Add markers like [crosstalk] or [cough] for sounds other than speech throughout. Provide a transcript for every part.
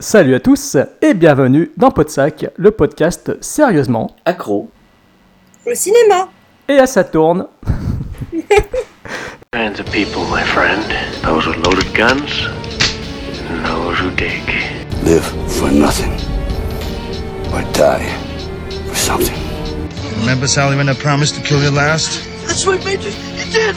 Salut à tous et bienvenue dans Podsac, le podcast sérieusement accro au cinéma et à Saturne. kinds [laughs] of people, my friend. Those with loaded guns, and those who dig. Live for nothing, or die for something. Remember, Sally, when I promised to kill you last? That's what you. You did.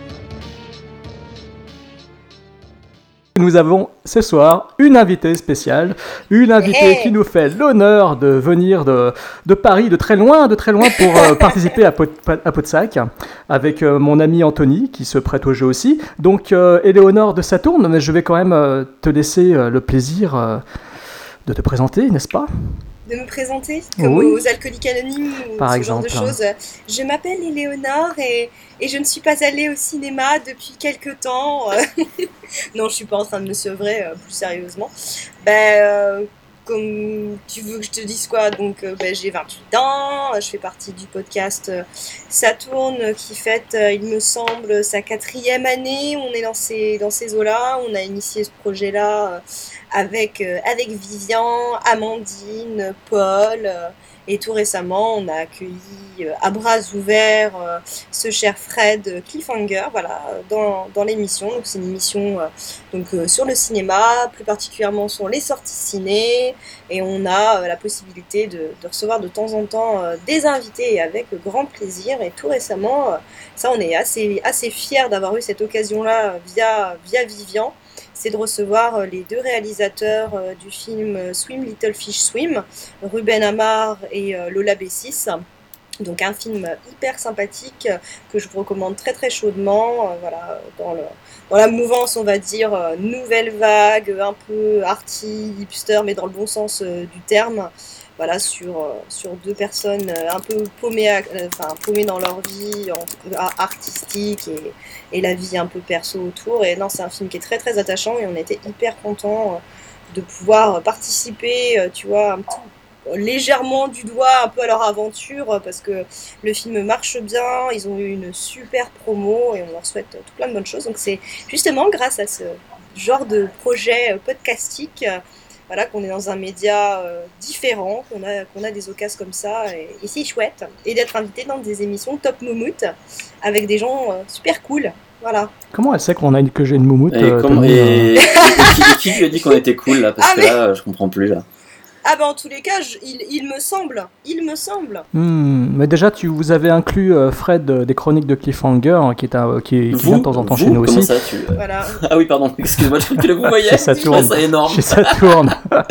Nous avons ce soir une invitée spéciale, une invitée Hey. qui nous fait l'honneur de venir de, de Paris, de très loin, de très loin pour euh, [laughs] participer à, Pod, à Podsac, avec euh, mon ami Anthony qui se prête au jeu aussi. Donc, euh, Éléonore de Saturne, mais je vais quand même euh, te laisser le plaisir de te présenter, n'est-ce pas? De me présenter comme Oui. aux alcooliques anonymes ou Par ce exemple. genre de choses. Je m'appelle Éléonore et, et je ne suis pas allée au cinéma depuis quelques temps. [laughs] non, je suis pas en train de me sevrer euh, plus sérieusement. Ben, euh, comme tu veux que je te dise quoi, donc euh, ben, j'ai 28 ans, je fais partie du podcast Saturne euh, qui fête, euh, il me semble, sa quatrième année. On est dans ces, dans ces eaux-là, on a initié ce projet-là avec Vivian, Amandine, Paul. Et tout récemment, on a accueilli euh, à bras ouverts euh, ce cher Fred Cliffhanger voilà, dans, dans l'émission. Donc, c'est une émission euh, donc, sur le cinéma, plus particulièrement sur les sorties ciné. Et on a la possibilité de, de recevoir de temps en temps des invités et avec grand plaisir. Et tout récemment, ça, on est assez, assez fiers d'avoir eu cette occasion-là via, via Vivian c'est de recevoir euh, les deux réalisateurs euh, du film euh, Swim Little Fish Swim, Ruben Amar et Lola Bessis. Donc un film hyper sympathique que je vous recommande très très chaudement, dans, dans la mouvance on va dire nouvelle vague, un peu arty, hipster, mais dans le bon sens du terme. Voilà, sur, euh, sur deux personnes euh, un peu paumées, euh, paumées dans leur vie artistique et, la vie un peu perso autour. Et non, c'est un film qui est très très attachant et on était hyper contents de pouvoir participer, tu vois, légèrement du doigt un peu à leur aventure parce que le film marche bien, ils ont eu une super promo et on leur souhaite tout plein de bonnes choses. Donc c'est justement grâce à ce genre de projet podcastique voilà, qu'on est dans un média euh, différent, qu'on a, qu'on a des occasions comme ça, et, et c'est chouette. Et d'être invité dans des émissions top moumoute avec des gens euh, super cool. Voilà. Comment elle sait qu'on a une, que j'ai une moumoute Et, euh, et- et [laughs] qui, et qui lui a dit qu'on était cool là Parce Ah, que mais- là, je comprends plus là. Ah ben en tous les cas, je- il, il me semble, il me semble. Hmm, mais déjà, tu, vous avez inclus euh, Fred euh, des Chroniques de Cliffhanger, hein, qui, est un, qui, est- qui Vous vient de temps en temps Vous chez nous aussi. ça tu... Voilà. [laughs] Ah oui, pardon, excuse-moi, je que vous voyez. [laughs] Chez Saturn. Je trouve ça énorme. Chez Saturne. [laughs]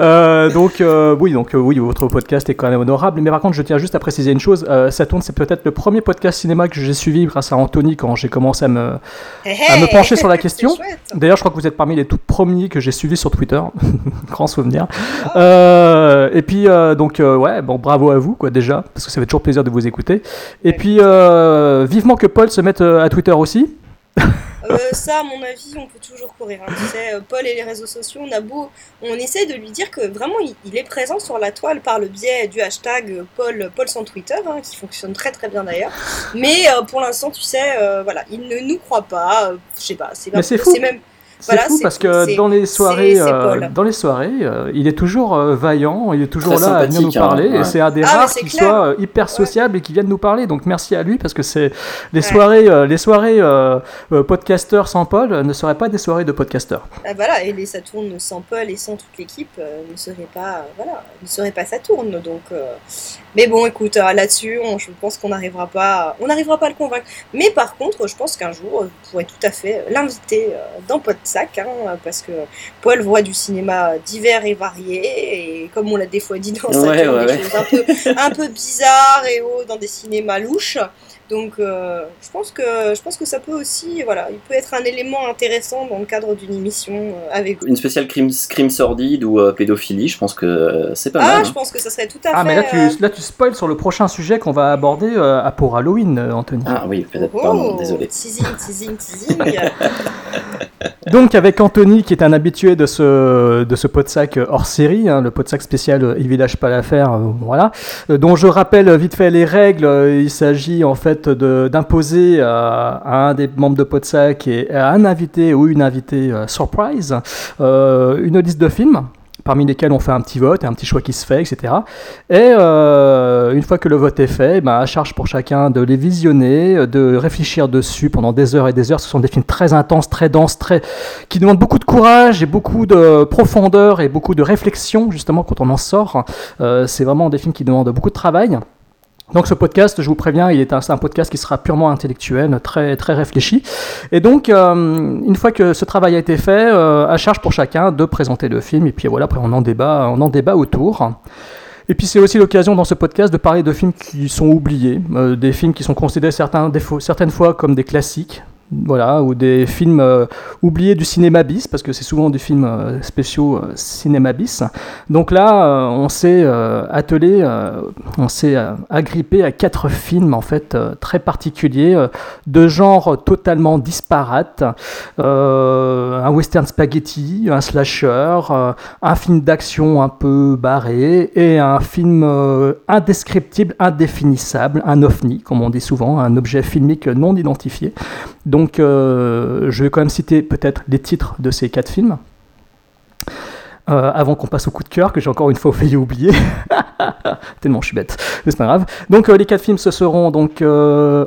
Euh, donc euh, oui, donc euh, oui, votre podcast est quand même honorable. Mais par contre, je tiens juste à préciser une chose. Euh, Saturne, c'est peut-être le premier podcast cinéma que j'ai suivi grâce à Anthony quand j'ai commencé à me, à me pencher sur la question. D'ailleurs, je crois que vous êtes parmi les tout premiers que j'ai suivis sur Twitter. Grand souvenir. Euh, et puis, euh, donc, euh, ouais, bon, bravo à vous, quoi, déjà, parce que ça fait toujours plaisir de vous écouter. Et puis, vivement que Paul se mette à Twitter aussi. Ça, à mon avis, on peut toujours courir. hein. Tu sais, Paul et les réseaux sociaux, on a beau, on essaie de lui dire que vraiment, il, il est présent sur la toile par le biais du hashtag Paul, Paul sans Twitter, hein, qui fonctionne très très bien d'ailleurs. Mais pour l'instant, tu sais, voilà, il ne nous croit pas. je sais pas, c'est même. C'est Voilà, fou parce que c'est- dans les soirées, euh, dans les soirées, euh, il est toujours euh, vaillant, il est toujours Très là à venir nous hein, parler, et c'est un des Ah, rares qui clair. soit euh, hyper sociable et qui vienne nous parler. Donc merci à lui parce que c'est les Ouais. soirées, euh, les soirées euh, euh, podcasteurs sans Paul euh, ne seraient pas des soirées de podcasteurs. Ah, voilà, et les Saturnes sans Paul et sans toute l'équipe euh, ne seraient pas, euh, voilà, ne seraient pas Saturne. Donc, euh, mais bon, écoute, euh, là-dessus, on- je pense qu'on n'arrivera pas, on n'arrivera pas à le convaincre. Mais par contre, je pense qu'un jour, euh, vous pourrez tout à fait l'inviter euh, dans Podsac, hein, parce que Paul voit du cinéma divers et varié, et comme on l'a des fois dit dans Ouais, Saturne, ouais, des ouais. choses un peu, un peu bizarres et hauts dans des cinémas louches. Donc euh, je pense que je pense que ça peut aussi voilà, il peut être un élément intéressant dans le cadre d'une émission euh, avec vous. Une spéciale crime, crime sordide ou euh, pédophilie, je pense que euh, c'est pas Ah, mal. hein. je pense que ça serait tout à Ah, fait. mais là tu, euh, là, tu spoil sur le prochain sujet qu'on va aborder euh, à pour Halloween, euh, Anthony. Ah oui, peut-être, oh, pardon, désolé. Teasing, teasing, teasing. [laughs] Donc avec Anthony qui est un habitué de ce, de ce podsac hors série, hein, le podsac spécial euh, Il Village pas l'affaire, euh, voilà, euh, dont je rappelle vite fait les règles, euh, il s'agit en fait d'imposer à, à un des membres de podsac et à un invité ou une invitée euh, surprise euh, une liste de films parmi lesquels on fait un petit vote, un petit choix qui se fait, etc. Et euh, une fois que le vote est fait, ben, à charge pour chacun de les visionner, de réfléchir dessus pendant des heures et des heures. Ce sont des films très intenses, très denses, très qui demandent beaucoup de courage et beaucoup de profondeur et beaucoup de réflexion justement quand on en sort. Euh, c'est vraiment des films qui demandent beaucoup de travail. Donc ce podcast, je vous préviens, il est un, un podcast qui sera purement intellectuel, très très réfléchi. Et donc euh, une fois que ce travail a été fait, euh, à charge pour chacun de présenter le film. Et puis voilà, après on en débat, on en débat autour. Et puis c'est aussi l'occasion dans ce podcast de parler de films qui sont oubliés, euh, des films qui sont considérés certaines fois comme des classiques, voilà, ou des films euh, oubliés du cinéma bis, parce que c'est souvent des films euh, spéciaux euh, cinéma bis. Donc là, on s'est attelé, on s'est agrippé à quatre films en fait très particuliers, de genre totalement disparates, un western spaghetti, un slasher, un film d'action un peu barré et un film indescriptible, indéfinissable, un ovni, comme on dit souvent, un objet filmique non identifié. Donc, euh, je vais quand même citer peut-être les titres de ces quatre films. Euh, avant qu'on passe au coup de cœur, que j'ai encore une fois [laughs] failli oublier. [laughs] Tellement je suis bête, mais c'est pas grave. Donc euh, les quatre films, ce seront donc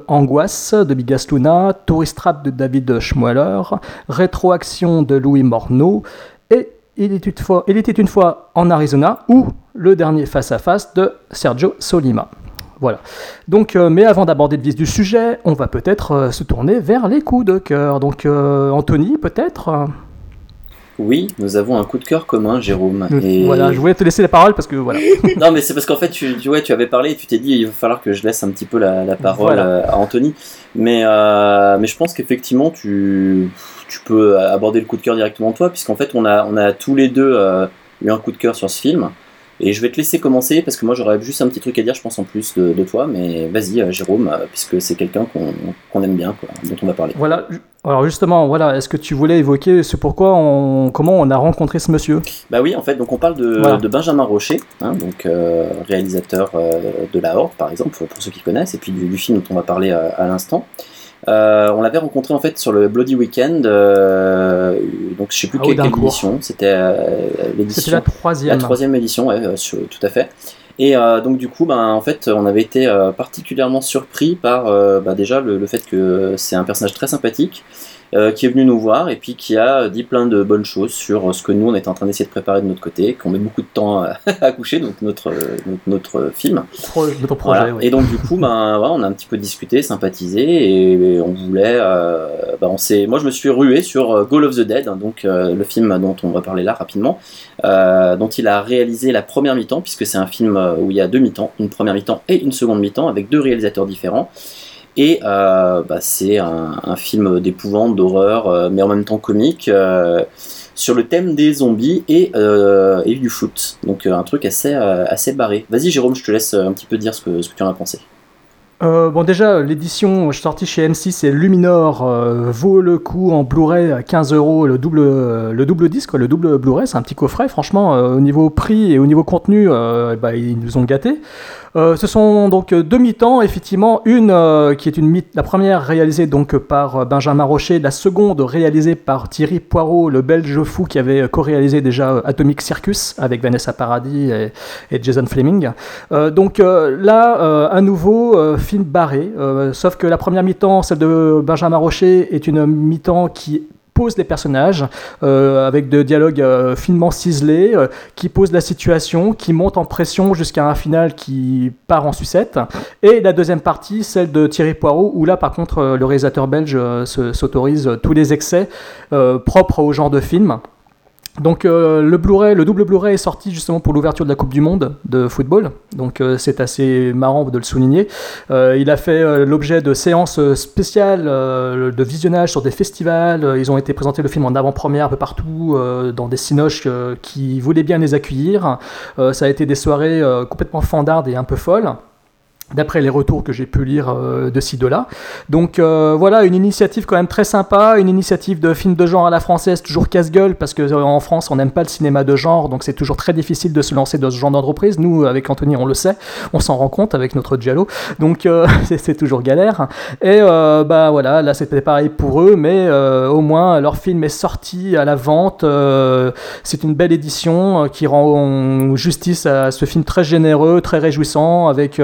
Angoisse de Bigas Luna, Tourist Trap de David Schmoeller, Rétroaction de Louis Morneau et il était, une fois, il était une fois en Arizona ou le dernier face à face de Sergio Solima. Voilà. Donc, euh, mais avant d'aborder le vif du sujet, on va peut-être euh, se tourner vers les coups de cœur. Donc, euh, Anthony, peut-être. Oui, nous avons un coup de cœur commun, Jérôme. Et... Voilà, je voulais te laisser la parole parce que voilà. [laughs] non, mais c'est parce qu'en fait, tu, ouais, tu avais parlé et tu t'es dit il va falloir que je laisse un petit peu la, la parole Voilà. à Anthony. Mais, mais je pense qu'effectivement, tu, tu peux aborder le coup de cœur directement toi, puisqu'en fait, on a, on a tous les deux eu un coup de cœur sur ce film. Et je vais te laisser commencer parce que moi j'aurais juste un petit truc à dire, je pense, en plus de, de toi. Mais vas-y, euh, Jérôme, euh, puisque c'est quelqu'un qu'on aime bien, quoi, dont on va parler. Voilà. Alors justement, voilà, est-ce que tu voulais évoquer ce pourquoi on, comment on a rencontré ce monsieur? Bah oui, en fait, donc on parle de, Voilà. de Benjamin Rocher, hein, donc euh, réalisateur euh, de La Horde, par exemple, pour ceux qui connaissent, et puis du, du film dont on va parler à, à l'instant. Euh, on l'avait rencontré en fait sur le Bloody Weekend, euh, donc je sais plus Ah, quelle, édition, c'était euh, l'édition. C'était la troisième. La troisième édition, ouais, sur- tout à fait. Et donc du coup, ben, en fait, on avait été particulièrement surpris par bah, déjà le, le fait que c'est un personnage très sympathique, euh, qui est venu nous voir et puis qui a dit plein de bonnes choses sur ce que nous on était en train d'essayer de préparer de notre côté, qu'on met beaucoup de temps à, [laughs] à coucher, donc notre, notre, notre film. Pro- notre projet, Voilà. oui. Et donc du coup, ben, voilà, on a un petit peu discuté, sympathisé, et on voulait, euh, ben, on s'est, moi je me suis rué sur euh, Goal of the Dead, hein, donc euh, le film dont on va parler là rapidement, euh, dont il a réalisé la première mi-temps, puisque c'est un film euh, où il y a deux mi-temps, une première mi-temps et une seconde mi-temps, avec deux réalisateurs différents. Et euh, bah, c'est un, film d'épouvante, d'horreur, euh, mais en même temps comique, euh, sur le thème des zombies et, et du foot. Donc un truc assez, assez barré. Vas-y Jérôme, je te laisse un petit peu dire ce que, tu en as pensé. Bon déjà, l'édition sortie chez M6 et Luminor vaut le coup en Blu-ray à 15 euros le double, le double disque, le double Blu-ray, c'est un petit coffret. Franchement, au niveau prix et au niveau contenu, bah, ils nous ont gâtés. Euh, ce sont donc deux mi-temps, effectivement, une euh, qui est une la première réalisée donc par euh, Benjamin Rocher, la seconde réalisée par Thierry Poirot, le Belge fou qui avait co-réalisé déjà euh, Atomic Circus avec Vanessa Paradis et, et Jason Fleming. Euh, donc euh, là, euh, à nouveau, euh, film barré, euh, sauf que la première mi-temps, celle de Benjamin Rocher, est une mi-temps qui pose les personnages euh, avec de dialogues euh, finement ciselés, euh, qui pose la situation, qui monte en pression jusqu'à un final qui part en sucette. Et la deuxième partie, celle de Thierry Poirot, où là par contre le réalisateur belge se- s'autorise tous les excès propres au genre de film. Donc euh, le Blu-ray, le double Blu-ray est sorti justement pour l'ouverture de la Coupe du Monde de football. Donc euh, c'est assez marrant de le souligner. Euh, il a fait l'objet de séances spéciales de visionnage sur des festivals. Ils ont été présentés le film en avant-première un peu partout dans des cinoches qui voulaient bien les accueillir. ça a été des soirées complètement fandardes et un peu folles d'après les retours que j'ai pu lire euh, de ci de là. Donc euh, voilà, une initiative quand même très sympa, une initiative de film de genre à la française, toujours casse-gueule, parce que euh, en France on n'aime pas le cinéma de genre, donc c'est toujours très difficile de se lancer dans ce genre d'entreprise. Nous, avec Anthony, on le sait, on s'en rend compte avec notre Giallo, donc [laughs] c'est toujours galère. Et bah voilà, là c'était pareil pour eux, mais au moins leur film est sorti à la vente. c'est une belle édition qui rend justice à ce film très généreux, très réjouissant, avec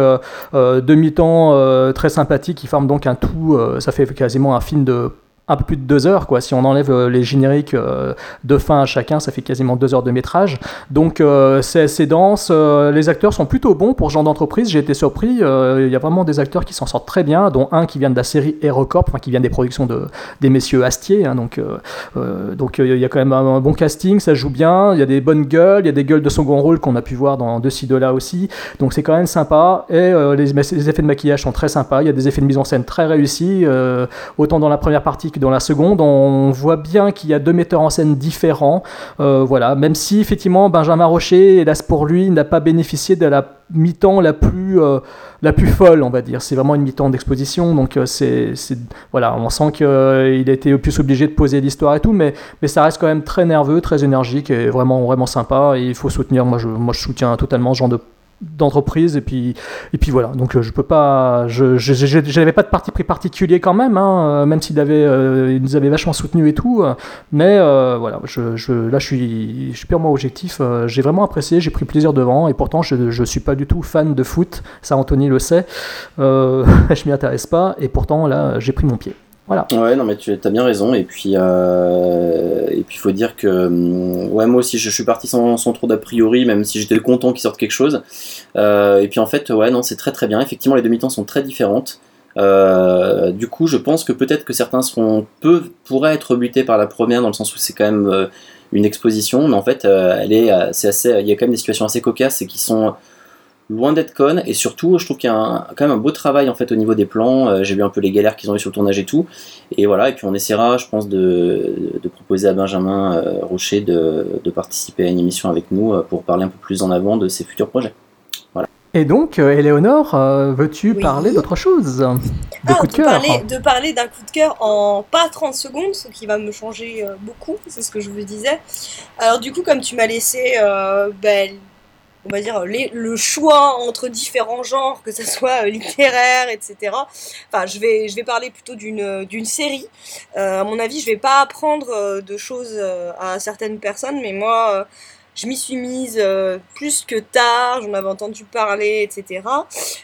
demi-temps euh, très sympathique qui forment donc un tout, euh, ça fait quasiment un film de un peu plus de deux heures, quoi. Si on enlève euh, les génériques euh, de fin à chacun, ça fait quasiment deux heures de métrage. Donc euh, c'est assez dense. les acteurs sont plutôt bons pour ce genre d'entreprise. J'ai été surpris. Il y a vraiment des acteurs qui s'en sortent très bien, dont un qui vient de la série HeroCorp, enfin qui vient des productions de, des messieurs Astier. Hein. donc donc il y a quand même un, bon casting, ça joue bien. Il y a des bonnes gueules, il y a des gueules de second rôle qu'on a pu voir dans De ci de là aussi. Donc c'est quand même sympa. Et les, effets de maquillage sont très sympas. Il y a des effets de mise en scène très réussis, autant dans la première partie dans la seconde, on voit bien qu'il y a deux metteurs en scène différents. Euh, voilà, même si effectivement Benjamin Rocher, hélas pour lui, n'a pas bénéficié de la mi-temps la plus euh, la plus folle, on va dire. C'est vraiment une mi-temps d'exposition, donc euh, c'est voilà, on sent qu'il a été plus obligé de poser l'histoire et tout, mais mais ça reste quand même très nerveux, très énergique et vraiment vraiment sympa. Il faut soutenir. Moi, je moi je soutiens totalement ce genre de d'entreprise et puis et puis voilà. Donc euh, je peux pas je j'avais pas de parti pris particulier quand même hein, euh, même s'il avait euh, il nous avait vachement soutenu et tout mais voilà je, je, là je suis je suis purement objectif j'ai vraiment apprécié j'ai pris plaisir devant et pourtant je je suis pas du tout fan de foot ça Anthony le sait [laughs] je m'y intéresse pas et pourtant là j'ai pris mon pied Ouais, non, mais tu as bien raison. Et puis, euh, et puis, faut dire que, hum, ouais, moi aussi, je, suis parti sans, sans trop d'a priori, même si j'étais content qu'il sorte quelque chose. Euh, et puis, en fait, ouais, non, c'est très très bien. Effectivement, les demi-temps sont très différentes. Euh, du coup, je pense que peut-être que certains seront peu pourraient être butés par la première dans le sens où c'est quand même euh, une exposition, mais en fait, elle est, c'est assez, il y a quand même des situations assez cocasses et qui sont loin d'être conne. Et surtout je trouve qu'il y a quand même un beau travail en fait au niveau des plans. Euh, j'ai vu un peu les galères qu'ils ont eu sur le tournage et tout. Et voilà. Et puis on essaiera je pense de, de proposer à Benjamin euh, Rocher de, de, participer à une émission avec nous euh, pour parler un peu plus en avant de ses futurs projets. Voilà. Et donc, Éléonore, veux-tu parler d'autre chose? De ah, coup de, cœur De parler d'un coup de cœur en pas 30 secondes, ce qui va me changer beaucoup, c'est ce que je vous disais. Alors du coup, comme tu m'as laissé ben, on va dire, le choix entre différents genres, que ce [laughs] soit euh, littéraire, etc. Enfin, je vais, je vais parler plutôt d'une, d'une série. Euh, à mon avis, je vais pas apprendre euh, de choses à certaines personnes, mais moi, je m'y suis mise plus que tard, j'en avais entendu parler, etc.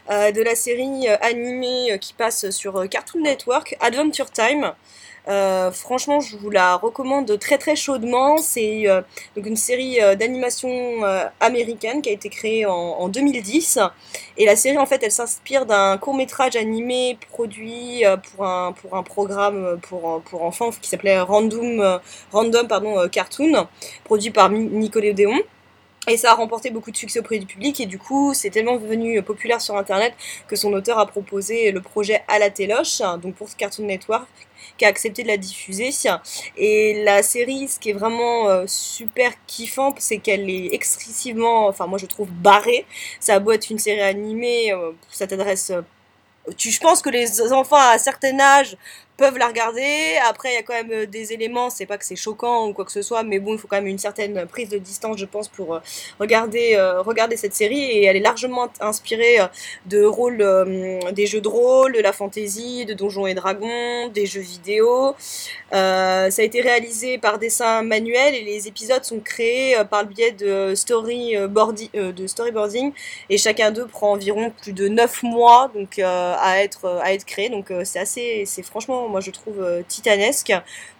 de la série animée qui passe sur Cartoon Network, Adventure Time. Euh, franchement, je vous la recommande très très chaudement. C'est euh, une série euh, d'animation américaine qui a été créée en, 2010. Et la série, en fait, elle s'inspire d'un court métrage animé produit pour un, pour un programme pour, pour enfants qui s'appelait Random, Random pardon, Cartoon, produit par Nickelodeon. Et ça a remporté beaucoup de succès auprès du public et du coup c'est tellement devenu populaire sur internet que son auteur a proposé le projet à la téloche, donc pour Cartoon Network, qui accepté de la diffuser. Et la série, ce qui est vraiment euh, super kiffant, c'est qu'elle est excessivement, enfin moi je trouve barrée. Ça a beau être une série animée, euh, ça t'adresse... Euh, tu, je pense que les enfants à un certain âge peuvent la regarder. Après, il y a quand même euh, des éléments, c'est pas que c'est choquant ou quoi que ce soit, mais bon, il faut quand même une certaine prise de distance, je pense, pour euh, regarder, euh, regarder cette série. Et elle est largement inspirée de rôles des jeux de rôle, de la fantasy, de Donjons et Dragons, des jeux vidéo. ça a été réalisé par dessin manuel et les épisodes sont créés par le biais de, storyboarding, et chacun d'eux prend environ plus de 9 mois donc, à, être, à être créé. Donc c'est assez, c'est franchement moi je trouve euh, titanesque.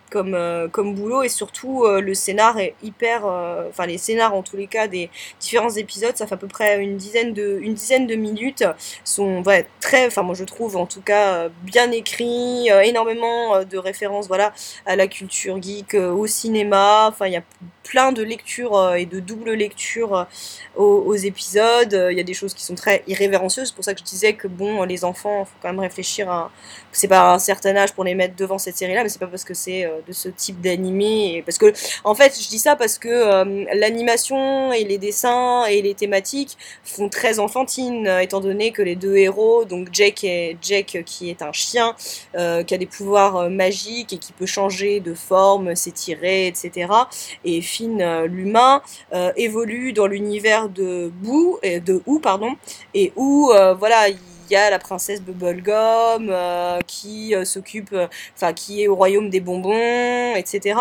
Comme, euh, comme boulot. Et surtout euh, le scénar est hyper euh, enfin les scénars en tous les cas des différents épisodes ça fait à peu près une dizaine de une dizaine de minutes sont très enfin moi je trouve en tout cas bien écrits énormément de références voilà à la culture geek au cinéma. Enfin il y a plein de lectures et de doubles lectures aux, épisodes. Il y a des choses qui sont très irrévérencieuses. C'est pour ça que je disais que bon les enfants faut quand même réfléchir à c'est pas un certain âge pour les mettre devant cette série là mais c'est pas parce que c'est de ce type d'animé. Parce que, en fait, je dis ça parce que euh, l'animation et les dessins et les thématiques font très enfantine, euh, étant donné que les deux héros, donc Jack et Jack qui est un chien, euh, qui a des pouvoirs magiques et qui peut changer de forme, s'étirer, etc. Et Finn, l'humain, évolue dans l'univers de Boo, de Ou, pardon, et où, voilà, il il y a la princesse Bubblegum euh, qui euh, s'occupe, euh, enfin qui est au royaume des bonbons, etc.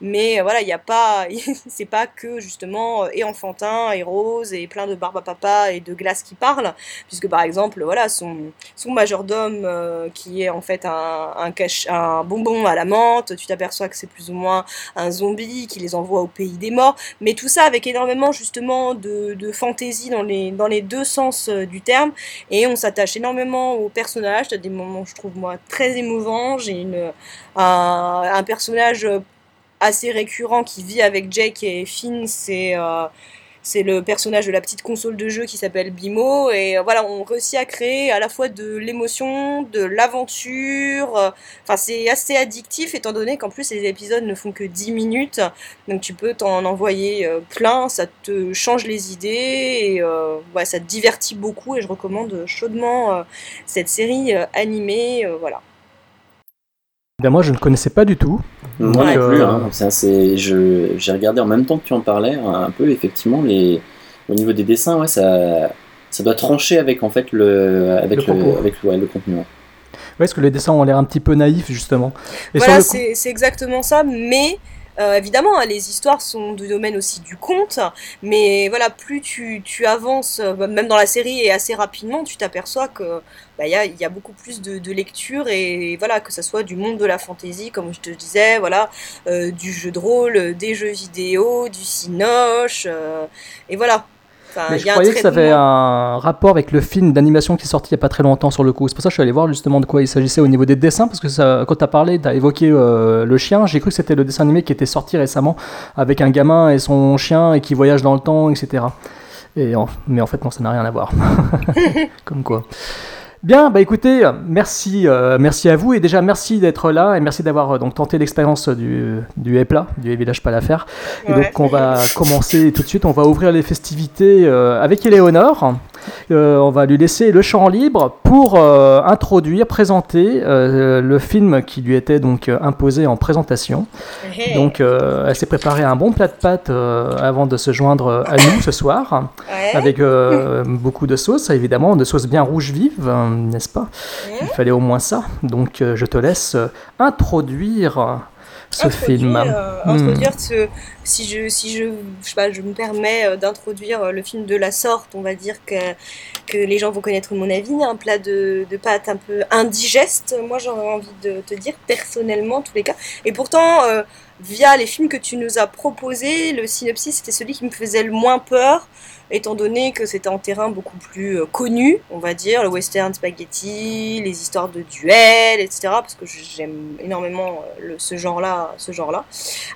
Mais voilà, il n'y a pas, [laughs] c'est pas que justement et enfantin et rose et plein de barbe à papa et de glace qui parlent, puisque par exemple, voilà, son, son majordome qui est en fait un, un, bonbon à la menthe, tu t'aperçois que c'est plus ou moins un zombie qui les envoie au pays des morts, mais tout ça avec énormément justement de, de fantaisie dans les, dans les deux sens du terme, et on s'attache énormément aux personnages, as des moments, je trouve moi, très émouvants, j'ai une, un, un personnage assez récurrent qui vit avec Jake et Finn, c'est euh, c'est le personnage de la petite console de jeu qui s'appelle Bimo. Et euh, voilà, on réussit à créer à la fois de l'émotion, de l'aventure. Euh, enfin, c'est assez addictif étant donné qu'en plus les épisodes ne font que 10 minutes. Donc tu peux t'en envoyer plein, ça te change les idées et ça te divertit beaucoup. Et je recommande chaudement cette série animée. voilà. Ben moi, je ne connaissais pas du tout. Moi non plus. Hein. j'ai regardé en même temps que tu en parlais un peu. Effectivement, les, au niveau des dessins, ouais, ça, ça doit trancher avec en fait le, avec le, avec le, contenu. Ouais. parce que les dessins ont l'air un petit peu naïfs justement. voilà, c'est exactement ça, mais euh, évidemment, hein, les histoires sont du domaine aussi du conte, mais voilà, plus tu, avances, euh, même dans la série et assez rapidement, tu t'aperçois que bah, il y, a, y, a, beaucoup plus de, de lecture et, voilà que ça soit du monde de la fantaisie, comme je te disais, voilà, euh, du jeu de rôle, des jeux vidéo, du cinoche, et voilà mais je croyais que ça avait un rapport avec le film d'animation qui est sorti il n'y a pas très longtemps sur le coup. C'est pour ça que je suis allé voir justement de quoi il s'agissait au niveau des dessins, parce que ça, quand tu as parlé, tu as évoqué euh, le chien, j'ai cru que c'était le dessin animé qui était sorti récemment avec un gamin et son chien et qui voyage dans le temps, etc. Et mais en fait, non, ça n'a rien à voir. [laughs] Comme quoi. Bien, bah écoutez, merci, euh, merci à vous et déjà merci d'être là et merci d'avoir euh, donc tenté l'expérience du, du EPLA, du Village pas l'affaire. Et donc on va commencer tout de suite, on va ouvrir les festivités euh, avec Éléonore. On va lui laisser le champ libre pour introduire, présenter le film qui lui était donc imposé en présentation. Donc elle s'est préparé un bon plat de pâtes avant de se joindre à nous ce soir, avec [laughs] beaucoup de sauce évidemment, de sauce bien rouge vive n'est-ce pas? Il fallait au moins ça. Donc euh, je te laisse euh, introduire ce film. Euh, introduire hmm. ce, si je, si je, je, sais pas, je me permets d'introduire le film de la sorte, on va dire que, que les gens vont connaître mon avis, un plat de, de pâtes un peu indigeste, moi j'aurais envie de te dire personnellement, en tous les cas. Et pourtant, via les films que tu nous as proposés, le synopsis c'était celui qui me faisait le moins peur étant donné que c'était en terrain beaucoup plus euh, connu, on va dire, le western spaghetti, les histoires de duels, etc. Parce que j'aime énormément euh, ce genre-là, ce genre-là.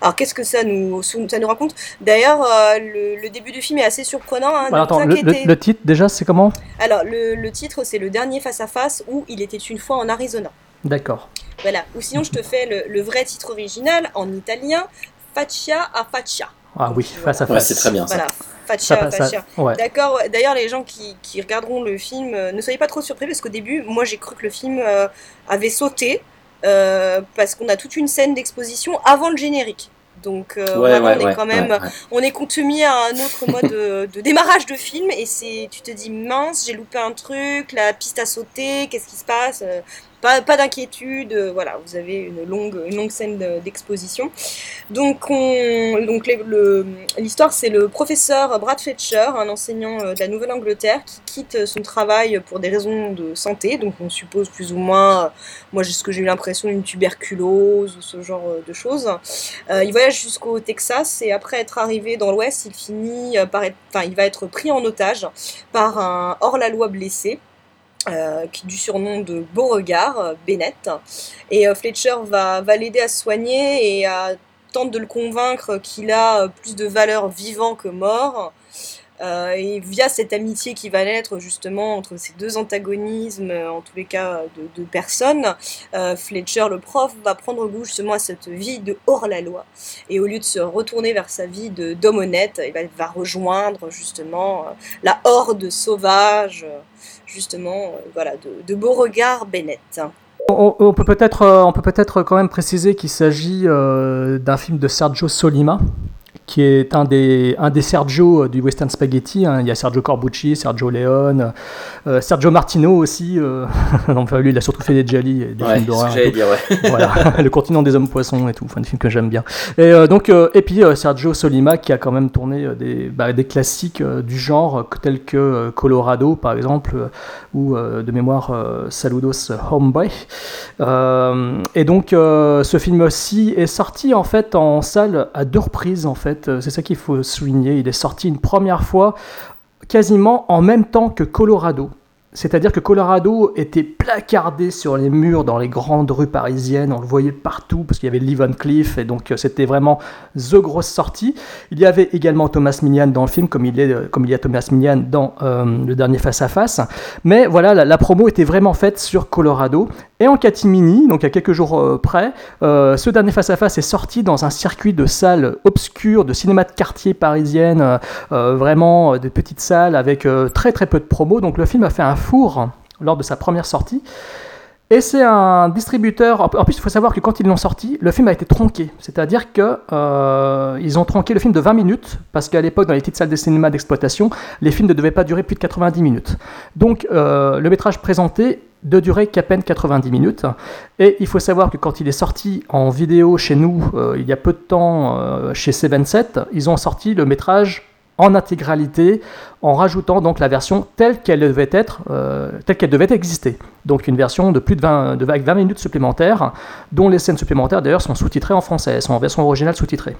Alors qu'est-ce que ça nous, ça nous raconte? D'ailleurs, euh, le, début du film est assez surprenant. Hein, bah, attends, le, titre déjà, c'est comment? Alors le, titre, c'est le dernier face à face où il était une fois en Arizona. D'accord. Voilà. Ou sinon, je te fais le, vrai titre original en italien, Faccia a Faccia. Ah oui, face à face. c'est très bien ça. D'accord. D'ailleurs, les gens qui, regarderont le film, euh, ne soyez pas trop surpris parce qu'au début, moi, j'ai cru que le film euh, avait sauté euh, parce qu'on a toute une scène d'exposition avant le générique. Donc on est quand même, on est contumier à un autre mode de, démarrage de film et c'est, tu te dis mince, j'ai loupé un truc, la piste a sauté, qu'est-ce qui se passe? Pas, d'inquiétude, euh, voilà, vous avez une longue, une longue scène de- d'exposition. Donc, on, donc l'histoire, c'est le professeur Brad Fletcher, un enseignant euh, de la Nouvelle-Angleterre, qui quitte son travail pour des raisons de santé. Donc, on suppose plus ou moins, euh, moi, j'ai ce que j'ai eu l'impression, une tuberculose ou ce genre de choses. Il voyage jusqu'au Texas et après être arrivé dans l'Ouest, il finit par être, enfin, il va être pris en otage par un hors-la-loi blessé. Euh, qui du surnom de Beauregard, euh, Bennett. Et euh, Fletcher va, l'aider à soigner et à tente de le convaincre qu'il a euh, plus de valeur vivant que mort. Euh, et via cette amitié qui va naître justement entre ces deux antagonismes, en tous les cas de, personnes, Fletcher, le prof, va prendre goût justement à cette vie de hors-la-loi. Et au lieu de se retourner vers sa vie d'homme honnête, il va, rejoindre justement la horde sauvage, justement, euh, voilà, de, de Beauregard Bennett. On, peut peut-être euh, peut quand même préciser qu'il s'agit euh, d'un film de Sergio Solima qui est un des, un des Sergio du Western Spaghetti. hein. Il y a Sergio Corbucci, Sergio Leone, euh, Sergio Martino aussi. euh, [laughs] enfin, lui, il a surtout fait des Gialli et des Ouais, films d'horreur. ouais. [laughs] voilà, Le continent des hommes poissons et tout. Enfin, des films que j'aime bien. Et, euh, donc, euh, et puis euh, Sergio Solima qui a quand même tourné euh, des, bah, des classiques euh, du genre euh, tels que euh, Colorado par exemple euh, ou euh, de mémoire euh, Saludos Homeboy. Euh, et donc euh, ce film-ci est sorti en fait en salle à deux reprises en fait. Euh, C'est ça qu'il faut souligner. Il est sorti une première fois quasiment en même temps que Colorado. C'est-à-dire que Colorado était placardé sur les murs dans les grandes rues parisiennes, on le voyait partout parce qu'il y avait Lee Van Cleef et donc euh, c'était vraiment the grosse sortie. Il y avait également Thomas Millian dans le film comme il, est, euh, comme il y a Thomas Millian dans euh, le dernier face à face. Mais voilà, la, promo était vraiment faite sur Colorado et en catimini, donc à quelques jours près, ce dernier face à face est sorti dans un circuit de salles obscures, de cinéma de quartier parisienne, vraiment des petites salles avec très très peu de promos. Donc le film a fait un four lors de sa première sortie. Et c'est un distributeur. En plus, il faut savoir que quand ils l'ont sorti, le film a été tronqué. C'est-à-dire que euh, ils ont tronqué le film de 20 minutes parce qu'à l'époque, dans les petites salles de cinéma d'exploitation, les films ne devaient pas durer plus de 90 minutes. Donc, euh, le métrage présenté ne durait qu'à peine 90 minutes. Et il faut savoir que quand il est sorti en vidéo chez nous, euh, il y a peu de temps, chez C27, ils ont sorti le métrage en intégralité en rajoutant donc la version telle qu'elle devait être, euh, telle qu'elle devait exister. Donc une version de plus de 20, de, avec 20 minutes supplémentaires, dont les scènes supplémentaires d'ailleurs sont sous-titrées en français, sont en version originale sous-titrée.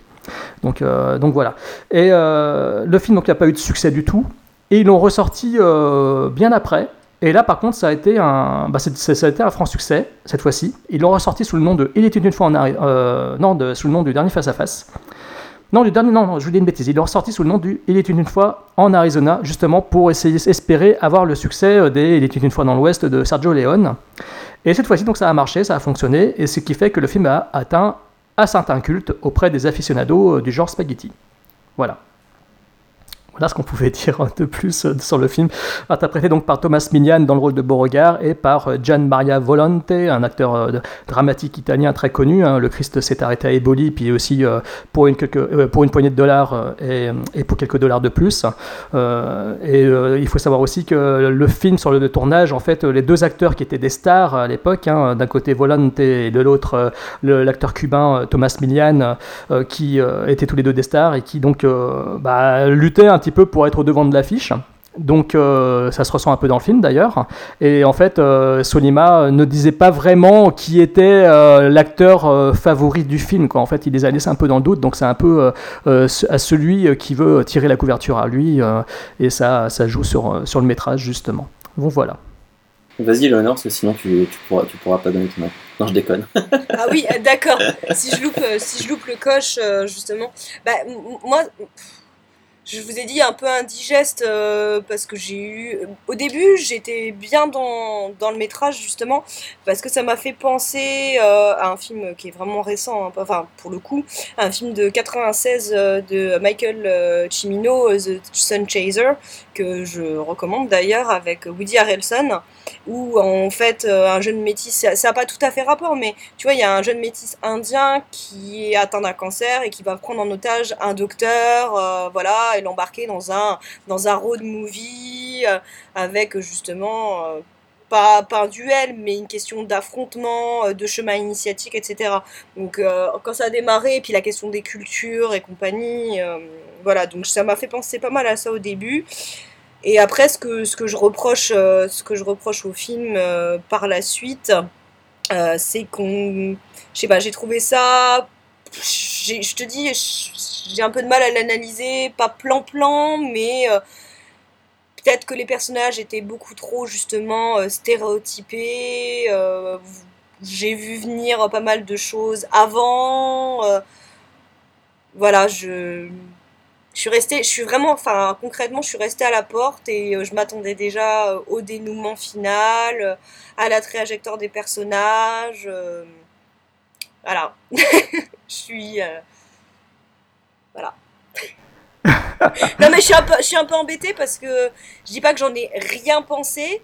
Donc, euh, donc voilà. Et euh, le film n'a pas eu de succès du tout, et ils l'ont ressorti bien après. Et là, par contre, ça a été un, bah, ça a été un franc succès cette fois-ci. Ils l'ont ressorti sous le nom de Il était une fois en euh, non, sous le nom du dernier face à face. Non, du dernier, non, je vous dis une bêtise. Il est ressorti sous le nom du Il était une fois en Arizona, justement pour essayer, espérer avoir le succès euh, des Il était une fois dans l'Ouest de Sergio Leone. Et cette fois-ci, donc, ça a marché, ça a fonctionné, et ce qui fait que le film a atteint un certain culte auprès des aficionados euh, du genre spaghetti. Voilà. Voilà ce qu'on pouvait [laughs] dire de plus euh, sur le film, interprété donc par Thomas Milian dans le rôle de Beauregard et par euh, Gian Maria Volante, un acteur euh, dramatique italien très connu. hein. Le Christ s'est arrêté à Eboli, puis aussi pour, une pour une poignée de dollars et, et pour quelques dollars de plus. Et il faut savoir aussi que le film sur le tournage, en fait, les deux acteurs qui étaient des stars à l'époque, hein, d'un côté Volante et de l'autre l'acteur cubain Thomas Milian, qui étaient tous les deux des stars et qui donc bah, luttaient un petit peu pour être au devant de l'affiche. Donc euh, ça se ressent un peu dans le film d'ailleurs. Et en fait, euh, Solima ne disait pas vraiment qui était euh, l'acteur euh, favori du film. Quoi. En fait, il les a laissés un peu dans le doute. Donc c'est un peu euh, euh, à celui qui veut tirer la couverture à lui. euh, et ça, ça joue sur, sur le métrage justement. Bon voilà. Vas-y, Léonore, parce que sinon tu, tu, pourras, tu pourras pas donner ton avis. Non, je déconne. [laughs] Ah oui, d'accord. si je loupe, si je loupe le coche, justement, bah moi, pff, je vous ai dit un peu indigeste euh, parce que j'ai eu, au début, j'étais bien dans, dans le métrage justement parce que ça m'a fait penser euh, à un film qui est vraiment récent, hein, enfin pour le coup, un film de 96 euh, de Michael Cimino, The Sun Chaser, que je recommande d'ailleurs avec Woody Harrelson où en fait euh, un jeune métis, ça n'a pas tout à fait rapport, mais tu vois, il y a un jeune métis indien qui est atteint d'un cancer et qui va prendre en otage un docteur, euh, voilà, et l'embarquer dans un, dans un road movie euh, avec justement pas, pas un duel, mais une question d'affrontement, de chemin initiatique, etc. Donc quand ça a démarré, et puis la question des cultures et compagnie, voilà, donc ça m'a fait penser pas mal à ça au début. Et après, ce que, ce que, je, reproche, ce que je reproche au film par la suite, c'est qu'on... Je sais pas, j'ai trouvé ça... Je te dis, j'ai un peu de mal à l'analyser, pas plan-plan, mais peut-être que les personnages étaient beaucoup trop justement euh, stéréotypés. Euh, j'ai vu venir pas mal de choses avant. Euh, voilà, je, je suis restée, je suis vraiment, enfin concrètement, je suis restée à la porte et je m'attendais déjà au dénouement final, à la trajectoire des personnages. voilà, [laughs] je suis, voilà [laughs] non mais je suis un peu, je suis un peu embêtée parce que je dis pas que j'en ai rien pensé,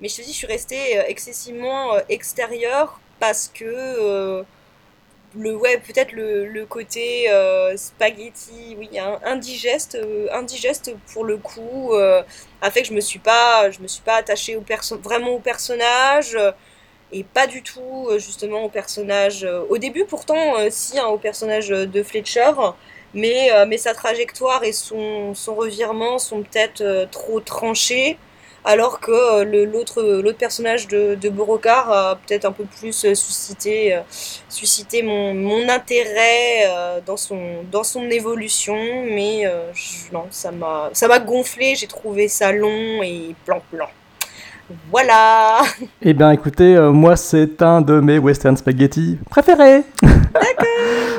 mais je te dis je suis restée euh, excessivement euh, extérieure parce que euh, le ouais peut-être le, le, côté spaghetti oui indigeste indigeste pour le coup a fait que je me suis pas je me suis pas attachée au vraiment au personnage et pas du tout justement au personnage au début pourtant si hein, au personnage de Fletcher mais, euh, mais sa trajectoire et son, son revirement sont peut-être euh, trop tranchés, alors que euh, l'autre l'autre personnage de, Beauregard a peut-être un peu plus suscité, suscité mon, intérêt dans, son, évolution, mais ça m'a gonflé, j'ai trouvé ça long et plan-plan. Voilà. [laughs] Eh bien écoutez, moi c'est un de mes western spaghetti préférés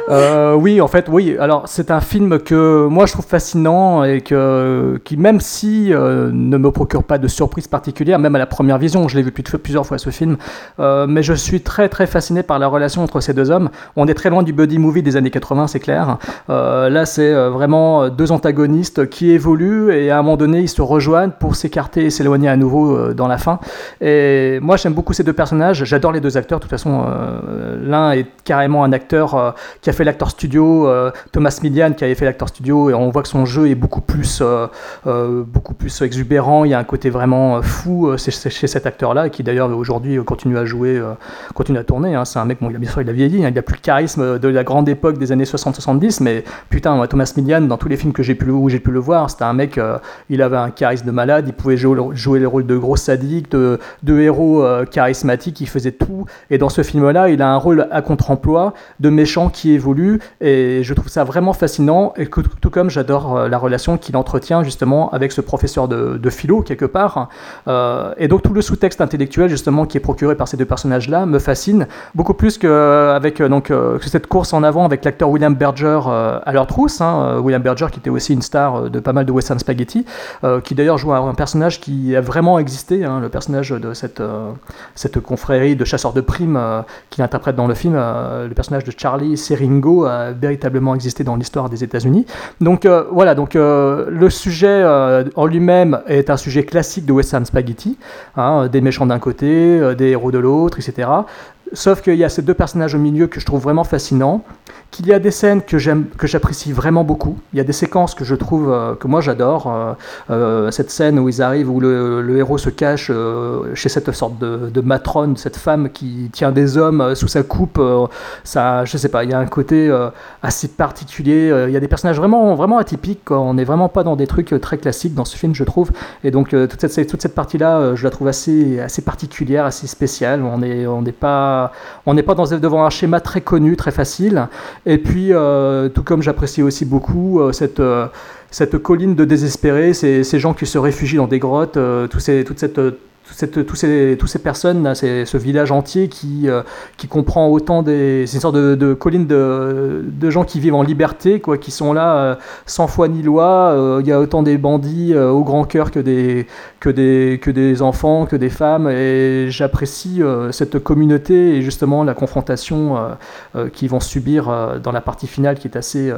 euh, oui, en fait, oui. Alors, c'est un film que moi je trouve fascinant et que, qui, même si euh, ne me procure pas de surprise particulière, même à la première vision, je l'ai vu plusieurs fois ce film, euh, mais je suis très très fasciné par la relation entre ces deux hommes. On est très loin du buddy movie des années 80, c'est clair. là, c'est vraiment deux antagonistes qui évoluent et à un moment donné, ils se rejoignent pour s'écarter et s'éloigner à nouveau dans la fin. Et moi, j'aime beaucoup ces deux personnages. J'adore les deux acteurs. De toute façon, l'un est carrément un acteur qui a fait l'acteur studio, euh, Thomas Millian qui avait fait l'acteur studio, et on voit que son jeu est beaucoup plus, euh, euh, beaucoup plus exubérant. Il y a un côté vraiment fou chez, cet acteur-là, qui d'ailleurs aujourd'hui continue à jouer, continue à tourner. Hein. C'est un mec, bon, il a, bien sûr, il a vieilli, hein. il a plus le charisme de la grande époque des années 60-70, mais putain, Thomas Millian, dans tous les films que j'ai pu, où j'ai pu le voir, c'était un mec, il avait un charisme de malade, il pouvait jouer, jouer les rôles de gros sadiques, de, héros charismatiques, il faisait tout. Et dans ce film-là, il a un rôle à contre-emploi de méchant qui évolue et je trouve ça vraiment fascinant et que, tout comme j'adore euh, la relation qu'il entretient justement avec ce professeur de, philo quelque part euh, et donc tout le sous-texte intellectuel justement qui est procuré par ces deux personnages là me fascine beaucoup plus qu'avec euh, donc cette course en avant avec l'acteur William Berger à leur trousse hein, William Berger qui était aussi une star de pas mal de Western Spaghetti qui d'ailleurs joue un, personnage qui a vraiment existé hein, le personnage de cette, cette confrérie de chasseurs de primes qu'il interprète dans le film le personnage de Charlie A véritablement existé dans l'histoire des États-Unis. Donc euh, voilà, donc euh, le sujet euh, en lui-même est un sujet classique de Western Spaghetti, hein, des méchants d'un côté, des héros de l'autre, etc. Sauf qu'il y a ces deux personnages au milieu que je trouve vraiment fascinants qu'il y a des scènes que j'aime, que j'apprécie vraiment beaucoup. Il y a des séquences que je trouve euh, que moi j'adore. Euh, euh, cette scène où ils arrivent, où le, héros se cache chez cette sorte de, matrone, cette femme qui tient des hommes sous sa coupe. ça, je sais pas. Il y a un côté assez particulier. il y a des personnages vraiment, vraiment atypiques. On n'est vraiment pas dans des trucs très classiques dans ce film, je trouve. Et donc toute cette, toute cette partie-là, je la trouve assez, assez particulière, assez spéciale. On n'est on n'est pas, on n'est pas dans, devant un schéma très connu, très facile. Et puis, euh, tout comme j'apprécie aussi beaucoup euh, cette, euh, cette colline de désespérés, ces, gens qui se réfugient dans des grottes, toute cette cette, ces, tous ces personnes, ce village entier qui, qui comprend autant des. C'est une sorte de, colline de, gens qui vivent en liberté, quoi, qui sont là sans foi ni loi. Il y a autant des bandits au grand cœur que des enfants, que des femmes. Et j'apprécie cette communauté et justement la confrontation qu'ils vont subir dans la partie finale qui est assez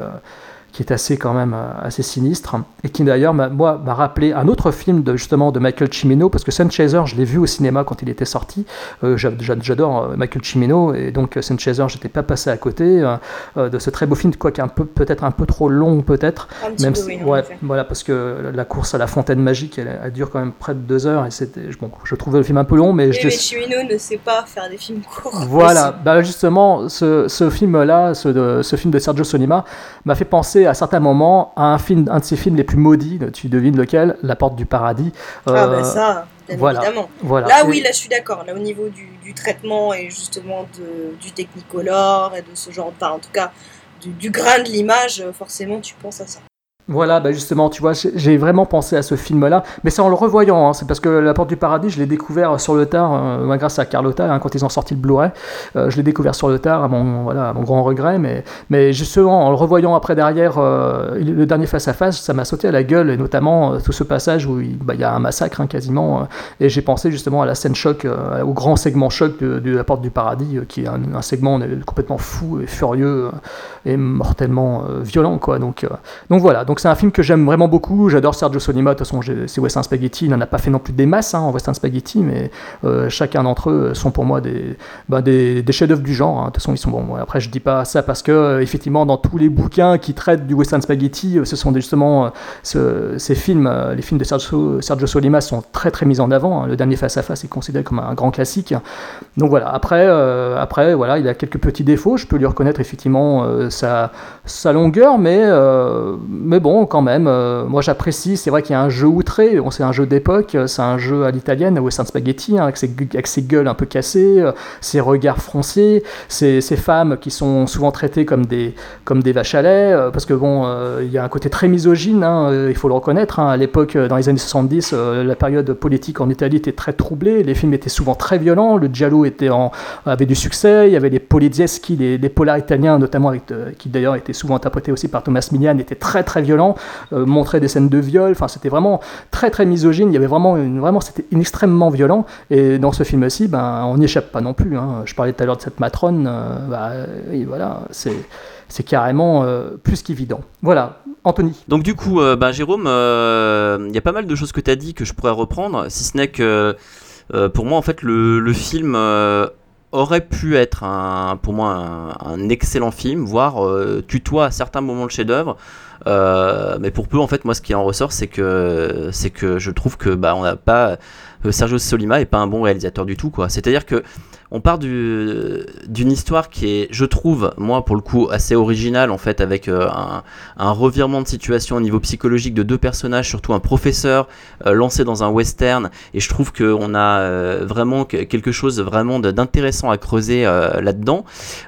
qui est assez quand même assez sinistre et qui d'ailleurs moi m'a rappelé un autre film de justement de Michael Cimino parce que Sun Chaser je l'ai vu au cinéma quand il était sorti. J'adore Michael Cimino et donc Sun Chaser j'étais pas passé à côté de ce très beau film quoi qui est un peu peut-être un peu trop long peut-être même ouais, voilà parce que la course à la fontaine magique elle, dure quand même près de deux heures et c'était bon, je trouvais le film un peu long mais, je mais Chimino ne sait pas faire des films courts. Voilà, [laughs] bah justement, ce, ce film-là, ce, de, ce film de Sergio Solima, m'a fait penser à certains moments à un, film, un de ses films les plus maudits, tu devines lequel La Porte du Paradis. ah, bah ça, bien voilà, évidemment. Voilà. Là, oui, là, je suis d'accord. Là, au niveau du, du, traitement et justement de, du Technicolor et de ce genre, enfin, en tout cas, du, du grain de l'image, forcément, tu penses à ça. Voilà, bah justement, tu vois, j'ai vraiment pensé à ce film-là, mais c'est en le revoyant, hein, c'est parce que La Porte du Paradis, je l'ai découvert sur le tard, euh, grâce à Carlotta, hein, quand ils ont sorti le Blu-ray, euh, je l'ai découvert sur le tard, à mon, voilà, mon grand regret, mais, mais justement, en le revoyant après derrière, euh, le dernier face-à-face, ça m'a sauté à la gueule, et notamment tout ce passage où il bah, y a un massacre hein, quasiment, et j'ai pensé justement à la scène choc, au grand segment choc de, La Porte du Paradis, qui est un, segment complètement fou et furieux et mortellement violent, quoi, donc, donc voilà, donc c'est un film que j'aime vraiment beaucoup. J'adore Sergio Solima. De toute façon, c'est Western Spaghetti. Il n'en a pas fait non plus des masses hein, en Western Spaghetti, mais euh, chacun d'entre eux sont pour moi des, bah, des, chefs-d'œuvre du genre. Hein. De toute façon, ils sont bons. Après, je dis pas ça parce que, euh, effectivement, dans tous les bouquins qui traitent du Western Spaghetti, euh, ce sont justement ces films, les films de Sergio, Sergio, Solima sont très très mis en avant. Hein. Le dernier Face à Face est considéré comme un grand classique. Donc voilà. Après, après voilà, il a quelques petits défauts. Je peux lui reconnaître effectivement sa, longueur, mais, mais bon, quand même. Euh, moi, j'apprécie. C'est vrai qu'il y a un jeu outré. C'est un jeu d'époque. C'est un jeu à l'italienne, Western Spaghetti, hein, avec, ses, avec, ses, gueules un peu cassées, euh, ses regards froncés, ces, ces, femmes qui sont souvent traitées comme des, comme des vaches à lait. Euh, parce que bon, il y a un côté très misogyne. Hein, il faut le reconnaître. Hein. à l'époque, dans les années 70, la période politique en Italie était très troublée. Les films étaient souvent très violents. Le giallo était en, avait du succès. Il y avait les polizieschi, les, les polars italiens, notamment avec, qui d'ailleurs étaient souvent interprétés aussi par Thomas Milian, étaient très très violents. Euh, montrer des scènes de viol. Enfin, c'était vraiment très très misogyne. Il y avait vraiment, vraiment, c'était extrêmement violent. Et dans ce film-ci, ben, on n'y échappe pas non plus. Hein. Je parlais tout à l'heure de cette matrone. Euh, et voilà, c'est c'est carrément euh, plus qu'évident. Voilà, Anthony. Donc du coup, ben, Jérôme, il y a pas mal de choses que tu as dit que je pourrais reprendre, si ce n'est que pour moi, en fait, le, le film aurait pu être un, pour moi un, excellent film, voire tutoie à certains moments le chef-d'œuvre. Euh, mais pour peu, en fait, moi, ce qui en ressort, c'est que, c'est que je trouve que bah, on n'a pas. Euh, Sergio Solima est pas un bon réalisateur du tout, quoi. C'est-à-dire que on part d'une histoire qui est, je trouve, moi pour le coup, assez originale en fait, avec euh, un, revirement de situation au niveau psychologique de deux personnages, surtout un professeur euh, lancé dans un western, et je trouve qu'on a euh, vraiment quelque chose vraiment d'intéressant à creuser là-dedans.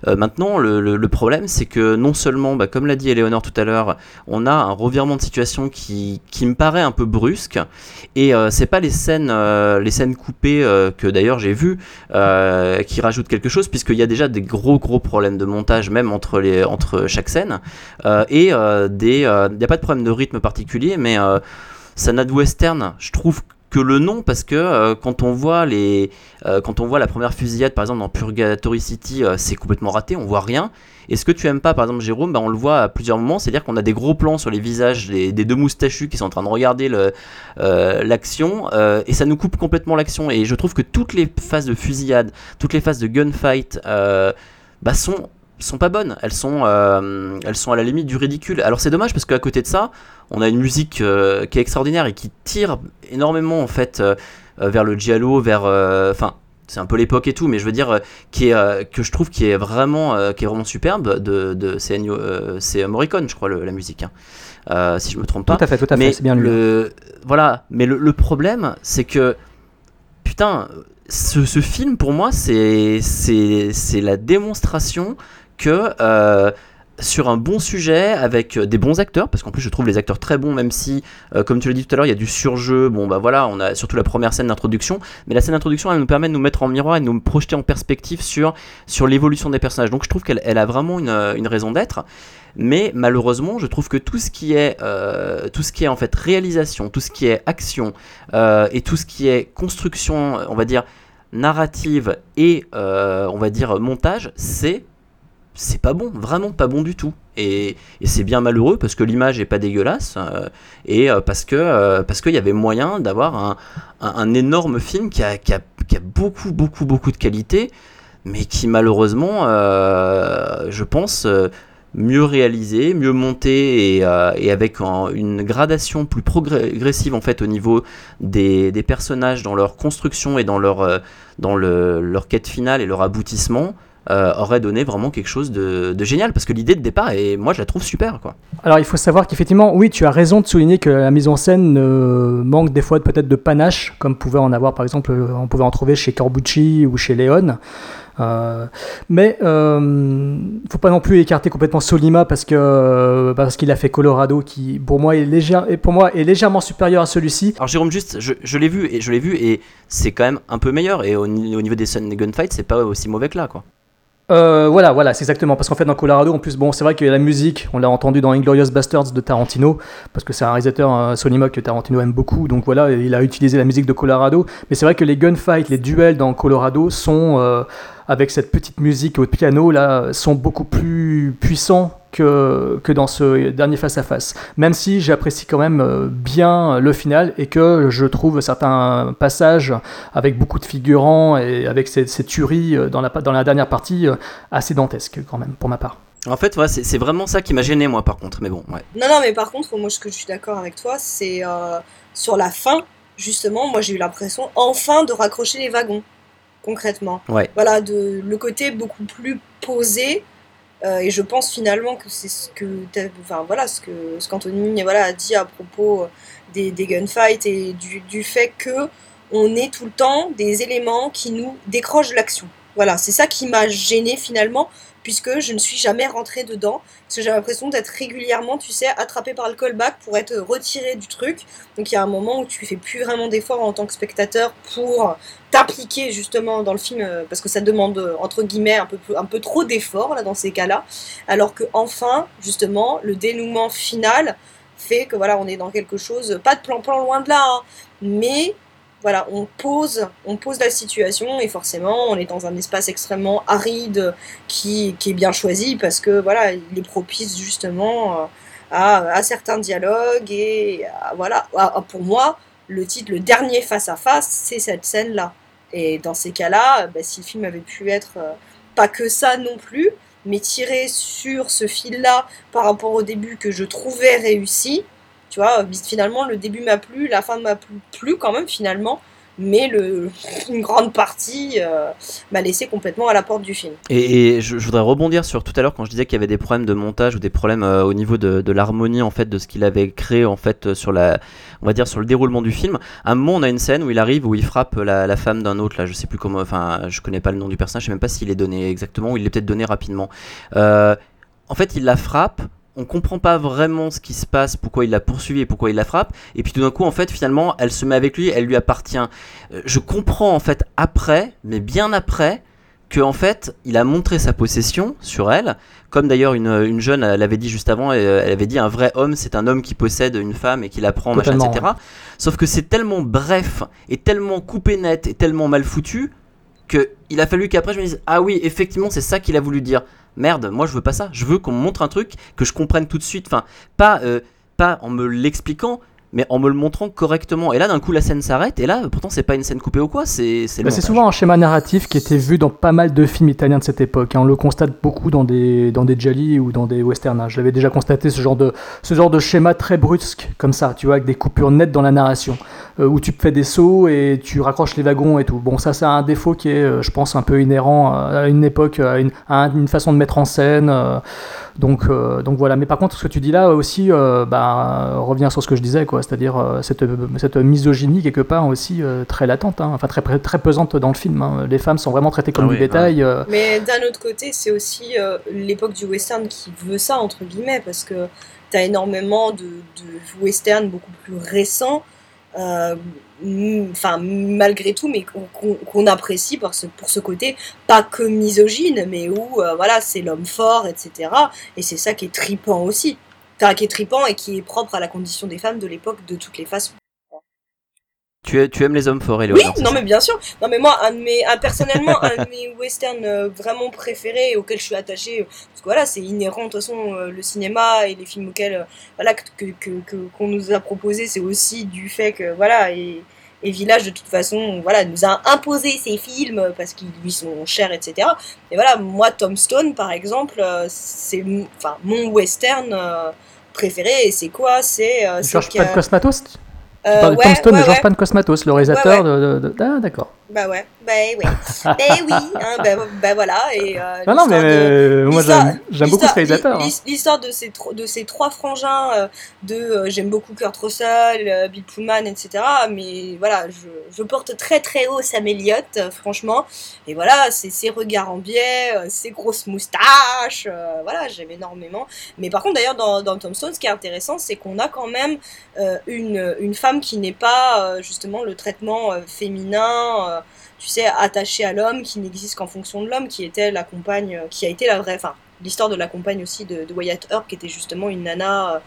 maintenant, le, problème, c'est que non seulement, bah, comme l'a dit Eleonore tout à l'heure, on a un revirement de situation qui, me paraît un peu brusque, et c'est pas les scènes, coupées que d'ailleurs j'ai vues qui rajoute quelque chose, puisqu'il y a déjà des gros gros problèmes de montage, même entre, les, entre chaque scène. Euh, et euh, des, il n'y a pas de problème de rythme particulier, mais ça n'a western, je trouve que le nom parce que quand on voit les quand on voit la première fusillade par exemple dans Purgatory City c'est complètement raté on voit rien et ce que tu aimes pas, par exemple, Jérôme, bah, on le voit à plusieurs moments, c'est-à-dire qu'on a des gros plans sur les visages des, deux moustachus qui sont en train de regarder euh, l'action, euh, et ça nous coupe complètement l'action. Et je trouve que toutes les phases de fusillade, toutes les phases de gunfight, euh, bah, sont sont pas bonnes, elles sont, elles sont à la limite du ridicule. Alors c'est dommage parce qu'à côté de ça, on a une musique qui est extraordinaire et qui tire énormément en fait vers le giallo, vers, enfin c'est un peu l'époque et tout, mais je veux dire euh, qui est, euh, que je trouve qui est vraiment euh, qui est vraiment superbe de, de c'est c'est Morricone, je crois la musique, hein. si je me trompe pas. Tout à fait, tout à fait, c'est bien lui. Le, voilà, mais le, problème, c'est que putain, ce, ce, film pour moi, c'est c'est la démonstration que sur un bon sujet avec euh, des bons acteurs parce qu'en plus je trouve les acteurs très bons même si euh, comme tu l'as dit tout à l'heure il y a du surjeu. Bon bah voilà on a surtout la première scène d'introduction. Mais la scène d'introduction elle nous permet de nous mettre en miroir et de nous projeter en perspective sur, sur l'évolution des personnages. Donc je trouve qu'elle elle a vraiment une, euh, une raison d'être. Mais malheureusement je trouve que tout ce qui est tout ce qui est en fait réalisation tout ce qui est action et tout ce qui est construction on va dire narrative et on va dire montage c'est c'est pas bon, vraiment pas bon du tout. Et, c'est bien malheureux parce que l'image est pas dégueulasse euh, et euh, parce que euh, qu'il y avait moyen d'avoir un, énorme film qui a, qui, a, beaucoup beaucoup beaucoup de qualité, mais qui malheureusement, je pense, mieux réalisé, mieux monté et, et avec une gradation plus progressive en fait au niveau des, des personnages dans leur construction et dans leur dans le, leur quête finale et leur aboutissement euh, aurait donné vraiment quelque chose de, génial parce que l'idée de départ et moi je la trouve super quoi. Alors il faut savoir qu'effectivement oui tu as raison de souligner que la mise en scène manque des fois peut-être de panache comme pouvait en avoir par exemple on pouvait en trouver chez Corbucci ou chez Léon. Euh, mais euh, faut pas non plus écarter complètement Solima parce que parce qu'il a fait Colorado qui pour moi est légère et pour moi est légèrement supérieur à celui-ci. Alors Jérôme juste je, l'ai vu et je l'ai vu et c'est quand même un peu meilleur et au, au niveau des scènes des gunfights c'est pas aussi mauvais que là quoi. Euh, voilà, voilà, c'est exactement. Parce qu'en fait, dans Colorado, en plus, bon, c'est vrai que la musique, on l'a entendu dans Inglorious Bastards de Tarantino, parce que c'est un réalisateur, Sony que Tarantino aime beaucoup. Donc voilà, il a utilisé la musique de Colorado. Mais c'est vrai que les gunfights, les duels dans Colorado sont, euh, avec cette petite musique au piano, là, sont beaucoup plus puissants que, que dans ce dernier face-à-face. Même si j'apprécie quand même euh, bien le final et que je trouve certains passages avec beaucoup de figurants et avec ces, tueries euh, dans la, dans la dernière partie euh, assez dantesques quand même, pour ma part. En fait, c'est vraiment ça qui m'a gêné, moi, par contre. Mais bon, ouais. Non, non, mais par contre, moi, ce que je suis d'accord avec toi, c'est sur la fin, justement, moi, j'ai eu l'impression, enfin, de raccrocher les wagons, concrètement. Ouais. Voilà, de, le côté beaucoup plus posé, euh, et je pense finalement que c'est ce que, enfin voilà, ce que ce qu'Anthony voilà a dit à propos des, des gunfights et du, du, fait que on est tout le temps des éléments qui nous décrochent l'action. Voilà, c'est ça qui m'a gêné finalement puisque je ne suis jamais rentrée dedans, parce que j'ai l'impression d'être régulièrement, tu sais, attrapée par le callback pour être retirée du truc. Donc il y a un moment où tu fais plus vraiment d'efforts en tant que spectateur pour t'appliquer justement dans le film, euh, parce que ça demande entre guillemets un peu, un peu trop d'efforts là dans ces cas-là, alors que enfin, justement, le dénouement final fait que voilà, on est dans quelque chose, pas de plan-plan loin de là, hein, mais voilà, on pose, on pose la situation et forcément, on est dans un espace extrêmement aride qui, est bien choisi parce que voilà, il est propice justement euh, à, certains dialogues et voilà, pour moi, le titre, le dernier face à face, c'est cette scène-là. Et dans ces cas-là, bah, si le film avait pu être euh, pas que ça non plus, mais tiré sur ce fil-là par rapport au début que je trouvais réussi, tu vois, finalement, le début m'a plu, la fin m'a plu quand même, finalement mais le, [laughs] une grande partie euh, m'a laissé complètement à la porte du film. Et, je, voudrais rebondir sur tout à l'heure quand je disais qu'il y avait des problèmes de montage ou des problèmes euh, au niveau de, l'harmonie en fait de ce qu'il avait créé en fait sur la, on va dire sur le déroulement du film. À un moment, on a une scène où il arrive où il frappe la, femme d'un autre là, je sais plus comment, enfin, je connais pas le nom du personnage, je sais même pas s'il est donné exactement ou il est peut-être donné rapidement. Euh, en fait, il la frappe on comprend pas vraiment ce qui se passe, pourquoi il la poursuivi et pourquoi il la frappe. Et puis tout d'un coup, en fait, finalement, elle se met avec lui, elle lui appartient. Euh, je comprends en fait après, mais bien après, que en fait, il a montré sa possession sur elle, comme d'ailleurs une, jeune l'avait dit juste avant, euh, elle avait dit un vrai homme, c'est un homme qui possède une femme et qui la prend, machin, etc. Sauf que c'est tellement bref et tellement coupé net et tellement mal foutu que il a fallu qu'après je me dise ah oui, effectivement, c'est ça qu'il a voulu dire merde, moi je veux pas ça. Je veux qu'on me montre un truc que je comprenne tout de suite. Enfin, pas, euh, pas en me l'expliquant, mais en me le montrant correctement. Et là, d'un coup, la scène s'arrête, et là, pourtant, c'est pas une scène coupée ou quoi, c'est bah, C'est souvent un schéma narratif qui était vu dans pas mal de films italiens de cette époque. On le constate beaucoup dans des, dans des Jolly ou dans des westerns. Je l'avais déjà constaté, ce genre, de, ce genre de schéma très brusque, comme ça, tu vois, avec des coupures nettes dans la narration, euh, où tu fais des sauts et tu raccroches les wagons et tout. Bon, ça, c'est un défaut qui est, euh, je pense, un peu inhérent à une époque, à une, à une façon de mettre en scène. Euh, donc, euh, donc voilà. Mais par contre, ce que tu dis là aussi euh, bah, revient sur ce que je disais, quoi. C'est-à-dire euh, cette, cette, misogynie quelque part aussi très latente, hein. enfin très, très pesante dans le film. Hein. Les femmes sont vraiment traitées comme ah du bétail. Mais d'un autre côté, c'est aussi l'époque du western qui veut ça entre guillemets, parce que tu as énormément de, de westerns beaucoup plus récents enfin malgré tout, mais qu'on apprécie pour ce, pour ce côté pas que misogyne, mais où euh, voilà c'est l'homme fort, etc. Et c'est ça qui est tripant aussi, enfin, qui est tripant et qui est propre à la condition des femmes de l'époque de toutes les façons. Tu, tu aimes les hommes forts, Oui, Éléonore c'est non mais bien sûr. Non mais moi, un de mes, un- personnellement, un de mes westerns euh, vraiment préférés et auxquels je suis attachée, euh, parce que voilà, c'est inhérent de toute façon le cinéma et les films auxquels voilà que que- qu'on nous a proposé, c'est aussi du fait que voilà et et Village de toute façon voilà nous a imposé ces films parce qu'ils lui sont chers etc. Et voilà, moi Tombstone par exemple, euh, c'est mon- enfin mon western euh, préféré et c'est quoi? C'est euh, Pan Cosmatos Tu parles de Tombstone ouais, de George ouais. Pan Cosmatos, le réalisateur de- Ah, d'accord. Bah ouais, bah oui. bah oui, hein, bah, bah voilà. Et, euh, Non, non, mais de- euh, moi j'aime beaucoup ce l'histoire- réalisateur. hein. l'his- L'histoire de ces, de ces trois frangins, euh, de euh, j'aime beaucoup Kurt Russell, Bill Pullman, etc. Mais voilà, je, je porte très très haut Sam Elliott, franchement. Et voilà, ses regards en biais, ses grosses moustaches, voilà, j'aime énormément. Mais par contre, d'ailleurs, dans, dans Tombstone, ce qui est intéressant, c'est qu'on a quand même une, une femme qui n'est pas justement le traitement féminin. Tu sais, attachée à l'homme, qui n'existe qu'en fonction de l'homme, qui était la compagne, euh, qui a été la vraie, enfin, l'histoire de la compagne aussi de, Wyatt Earp, qui était justement une nana euh,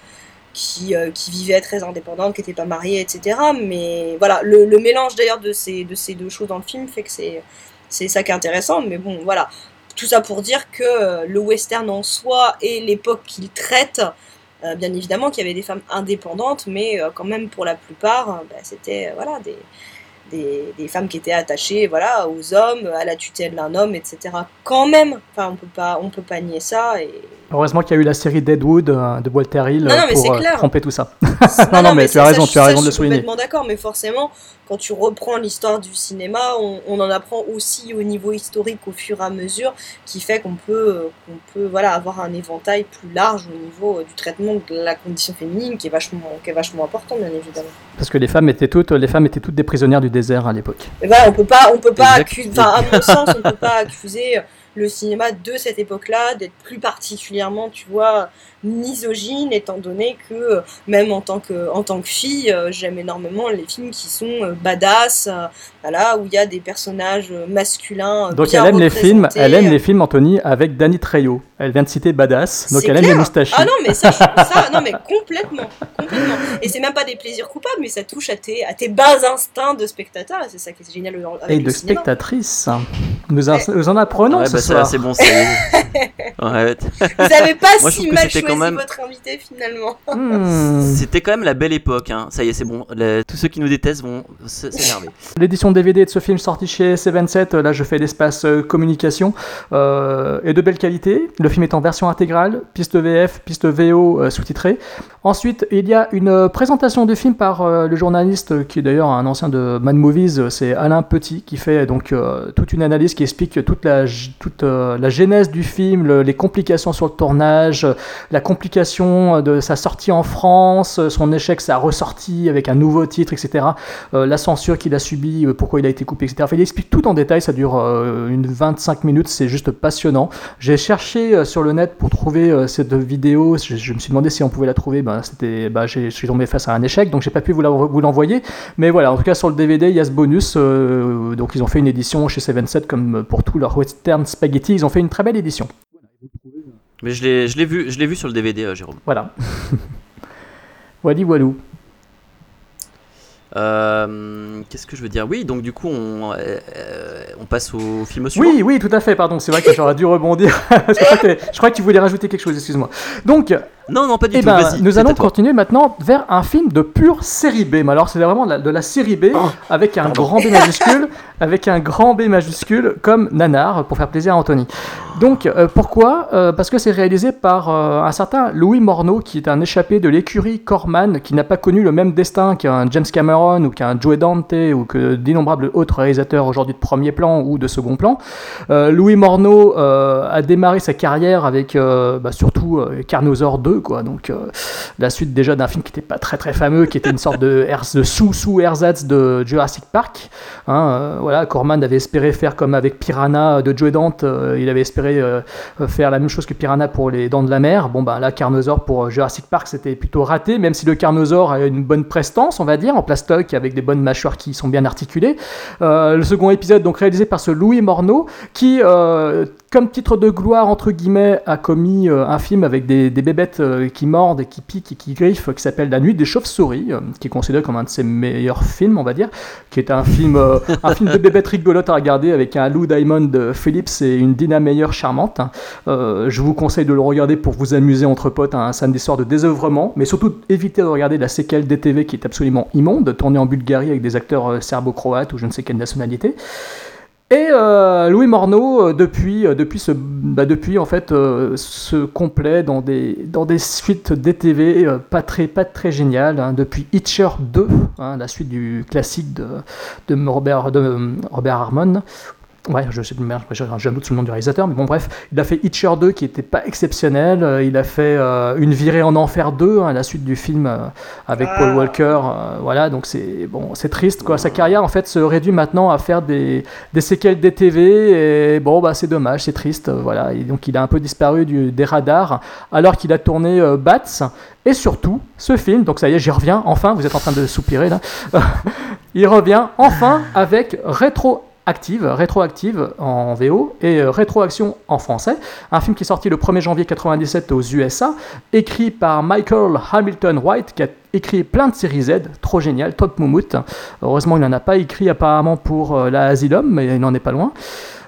qui, euh, qui vivait très indépendante, qui n'était pas mariée, etc. Mais voilà, le, mélange d'ailleurs de ces, de ces deux choses dans le film fait que c'est, ça qui est intéressant. Mais bon, voilà, tout ça pour dire que le western en soi et l'époque qu'il traite, bien évidemment qu'il y avait des femmes indépendantes, mais quand même pour la plupart, bah, c'était voilà des, des, des femmes qui étaient attachées voilà aux hommes, à la tutelle d'un homme, etc. Quand même, on peut pas on peut pas nier ça et Heureusement qu'il y a eu la série Deadwood euh, de Walter Hill Non, non, pour euh, tromper tout ça. [laughs] non, non, mais tu as raison, ça, tu as ça, raison de je le suis souligner. complètement d'accord, mais forcément, quand tu reprends l'histoire du cinéma, on, on en apprend aussi au niveau historique au fur et à mesure, qui fait qu'on peut, euh, qu'on peut voilà, avoir un éventail plus large au niveau du traitement de la condition féminine, qui est vachement, qui est vachement important, bien évidemment. Parce que les femmes étaient toutes, les femmes étaient toutes des prisonnières du désert à l'époque. Voilà, on peut pas, on peut pas accuser, à mon sens, on peut pas accuser le cinéma de cette époque-là d'être plus particulièrement, tu vois, misogyne, étant donné que euh, même en tant que, en tant que fille, euh, j'aime énormément les films qui sont euh, badass, voilà, où il y a des personnages masculins. Donc bien elle aime les films, elle aime les films Anthony avec Danny Trejo. Elle vient de citer Badass, donc elle aime les clair. moustachis. Ah non, mais ça, ça non, mais complètement, complètement. Et c'est même pas des plaisirs coupables, mais ça touche à tes, à tes bas instincts de spectateur, et c'est ça qui est génial avec Et le de cinéma. spectatrices. Nous, en- nous en apprenons Ouais, ce bah c'est bon, ça y est. Ouais. Vous avez pas Moi, si mal choisi quand même. votre invité finalement. Hmm. C'était quand même la belle époque, hein. Ça y est, c'est bon. Tous ceux qui nous détestent vont s'énerver. L'édition DVD de ce film sorti chez C27, là je fais l'espace euh, communication, euh, est de belle qualité. Le film est en version intégrale, piste VF, piste VO euh, sous-titrée. Ensuite, il y a une euh, présentation du film par euh, le journaliste qui est d'ailleurs un ancien de Mad Movies, c'est Alain Petit, qui fait donc euh, toute une analyse qui explique toute la, euh, la genèse du film, le- les complications sur le tournage, euh, la complication de sa sortie en France, euh, son échec, sa ressortie avec un nouveau titre, etc. Euh, la censure qu'il a subie, euh, pourquoi il a été coupé, etc. Il explique tout en détail, ça dure euh, une 25 minutes, c'est juste passionnant. J'ai cherché euh, sur le net pour trouver euh, cette vidéo, je, me suis demandé si on pouvait la trouver, ben, c'était, j'ai- je suis tombé face à un échec, donc j'ai pas pu vous, l'envoyer. Mais voilà, en tout cas sur le DVD, il y a ce bonus, euh, donc ils ont fait une édition chez 77 comme pour tout leur western spaghetti, ils ont fait une très belle édition. Mais je l'ai, vu, je vu sur le DVD, euh, Jérôme. Voilà. [laughs] Wally Walou. Euh, qu'est-ce que je veux dire? Oui, donc du coup, on, euh, euh, on passe au film suivant. Oui, oui, tout à fait, pardon, c'est vrai que j'aurais dû rebondir. [laughs] je, crois que, je crois que tu voulais rajouter quelque chose, excuse-moi. Donc, Non, non, pas du eh tout. ben, Vas-y. nous allons continuer maintenant vers un film de pure série B. Mais alors, c'est vraiment de la, de la série B avec un grand B majuscule, [laughs] avec un grand B majuscule comme Nanar pour faire plaisir à Anthony. Donc, euh, pourquoi? Euh, Parce que c'est réalisé par euh, un certain Louis Morneau, qui est un échappé de l'écurie Corman, qui n'a pas connu le même destin qu'un James Cameron ou qu'un Joe Dante ou que d'innombrables autres réalisateurs aujourd'hui de premier plan ou de second plan. Euh, Louis Morneau euh, a démarré sa carrière avec euh, bah, surtout euh, Carnosaur 2, Donc euh, la suite déjà d'un film qui n'était pas très très fameux, qui était une sorte de, Herz- de Jurassic Park. Hein, euh, voilà, Corman avait espéré faire comme avec Piranha de Joe Dante, euh, il avait espéré faire la même chose que Piranha pour les Dents de la Mer. Bon bah là, Carnosaur pour Jurassic Park, c'était plutôt raté, même si le Carnosaur a une bonne prestance, on va dire, en plastoc avec des bonnes mâchoires qui sont bien articulées. Le second épisode, donc réalisé par ce Louis Morneau, qui, comme titre de gloire, entre guillemets, a commis un film avec des bébêtes euh, qui mordent, et qui piquent et qui griffent, qui s'appelle La Nuit des chauves-souris, euh, qui est considéré comme un de ses meilleurs films, on va dire, qui est un film, euh, un film de bébête rigolote à regarder avec un Lou Diamond Phillips et une Dina Meyer charmante. Je vous conseille de le regarder pour vous amuser entre potes un samedi soir de désœuvrement, mais surtout évitez de regarder la séquelle DTV qui est absolument immonde, tournée en Bulgarie avec des acteurs serbo-croates ou je ne sais quelle nationalité. Et euh, Louis Morneau, euh, depuis, euh, depuis, ce, bah, depuis en fait, dans des, dans des suites DTV pas, très, pas très géniales. hein. depuis Hitcher 2, hein, la suite du classique de, de Robert, de Robert Harmon. Ouais, je sais merde, j'ai un doute sur le nom du réalisateur, mais bon, bref, il a fait Hitcher 2 qui était pas exceptionnel. euh, Il a fait euh, Une virée en enfer 2, hein, la suite du film euh, avec Paul Walker. euh, voilà, donc c'est bon, c'est triste quoi. Sa carrière en fait se réduit maintenant à faire des, des séquelles DTV et bon, bah c'est dommage, c'est triste. voilà, et donc il a un peu disparu du, des radars alors qu'il a tourné Bats et surtout ce film. Donc ça y est, j'y reviens. Enfin, vous êtes en train de soupirer là. [laughs] il revient enfin avec Rétro Active, rétroactive en VO et euh, rétroaction en français. Un film qui est sorti le 1er janvier 97 aux USA, écrit par Michael Hamilton White, qui a écrit plein de séries Z, trop génial, top moumoute. Heureusement, il n'en a pas écrit apparemment pour euh, mais il n'en est pas loin.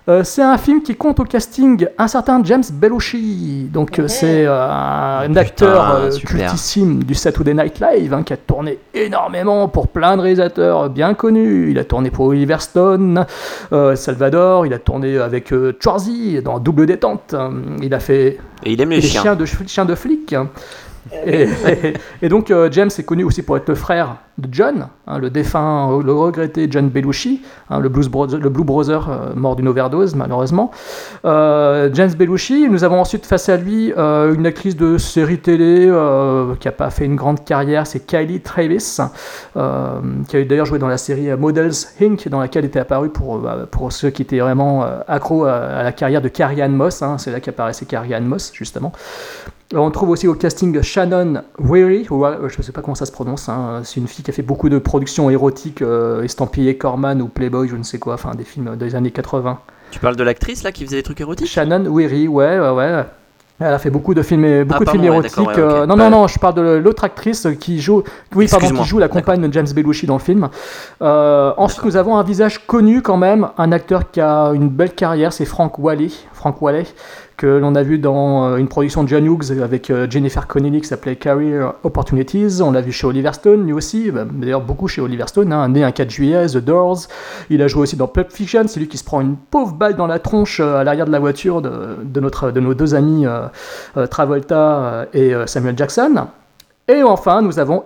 Euh, c'est un film qui compte au casting un certain James Belushi. Donc euh, c'est euh, un acteur euh, cultissime du Saturday Night Live hein, qui a tourné énormément pour plein de réalisateurs bien connus. Il a tourné pour Oliver Stone, euh, Salvador, il a tourné avec euh, Schwarzy dans Double Détente. Il a fait Et il aime les chiens. de, chiens de flics. Et, donc euh, James est connu aussi pour être le frère de John, hein, le défunt, le regretté John Belushi, hein, le, blues brother- Blue Brother euh, mort d'une overdose malheureusement. Euh, James Belushi, nous avons ensuite face à lui une actrice de série télé qui n'a pas fait une grande carrière, c'est Kylie Travis, qui a d'ailleurs joué dans la série Models Inc., dans laquelle était apparu pour, bah, pour ceux qui étaient vraiment accros à, à la carrière de Carrie Ann Moss, hein, c'est là qu'apparaissait Carrie Ann Moss justement. On trouve aussi au casting Shannon Weary, ou, euh, je ne sais pas comment ça se prononce, hein, c'est une fille qui a fait beaucoup de productions érotiques, euh, estampillées Corman ou Playboy, je ne sais quoi, enfin des films des années 80. Tu parles de l'actrice là qui faisait des trucs érotiques? Shannon Weary, ouais, ouais, ouais. Elle a fait beaucoup de films, beaucoup de pardon, films érotiques. euh, non, non, non, je parle de l'autre actrice qui joue, oui, pardon, qui joue la compagne de James Belushi dans le film. Euh, ensuite, nous avons un visage connu quand même, un acteur qui a une belle carrière, c'est Frank Wallet, Frank Wallet, que l'on a vu dans euh, une production de John Hughes avec euh, Jennifer Connelly qui s'appelait Career Opportunities. On l'a vu chez Oliver Stone, lui aussi, bah, d'ailleurs beaucoup chez Oliver Stone, hein, né un 4 juillet, The Doors. Il a joué aussi dans Pulp Fiction, c'est lui qui se prend une pauvre balle dans la tronche euh, à l'arrière de la voiture de, notre, de nos deux amis Travolta et Samuel Jackson. Et enfin, nous avons.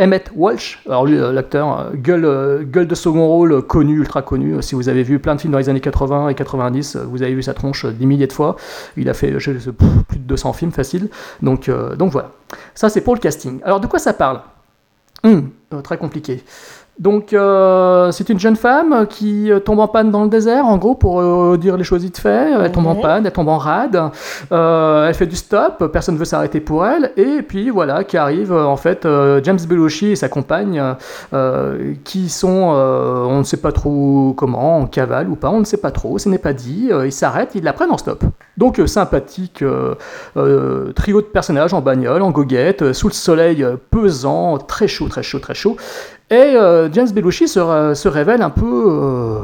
Emmett, Walsh, alors lui, euh, l'acteur, euh, gueule, euh, gueule de second rôle, connu, ultra connu. Si vous avez vu plein de films dans les années 80 et 90, euh, vous avez vu sa tronche des milliers de fois. Il a fait plus de 200 films facile. Donc, voilà. Ça, c'est pour le casting. Alors, de quoi ça parle? Hum, Très compliqué. Donc, euh, c'est une jeune femme qui euh, tombe en panne dans le désert, en gros, pour euh, dire les choses vite fait. Elle tombe en panne, elle tombe en rade. Euh, elle fait du stop, personne ne veut s'arrêter pour elle. Et puis, voilà, qui arrive, en fait, James Belushi et sa compagne, qui sont, on ne sait pas trop comment, en cavale ou pas, on ne sait pas trop, ce n'est pas dit. Ils s'arrêtent, ils la prennent en stop. Donc, sympathique trio de personnages en bagnole, en goguette, sous le soleil pesant, très chaud, très chaud, très chaud. Et euh, James Belushi se, révèle un peu, euh,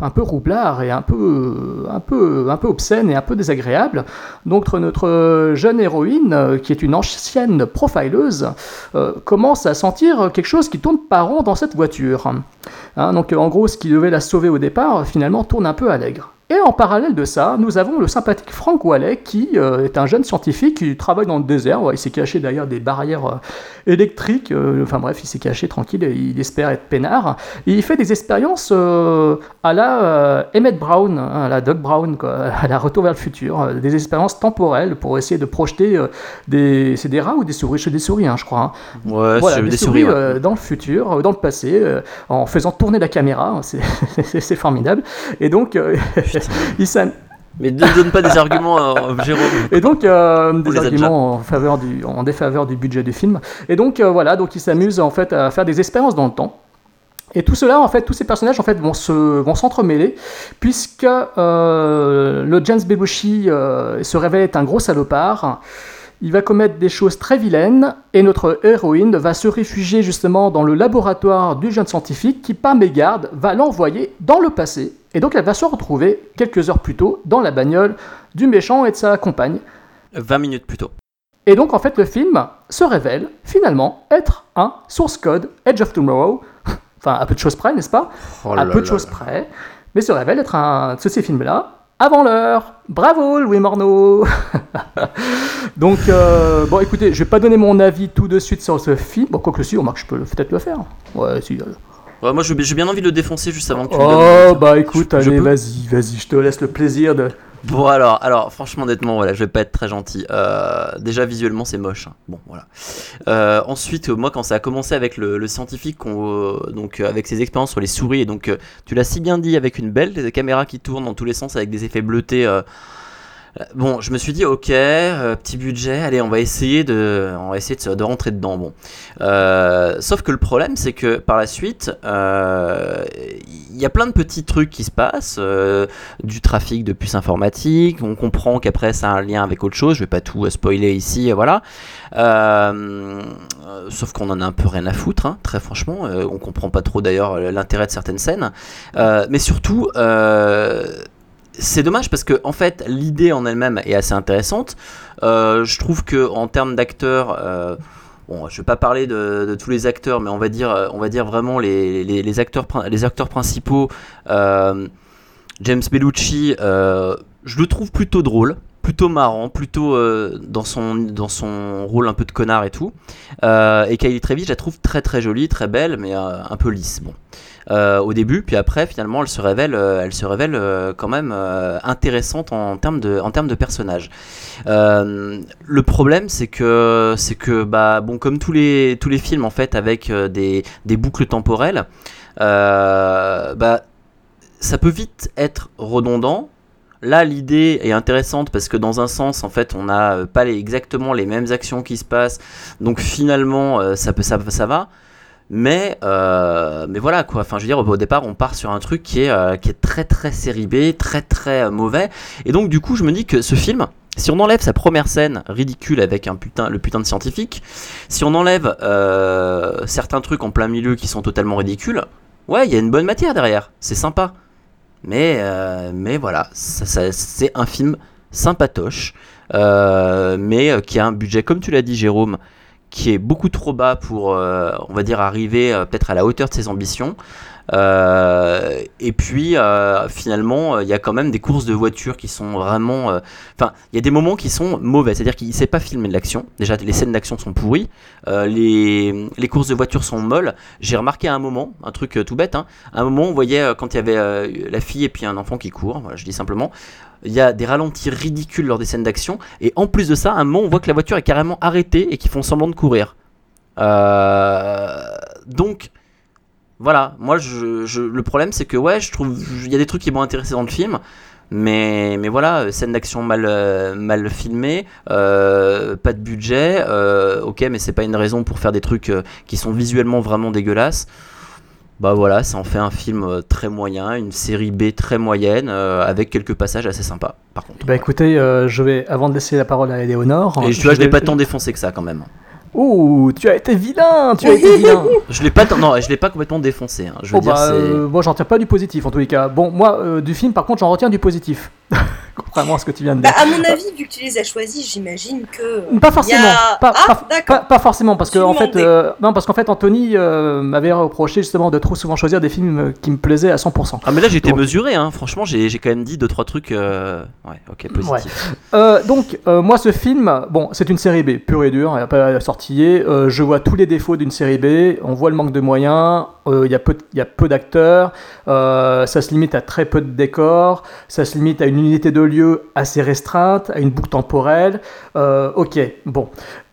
un peu roublard et un peu, euh, un, peu, un peu obscène et un peu désagréable. Donc notre jeune héroïne, qui est une ancienne profileuse, commence à sentir quelque chose qui tourne pas rond dans cette voiture. Hein, donc en gros, ce qui devait la sauver au départ, finalement, tourne un peu à l'aigre. Et en parallèle de ça, nous avons le sympathique Frank Wallet, qui euh, est un jeune scientifique qui travaille dans le désert. Ouais, il s'est caché derrière des barrières euh, électriques. euh, enfin bref, il s'est caché tranquille. et Il espère être peinard. Et il fait des expériences à la Emmett Brown, hein, à la Doc Brown, quoi, [laughs] à la Retour vers le futur. des expériences temporelles pour essayer de projeter des. C'est des rats ou des souris? C'est des souris, hein, je crois. hein. Ouais, Voilà, des, des souris, souris. ouais. dans le futur, dans le passé, en faisant tourner la caméra. hein, c'est [laughs] formidable. Et donc, s'am- Mais ne donne pas des arguments, euh, Jérôme. et donc, euh, des arguments en, faveur du, en défaveur du budget du film. Et donc, euh, voilà, donc il s'amuse en fait à faire des expériences dans le temps. Et tout cela, en fait, tous ces personnages en fait vont se vont s'entremêler, puisque euh, le James Belushi se révèle être un gros salopard il va commettre des choses très vilaines et notre héroïne va se réfugier justement dans le laboratoire du jeune scientifique qui, par mégarde, va l'envoyer dans le passé. Et donc elle va se retrouver quelques heures plus tôt dans la bagnole du méchant et de sa compagne. 20 minutes plus tôt. Et donc en fait le film se révèle finalement être un source code Edge of Tomorrow, [laughs] enfin à peu de choses près, n'est-ce pas? Oh À peu de choses près, mais se révèle être un de ces films-là avant l'heure. Bravo Louis Morneau [laughs] Donc, euh, bon écoutez, je vais pas donner mon avis tout de suite sur ce film. Bon, quoi que si, remarque, je peux peut-être le faire. Ouais, si. euh. Ouais, moi, j'ai bien envie de le défoncer juste avant que tu Oh, bah écoute, Je- allez, vas-y, vas-y, je te laisse le plaisir de... Bon alors, alors franchement honnêtement voilà, je vais pas être très gentil. Euh, déjà visuellement c'est moche. hein. Bon voilà. Euh, ensuite moi quand ça a commencé avec le, le scientifique, euh, donc euh, avec ses expériences sur les souris et donc tu l'as si bien dit avec une belle caméra qui tourne dans tous les sens avec des effets bleutés. Bon, je me suis dit ok, euh, petit budget, allez, on va essayer de, on va essayer de, rentrer dedans. Bon, Euh, sauf que le problème, c'est que par la suite, euh, il y a plein de petits trucs qui se passent, du trafic de puces informatiques. On comprend qu'après, ça a un lien avec autre chose. Je vais pas tout spoiler ici, voilà. Sauf qu'on en a un peu rien à foutre, hein, très franchement. On comprend pas trop d'ailleurs l'intérêt de certaines scènes. Mais surtout. C'est dommage parce que en fait l'idée en elle-même est assez intéressante. Euh, je trouve que en termes d'acteurs, euh, bon, je vais pas parler de, tous les acteurs, mais on va dire, euh, on va dire vraiment les, acteurs, les acteurs principaux. euh, James Bellucci, je le trouve plutôt drôle, plutôt marrant, plutôt dans son dans son rôle un peu de connard et tout. Et Kylie Trevi, je la trouve très très jolie, très belle, mais un peu lisse. Bon. Euh, au début, puis après, finalement, elle se révèle, euh, elle se révèle euh, quand même intéressante en termes de, en termes de personnage. Le problème, c'est que, c'est que, bah, bon, comme tous les, tous les films en fait, avec des, des boucles temporelles, bah, ça peut vite être redondant. Là, l'idée est intéressante parce que dans un sens, en fait, on n'a pas les- exactement les mêmes actions qui se passent. Donc finalement, ça peut, ça, ça va. Mais, euh, mais voilà quoi. Enfin, je veux dire, au départ, on part sur un truc qui est, euh, qui est très très série B, très très euh, mauvais. Et donc, du coup, je me dis que ce film, si on enlève sa première scène ridicule avec un le putain de scientifique, si on enlève certains trucs en plein milieu qui sont totalement ridicules, ouais, il y a une bonne matière derrière. C'est sympa. Mais, mais voilà, c'est un film sympatoche, mais qui a un budget, comme tu l'as dit, Jérôme, qui est beaucoup trop bas pour, euh, on va dire, arriver euh, peut-être à la hauteur de ses ambitions. Euh, et puis finalement, il y a quand même des courses de voitures qui sont vraiment. Enfin, il y a des moments qui sont mauvais, c'est-à-dire qu'il ne sait pas filmer de l'action. Déjà, les scènes d'action sont pourries, les, les courses de voitures sont molles. J'ai remarqué à un moment, un truc tout bête, hein, à un moment, on voyait quand il y avait la fille et puis un enfant qui court, je dis simplement. Il y a des ralentis ridicules lors des scènes d'action, et en plus de ça, à un moment, on voit que la voiture est carrément arrêtée et qu'ils font semblant de courir. Euh, donc, voilà, moi le problème c'est que ouais, je trouve il y a des trucs qui m'ont intéressé dans le film, mais, voilà, euh, scène d'action mal, euh, mal filmée, euh, pas de budget, ok, mais c'est pas une raison pour faire des trucs qui sont visuellement vraiment dégueulasses. Bah voilà, ça en fait un film euh, très moyen, une série B très moyenne, euh, avec quelques passages assez sympas par contre. Bah écoutez, euh, je vais, avant de laisser la parole à Éléonore... Et tu vois, je vais- l'ai pas tant défoncé que ça quand même. Ouh, tu as été vilain, tu as été vilain [laughs] Je l'ai pas, non, je l'ai pas complètement défoncé. hein. Je veux Oh dire, bah, c'est. euh, moi j'en retiens pas du positif en tous les cas. Bon, moi du film par contre j'en retiens du positif. [laughs] Contrairement à ce que tu viens de Bah, à mon avis, vu que tu les as choisis, j'imagine que. Pas forcément. a- Pas, ah, pas- d'accord. pas- pas forcément parce que Je en me fait, euh, non parce qu'en fait Anthony euh, m'avait reproché justement de trop souvent choisir des films euh, qui me plaisaient à 100%. Ah mais là j'étais Donc- mesuré, hein. franchement j'ai j'ai quand même dit deux trois trucs. euh, Ouais, ok, positif. Euh, donc, euh, moi, ce film, bon, c'est une série B, pure et dure, il n'y a pas à sortiller. Euh, je vois tous les défauts d'une série B, on voit le manque de moyens, euh, il y a peu, il y a peu d'acteurs, euh, ça se limite à très peu de décors, ça se limite à une unité de lieu assez restreinte, à une boucle temporelle. Euh, ok, bon.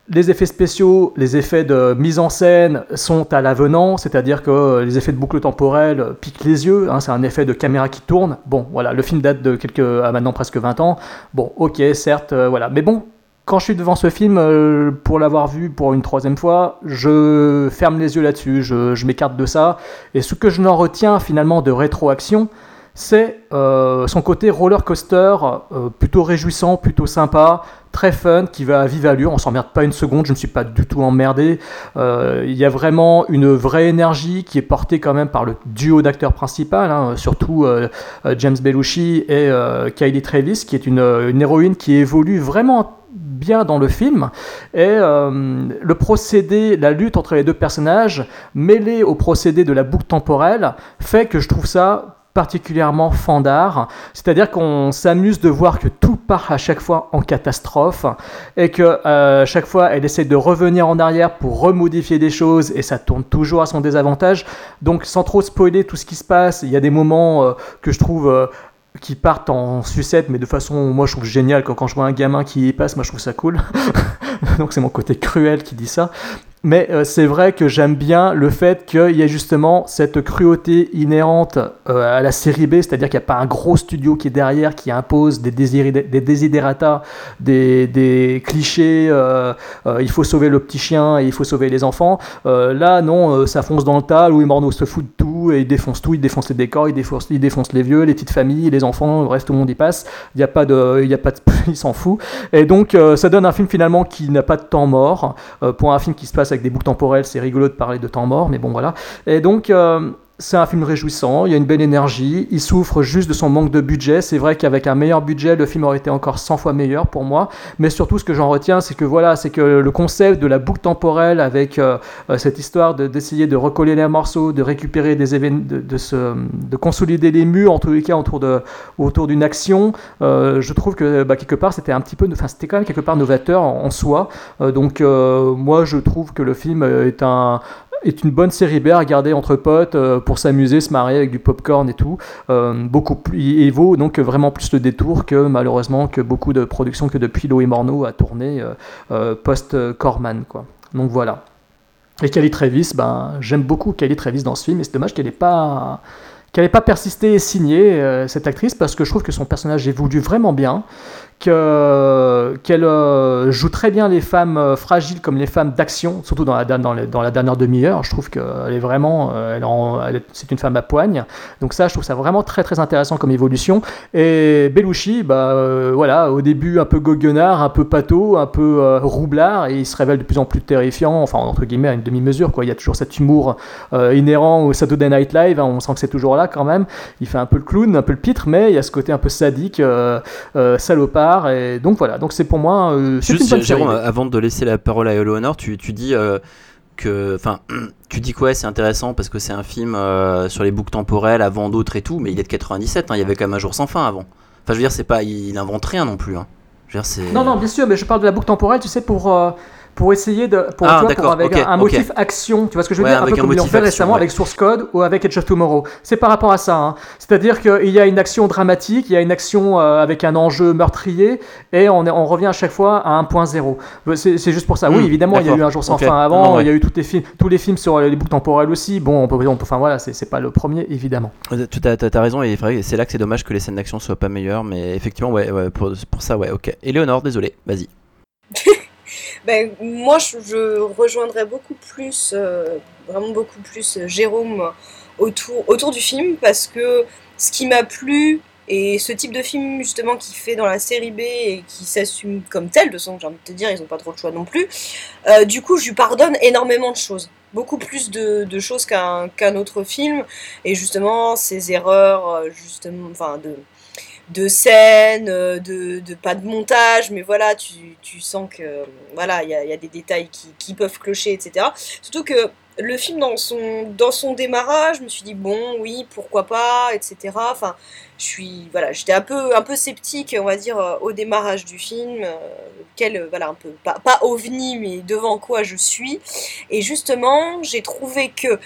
Les effets spéciaux, les effets de mise en scène sont à l'avenant, c'est-à-dire que les effets de boucle temporelle piquent les yeux, hein, c'est un effet de caméra qui tourne. Bon, voilà, le film date de quelques, à maintenant presque 20 ans. Bon, ok, certes, euh, voilà. Mais bon, quand je suis devant ce film, euh, pour l'avoir vu pour une troisième fois, je ferme les yeux là-dessus, je, je m'écarte de ça. Et ce que je n'en retiens finalement de rétroaction, c'est euh, son côté roller coaster, euh, plutôt réjouissant, plutôt sympa, très fun, qui va à vive allure. On s'emmerde pas une seconde, je ne suis pas du tout emmerdé. Euh, il y a vraiment une vraie énergie qui est portée quand même par le duo d'acteurs principal, hein, surtout James Belushi et Kylie Travis, qui est une, héroïne qui évolue vraiment bien dans le film. Et le procédé, la lutte entre les deux personnages, mêlé au procédé de la boucle temporelle, fait que je trouve ça particulièrement fandard, c'est-à-dire qu'on s'amuse de voir que tout part à chaque fois en catastrophe et que euh, chaque fois elle essaie de revenir en arrière pour remodifier des choses et ça tourne toujours à son désavantage. Donc sans trop spoiler tout ce qui se passe, il y a des moments euh, que je trouve qui partent en sucette, mais de façon, moi je trouve génial quand, quand je vois un gamin qui y passe, moi je trouve ça cool. [laughs] Donc c'est mon côté cruel qui dit ça. Mais euh, c'est vrai que j'aime bien le fait qu'il y ait justement cette cruauté inhérente euh, à la série B, c'est-à-dire qu'il n'y a pas un gros studio qui est derrière, qui impose des, des désidérata, des, clichés, euh, il faut sauver le petit chien et il faut sauver les enfants. là, non, ça fonce dans le tas, Louis Morneau se fout de tout et il défonce tout, il défonce les décors, il défonce, les vieux, les petites familles, les enfants, le reste, tout le monde y passe. Il n'y a pas de... Il a pas de [laughs] il s'en fout. Et donc, ça donne un film finalement qui n'a pas de temps mort, pour un film qui se passe avec des boucles temporelles, c'est rigolo de parler de temps mort, mais bon voilà. Et donc, euh, c'est un film réjouissant, il y a une belle énergie, il souffre juste de son manque de budget. C'est vrai qu'avec un meilleur budget, le film aurait été encore 100 fois meilleur pour moi. Mais surtout, ce que j'en retiens, c'est que voilà, c'est que le concept de la boucle temporelle avec euh, euh, cette histoire d'essayer de, recoller les morceaux, de récupérer des événements, de, de consolider les murs, en tous les cas, autour d'une autour action, je trouve que bah, quelque part, c'était un petit peu, enfin, c'était quand même quelque part novateur en, soi. donc, moi, je trouve que le film est un, est une bonne série B à regarder entre potes euh, pour s'amuser, se marier avec du popcorn et tout. Euh, beaucoup plus, et vaut donc vraiment plus le détour que malheureusement que beaucoup de productions que depuis Loïc Morneau a tourné euh, post-Corman. Quoi. Donc voilà. Et Kelly Travis, ben, j'aime beaucoup Kelly Travis dans ce film, et c'est dommage qu'elle n'ait pas pas persisté et signé cette actrice parce que je trouve que son personnage évolue vraiment bien qu'elle euh, joue très bien les femmes euh, fragiles comme les femmes d'action, surtout dans la, dernière demi-heure. Je trouve qu'elle est vraiment, euh, c'est une femme à poigne. Donc ça, je trouve ça vraiment très très intéressant comme évolution. Et Belushi, bah voilà, au début un peu goguenard, un peu pâteau, un peu roublard, et il se révèle de plus en plus terrifiant, enfin entre guillemets à une demi-mesure. Il y a toujours cet humour inhérent au Saturday Night Live. Hein, on sent que c'est toujours là quand même. Il fait un peu le clown, un peu le pitre, mais il y a ce côté un peu sadique, salopard et donc voilà, donc c'est pour moi. Euh, Juste, Jérôme, avant de laisser la parole à Eleanor, tu, tu dis euh, que. Enfin, [clears throat] tu dis quoi c'est intéressant parce que c'est un film euh, sur les boucles temporelles avant d'autres et tout, mais il est de 97, hein, il y avait quand même un jour sans fin avant. Enfin, je veux dire, c'est pas, il, invente rien non plus. Hein. Dire, non, non, bien sûr, mais je parle de la boucle temporelle, tu sais, pour pour essayer de pour, ah, pour avec un, motif action tu vois ce que je veux dire un peu comme ils l'ont fait récemment avec Source Code ou avec Edge of Tomorrow. C'est par rapport à ça hein. c'est à dire qu'il y a une action dramatique il y a une action euh, avec un enjeu meurtrier et on, on revient à chaque fois à 1.0 c'est juste pour ça. Oui hmm, évidemment il y a eu un jour sans fin avant il y a eu tous les films tous les films sur les boucles temporelles aussi. Bon on peut, on peut enfin voilà c'est pas le premier évidemment. Tu as, as, raison et c'est là que c'est dommage que les scènes d'action soient pas meilleures mais effectivement ouais, ouais pour, pour ça ouais ok. Éléonore désolé vas-y ben, moi, je, rejoindrais beaucoup plus, euh, vraiment beaucoup plus euh, Jérôme autour, autour du film parce que ce qui m'a plu et ce type de film justement qui fait dans la série B et qui s'assume comme tel, de son j'ai envie de te dire, ils n'ont pas trop de choix non plus. Euh, du coup, je lui pardonne énormément de choses, beaucoup plus de, choses qu'un qu'un autre film. Et justement, ces erreurs, justement, enfin de de scène, euh, de, de, pas de montage, mais voilà, tu, tu sens que voilà, il y a, y a, des détails qui, qui, peuvent clocher, etc. Surtout que le film dans son, dans son démarrage, je me suis dit bon, oui, pourquoi pas, etc. Enfin, je suis voilà, j'étais un peu un peu sceptique, on va dire, euh, au démarrage du film, euh, quel voilà un peu pas, pas ovni, mais devant quoi je suis. Et justement, j'ai trouvé que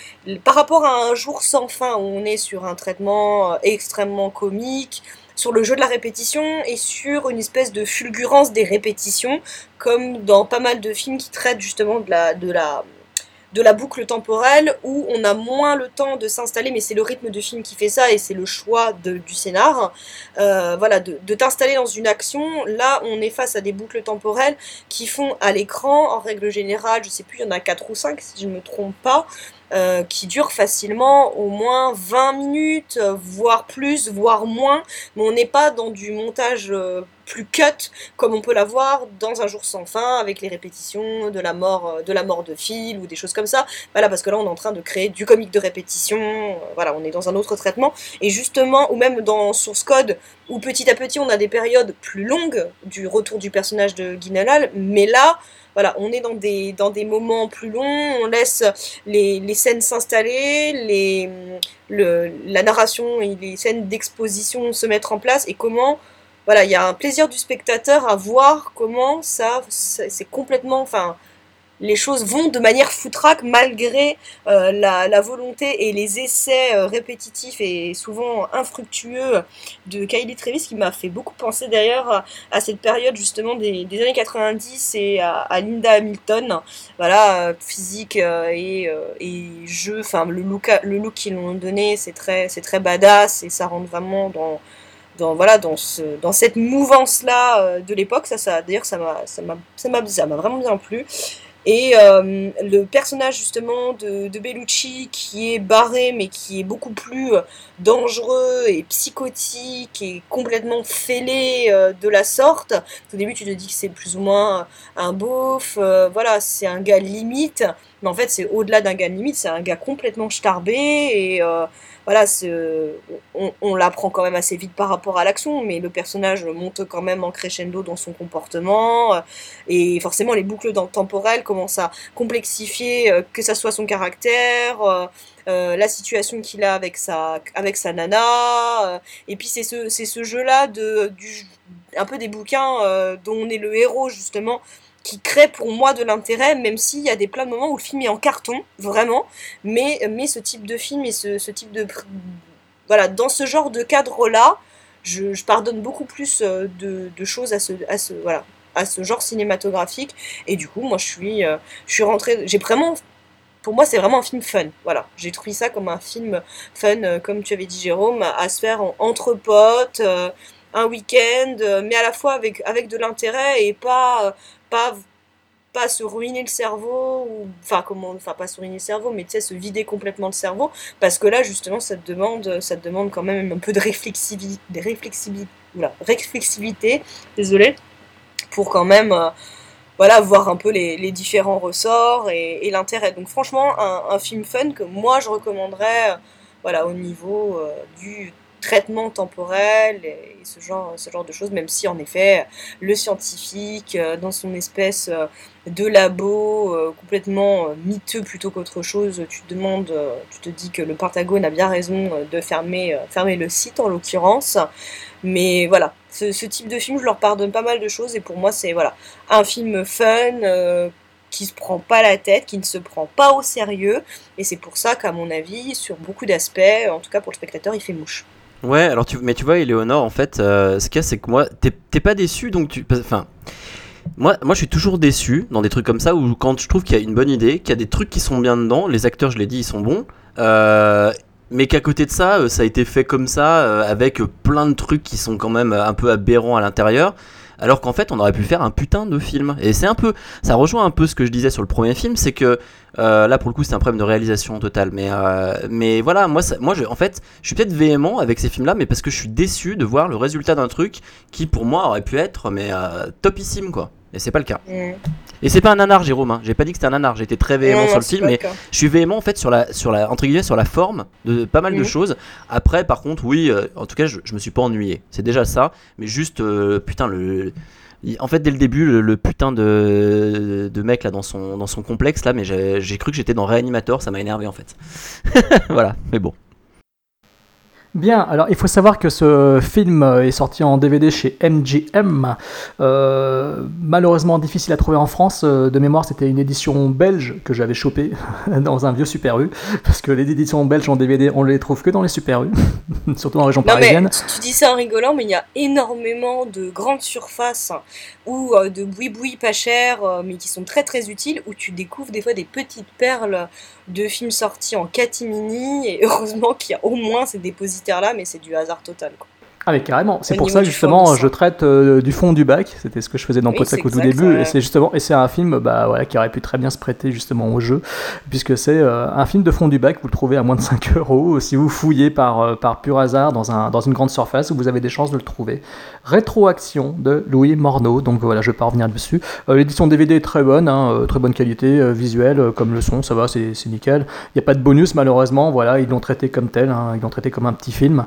par rapport à un jour sans fin, où on est sur un traitement extrêmement comique sur le jeu de la répétition et sur une espèce de fulgurance des répétitions, comme dans pas mal de films qui traitent justement de la, boucle temporelle où on a moins le temps de s'installer, mais c'est le rythme de film qui fait ça et c'est le choix du scénar. Euh, voilà, de, de t'installer dans une action. Là, on est face à des boucles temporelles qui font à l'écran, en règle générale, je sais plus, il y en a 4 ou 5 si je ne me trompe pas. Euh, qui durent facilement au moins 20 minutes, voire plus, voire moins, mais on n'est pas dans du montage euh, plus cut comme on peut l'avoir dans un jour sans fin avec les répétitions de la mort euh, de la mort de Phil ou des choses comme ça. Voilà parce que là on est en train de créer du comique de répétition. euh, Voilà, on est dans un autre traitement et justement ou même dans Source Code où petit à petit on a des périodes plus longues du retour du personnage de Guinalal, mais là voilà, on est dans des, moments plus longs, on laisse les, scènes s'installer, la narration et les scènes d'exposition se mettre en place. Et comment voilà, il y a un plaisir du spectateur à voir comment ça, c'est c'est complètement, enfin, les choses vont de manière foutraque malgré euh, la, volonté et les essais euh, répétitifs et souvent infructueux de Kylie Travis qui m'a fait beaucoup penser d'ailleurs à, cette période justement des, années 90 et à, Linda Hamilton. Voilà, physique euh, et, jeu, enfin le look, le look qu'ils l'ont donné, c'est très, c'est très badass et ça rentre vraiment dans dans voilà dans ce dans cette mouvance là de l'époque ça ça d'ailleurs ça m'a ça m'a ça m'a vraiment bien plu et euh, le personnage justement de, de Bellucci qui est barré mais qui est beaucoup plus euh, dangereux et psychotique et complètement fêlé euh, de la sorte. Au début tu te dis que c'est plus ou moins un beauf, voilà c'est un gars limite, mais en fait c'est au-delà d'un gars limite, c'est un gars complètement starbé et voilà, c'est- on, l'apprend quand même assez vite par rapport à l'action, mais le personnage monte quand même en crescendo dans son comportement, euh, et forcément les boucles temporelles commencent à complexifier, euh, que ça soit son caractère, euh, euh, la situation qu'il a avec sa, nana, euh, et puis c'est ce, jeu-là de, un peu des bouquins euh, dont on est le héros justement, qui crée pour moi de l'intérêt, même s'il y a des plein de moments où le film est en carton, vraiment, mais, mais ce type de film et ce, type de... Voilà, dans ce genre de cadre-là, je, je pardonne beaucoup plus euh, de, choses à ce, à ce, voilà, à ce genre cinématographique, et du coup, moi, je suis, euh, je suis rentrée... J'ai vraiment... Pour moi, c'est vraiment un film fun. Voilà, j'ai trouvé ça comme un film fun, euh, comme tu avais dit, Jérôme, à, se faire en- entre potes, un week-end, mais à la fois avec, avec de l'intérêt et pas, pas, se ruiner le cerveau, ou, enfin, comment, enfin, pas se ruiner le cerveau, mais tu sais, se vider complètement le cerveau, parce que là, justement, ça te demande, ça demande quand même un peu de réflexivité, de réflexivité, réflexivité, désolé, pour quand même, euh, voilà, voir un peu les, différents ressorts et, l'intérêt. Donc, franchement, un, un film fun que moi, je recommanderais, euh, voilà, au niveau euh, du traitement temporel et, ce genre, ce genre de choses, même si en effet le scientifique euh, dans son espèce euh, de labo euh, complètement miteux plutôt qu'autre chose, tu te demandes, tu te dis que le Pentagone a bien raison de fermer, fermer le site en l'occurrence. Mais voilà, ce, type de film, je leur pardonne pas mal de choses et pour moi c'est voilà un film fun. qui se prend pas la tête, qui ne se prend pas au sérieux, et c'est pour ça qu'à mon avis, sur beaucoup d'aspects, en tout cas pour le spectateur, il fait mouche. Ouais, alors tu, mais tu vois, Eleonore, en fait, euh, ce qu'il y a, c'est que moi, t'es pas déçu, donc tu. Enfin. Moi, moi, je suis toujours déçu dans des trucs comme ça où quand je trouve qu'il y a une bonne idée, qu'il y a des trucs qui sont bien dedans, les acteurs, je l'ai dit, ils sont bons, euh, mais qu'à côté de ça, euh, ça a été fait comme ça, avec plein de trucs qui sont quand même un peu aberrants à l'intérieur, alors qu'en fait, on aurait pu faire un putain de film. Et c'est un peu, ça rejoint un peu ce que je disais sur le premier film, c'est que euh, là, pour le coup, c'est un problème de réalisation totale. Mais, euh, mais voilà, moi, moi je, en fait, je suis peut-être véhément avec ces films-là, mais parce que je suis déçu de voir le résultat d'un truc qui, pour moi, aurait pu être mais euh, topissime, quoi. Et c'est pas le cas. Et c'est pas un nanar, Jérôme. Hein. J'ai pas dit que c'était un nanar. J'ai été très véhément Non, sur le film, mais je suis véhément en fait sur la, sur la, entre guillemets, sur la forme de pas mal de Mhm. choses. Après, par contre, oui, euh, en tout cas, je, je me suis pas ennuyé. C'est déjà ça. Mais juste, euh, putain, le, en fait, dès le début, le, le putain de, de mec là dans son, dans son complexe là, mais j'ai j'ai cru que j'étais dans Réanimator. Ça m'a énervé en fait. [laughs] voilà. Mais bon. Bien, alors il faut savoir que ce film est sorti en DVD chez MGM. Euh, malheureusement difficile à trouver en France. Euh, de mémoire, c'était une édition belge que j'avais chopée [laughs] dans un vieux Super U. Parce que les éditions belges en DVD, on les trouve que dans les Super U. [laughs] Surtout en région Non, mais parisienne. tu, tu dis ça en rigolant, mais il y a énormément de grandes surfaces ou euh, de boui-boui pas chers, euh, mais qui sont très très utiles, où tu découvres des fois des petites perles de films sortis en catimini, et heureusement qu'il y a au moins ces dépositaires-là, mais c'est du hasard total. Quoi. Ah mais carrément, c'est pour ça justement je traite euh, du fond du bac, c'était ce que je faisais dans Oui, c'est au tout début, et c'est justement et c'est un film bah voilà qui aurait pu très bien se prêter justement au jeu, puisque c'est euh, un film de fond du bac, vous le trouvez à moins de 5 [laughs] euros, si vous fouillez par, euh, par pur hasard dans, un, dans une grande surface, vous avez des chances de le trouver. Rétroaction de Louis Morneau, donc voilà je vais pas revenir dessus. L'édition DVD est très bonne, hein, très bonne qualité visuelle, comme le son, ça va, c'est c'est nickel. Il n'y a pas de bonus malheureusement, voilà, ils l'ont traité comme tel, hein, ils l'ont traité comme un petit film.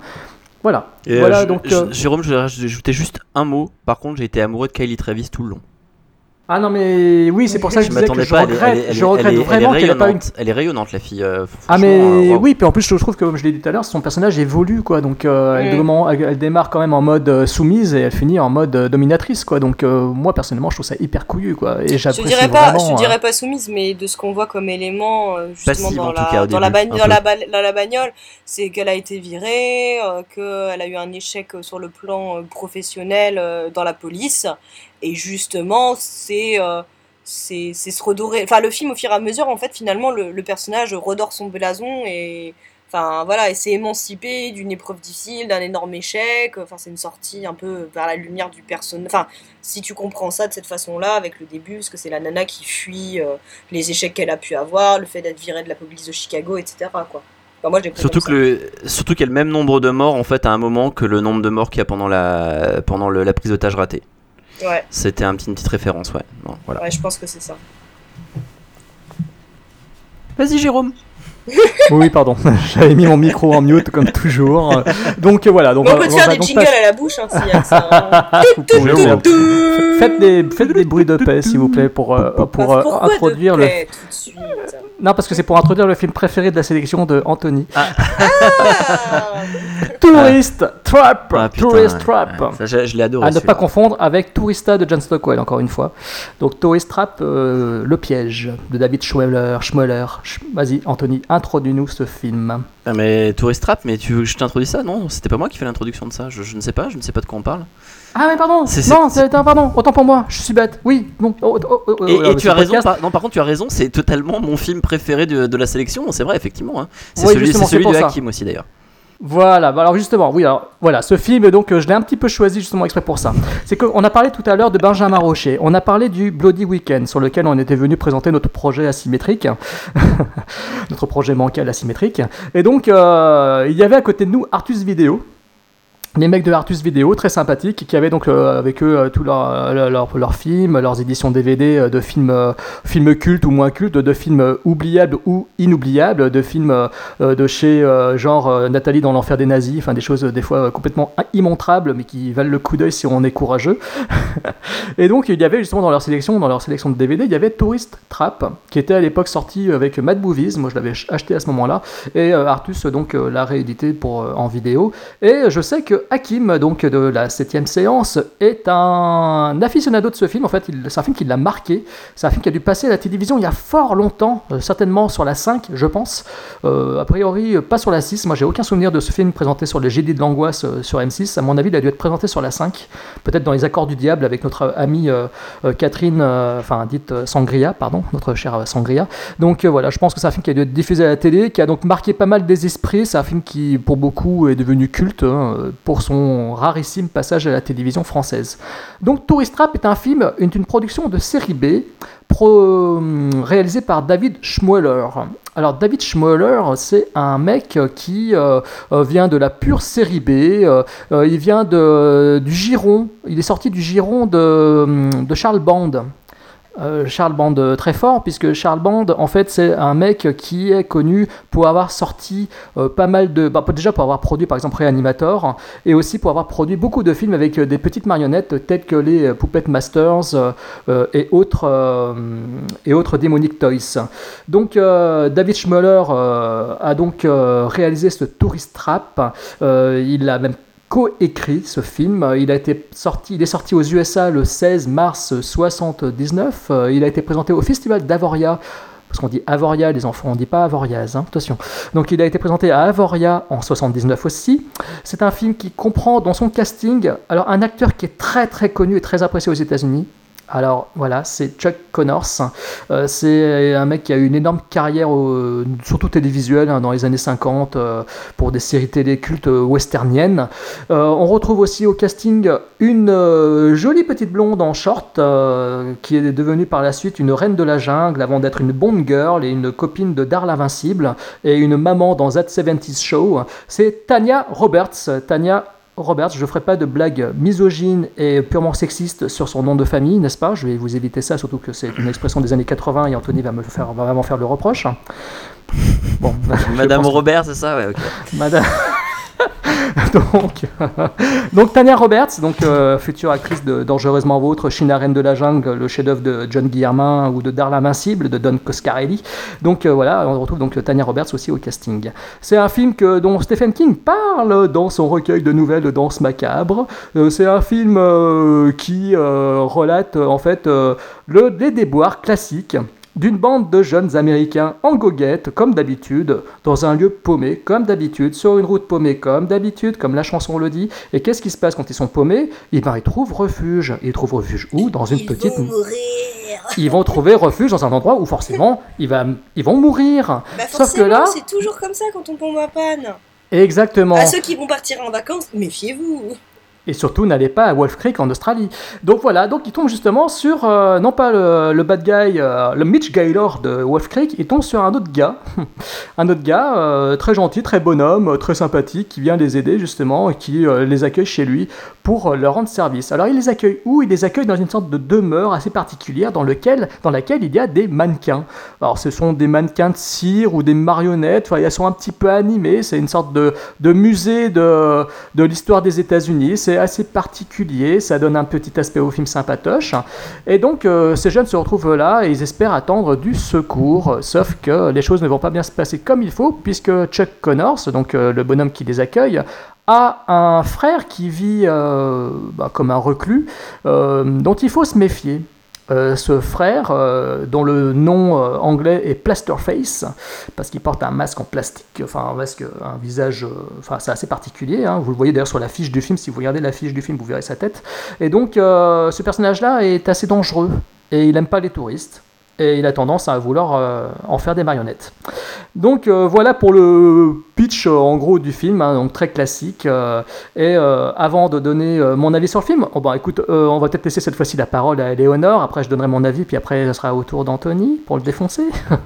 Voilà. Et, euh, voilà je- donc. euh, Jérôme, je vais ajouter juste un mot. Par contre, j'ai été amoureux de Kylie Travis tout le long. Ah non mais oui c'est pour ça que je, disais que m'attendais je regrette, elle est- elle je est- regrette elle est- elle est vraiment qu'elle ait pas une. Elle est rayonnante, la fille. euh, Ah mais euh, oui, puis en plus je trouve que comme je l'ai dit tout à l'heure, son personnage évolue quoi, donc euh, elle, Mm. elle- elle démarre quand même en mode soumise et elle finit en mode dominatrice quoi, donc euh, moi personnellement je trouve ça hyper couillu quoi, et Je j'apprécie dirais pas, vraiment. je dirais pas soumise, mais de ce qu'on voit comme élément justement Passive, dans, la, cas, dans, la, début, bagn- un dans, la, ba- dans la bagnole, c'est qu'elle a été virée, euh, qu'elle a eu un échec sur le plan professionnel euh, dans la police, et justement c'est euh, c'est c'est se redorer. Enfin le film au fur et à mesure en fait finalement le, le personnage redore son blason et Enfin voilà, et s'est émancipé d'une épreuve difficile, d'un énorme échec. Enfin, c'est une sortie un peu vers la lumière du personnage. Enfin, si tu comprends ça de cette façon-là, avec le début, parce que c'est la nana qui fuit euh, les échecs qu'elle a pu avoir, le fait d'être virée de la police de Chicago, etc. Quoi. Enfin, moi, Surtout que le, surtout qu'il y a le même nombre de morts en fait à un moment que le nombre de morts qu'il y a pendant la pendant le- la prise d'otage ratée. Ouais, C'était un petit, une petite référence, ouais. Bon, voilà. ouais, je pense que c'est ça. Vas-y Jérôme. Oui pardon, [laughs] j'avais mis mon micro en mute comme toujours. Donc voilà, donc on on peut te faire des jingles à la bouche, hein, s'il y a ça. hein. Faites des, faites des bruits de paix, s'il vous plaît, pour, euh, pour euh, de introduire le. paix, tout de suite? Non, parce que c'est pour introduire le film préféré de la sélection de Anthony. Ah, [laughs] Tourist Trap. Ah, putain, Tourist ouais, Trap. ouais. Ça, je, je l'ai adoré. À ne pas confondre avec Tourista de John Stockwell, encore une fois. Donc Tourist Trap, euh, Le Piège de David Schmoeller. Schmoeller. Sch- Vas-y, Anthony, introduis-nous ce film. Ah, mais Tourist Trap, mais tu veux que je t'introduise ça? Non, c'était pas moi qui fais l'introduction de ça. Je, je ne sais pas, je ne sais pas de quoi on parle. Ah, mais pardon C'est- Non, c'est- c'est un pardon, autant pour moi, je suis bête. Oui, non. Oh, oh, oh, oh, Et, oh, et tu as raison. podcast- Par, non, par contre, tu as raison. C'est totalement mon film préféré de, de la sélection. C'est vrai, effectivement. hein. C'est Oui, celui, justement, c'est celui c'est pour de ça. Hakim aussi d'ailleurs. Voilà, bah alors justement, oui, alors voilà, ce film, donc euh, je l'ai un petit peu choisi justement exprès pour ça. C'est qu'on a parlé tout à l'heure de Benjamin Rocher, on a parlé du Bloody Weekend sur lequel on était venu présenter notre projet asymétrique, [laughs] notre projet bancal asymétrique. Et donc, euh, il y avait à côté de nous Artus Vidéo. Les mecs de Artus Vidéo, très sympathiques, qui avaient donc euh, avec eux euh, tous leurs leur, leur- leurs films, leurs éditions DVD euh, de films, euh, films cultes ou moins cultes, de films euh, oubliables ou inoubliables, de films euh, euh, de chez euh, genre euh, Nathalie dans l'enfer des nazis, enfin des choses euh, des fois euh, complètement immontrables mais qui valent le coup d'œil si on est courageux. [laughs] et donc il y avait justement dans leur sélection, dans leur sélection de DVD, il y avait Tourist Trap qui était à l'époque sorti avec Mad Movies, moi je l'avais ch- acheté à ce moment-là. Et euh, Artus donc euh, l'a réédité pour euh, en vidéo. Et je sais que Hakim donc de la septième séance est un aficionado de ce film en fait, c'est un film qui l'a marqué, c'est un film qui a dû passer à la télévision il y a fort longtemps, euh, certainement sur la 5 je pense. Euh, a priori, euh, pas sur la 6. Moi, j'ai aucun souvenir de ce film présenté sur les GD de l'angoisse sur M6. À mon avis, il a dû être présenté sur la 5. Peut-être dans les accords du diable avec notre amie Catherine, enfin, dite Sangria, pardon, notre chère Sangria. Donc voilà, je pense que c'est un film qui a dû être diffusé à la télé, qui a donc marqué pas mal des esprits. C'est un film qui, pour beaucoup, est devenu culte hein, pour son rarissime passage à la télévision française. Donc Tourist Trap est un film, une, une production de série B, pro- réalisé par David Schmoeller. Alors David Schmoeller, c'est un mec qui euh, euh, vient de la pure série B, euh, euh, il vient du Giron, il est sorti du Giron de, de Charles Band. Euh, Charles Band euh, très fort, puisque Charles Band, en fait, c'est un mec qui est connu pour avoir sorti euh, pas mal de. Bah, déjà pour avoir produit, par exemple, Reanimator, et aussi pour avoir produit beaucoup de films avec des petites marionnettes telles que les Puppet Masters et, autres, et autres Demonic Toys. Donc, David Schmoller a donc réalisé ce Tourist Trap. il a même co-écrit ce film. Il, a été sorti, il est sorti aux USA le 16 mars 79. Il a été présenté au Festival d'Avoria. Parce qu'on dit Avoria, les enfants, on dit pas Avoriaz, hein, attention. Donc il a été présenté à Avoria en 79 aussi. C'est un film qui comprend dans son casting alors un acteur qui est très très connu et très apprécié aux États-Unis, alors voilà, c'est Chuck Connors. Euh, c'est un mec qui a eu une énorme carrière, euh, surtout télévisuelle, hein, dans les années 50, euh, pour des séries télé cultes westerniennes. on retrouve aussi au casting une jolie petite blonde en short, qui est devenue par la suite une reine de la jungle, avant d'être une Bond girl et une copine de Darl Invincible, et une maman dans That 70s Show. C'est Tanya Roberts. Tanya Robert, je ne ferai pas de blagues misogynes et purement sexistes sur son nom de famille, n'est-ce pas? Je vais vous éviter ça, surtout que c'est une expression des années 80 et Anthony va me faire, va vraiment faire le reproche. Bon, [laughs] Madame Robert, c'est ça? Ouais. Madame. [laughs] donc, [laughs] donc Tania Roberts, donc euh, future actrice de Dangereusement Vôtre, China Reine de la Jungle, le chef-d'œuvre de John Guillermin ou de Darla Invincible de Don Coscarelli. Donc euh, voilà, on retrouve donc Tania Roberts aussi au casting. C'est un film que, dont Stephen King parle dans son recueil de nouvelles de danse macabre. Euh, c'est un film qui relate en fait le, les déboires classiques d'une bande de jeunes américains en goguette, comme d'habitude, dans un lieu paumé, comme d'habitude, sur une route paumée, comme d'habitude, comme la chanson le dit. Et qu'est-ce qui se passe quand ils sont paumés? Eh bien, ils trouvent refuge. Ils trouvent refuge où? Dans une petite. Vont mourir. Ils vont trouver refuge dans un endroit où forcément ils, va... ils vont mourir. Bah Sauf que là. C'est toujours comme ça quand on tombe à panne. Exactement. À ceux qui vont partir en vacances, méfiez-vous. Et surtout, n'allez pas à Wolf Creek en Australie. Donc voilà, donc il tombe justement sur, euh, non pas le, bad guy, euh, le Mitch Gaylor de Wolf Creek, il tombe sur un autre gars, [laughs] un autre gars euh, très gentil, très bonhomme, très sympathique, qui vient les aider justement, et qui les accueille chez lui pour leur rendre service. Alors il les accueille où? Il les accueille dans une sorte de demeure assez particulière dans, lequel, dans laquelle il y a des mannequins. Alors ce sont des mannequins de cire ou des marionnettes, enfin, elles sont un petit peu animées, c'est une sorte de, de musée de, de l'histoire des États-Unis. Assez particulier, ça donne un petit aspect au film sympatoche. Et donc euh, ces jeunes se retrouvent là et ils espèrent attendre du secours, sauf que les choses ne vont pas bien se passer comme il faut, puisque Chuck Connors, donc euh, le bonhomme qui les accueille, a un frère qui vit euh, bah, comme un reclus, dont il faut se méfier. Euh, ce frère, euh, dont le nom euh, anglais est Plasterface, parce qu'il porte un masque en plastique, enfin un masque, un visage, enfin c'est assez particulier. Hein. vous le voyez d'ailleurs sur la fiche du film. Si vous regardez la fiche du film, vous verrez sa tête. Et donc, ce personnage-là est assez dangereux et il n'aime pas les touristes et il a tendance à vouloir euh, en faire des marionnettes. Donc euh, voilà pour le pitch euh, en gros du film, hein, donc très classique. et avant de donner mon avis sur le film, oh, bah, écoute, on va peut-être laisser cette fois-ci la parole à Léonore, après je donnerai mon avis, puis après ce sera au tour d'Anthony pour le défoncer. [laughs]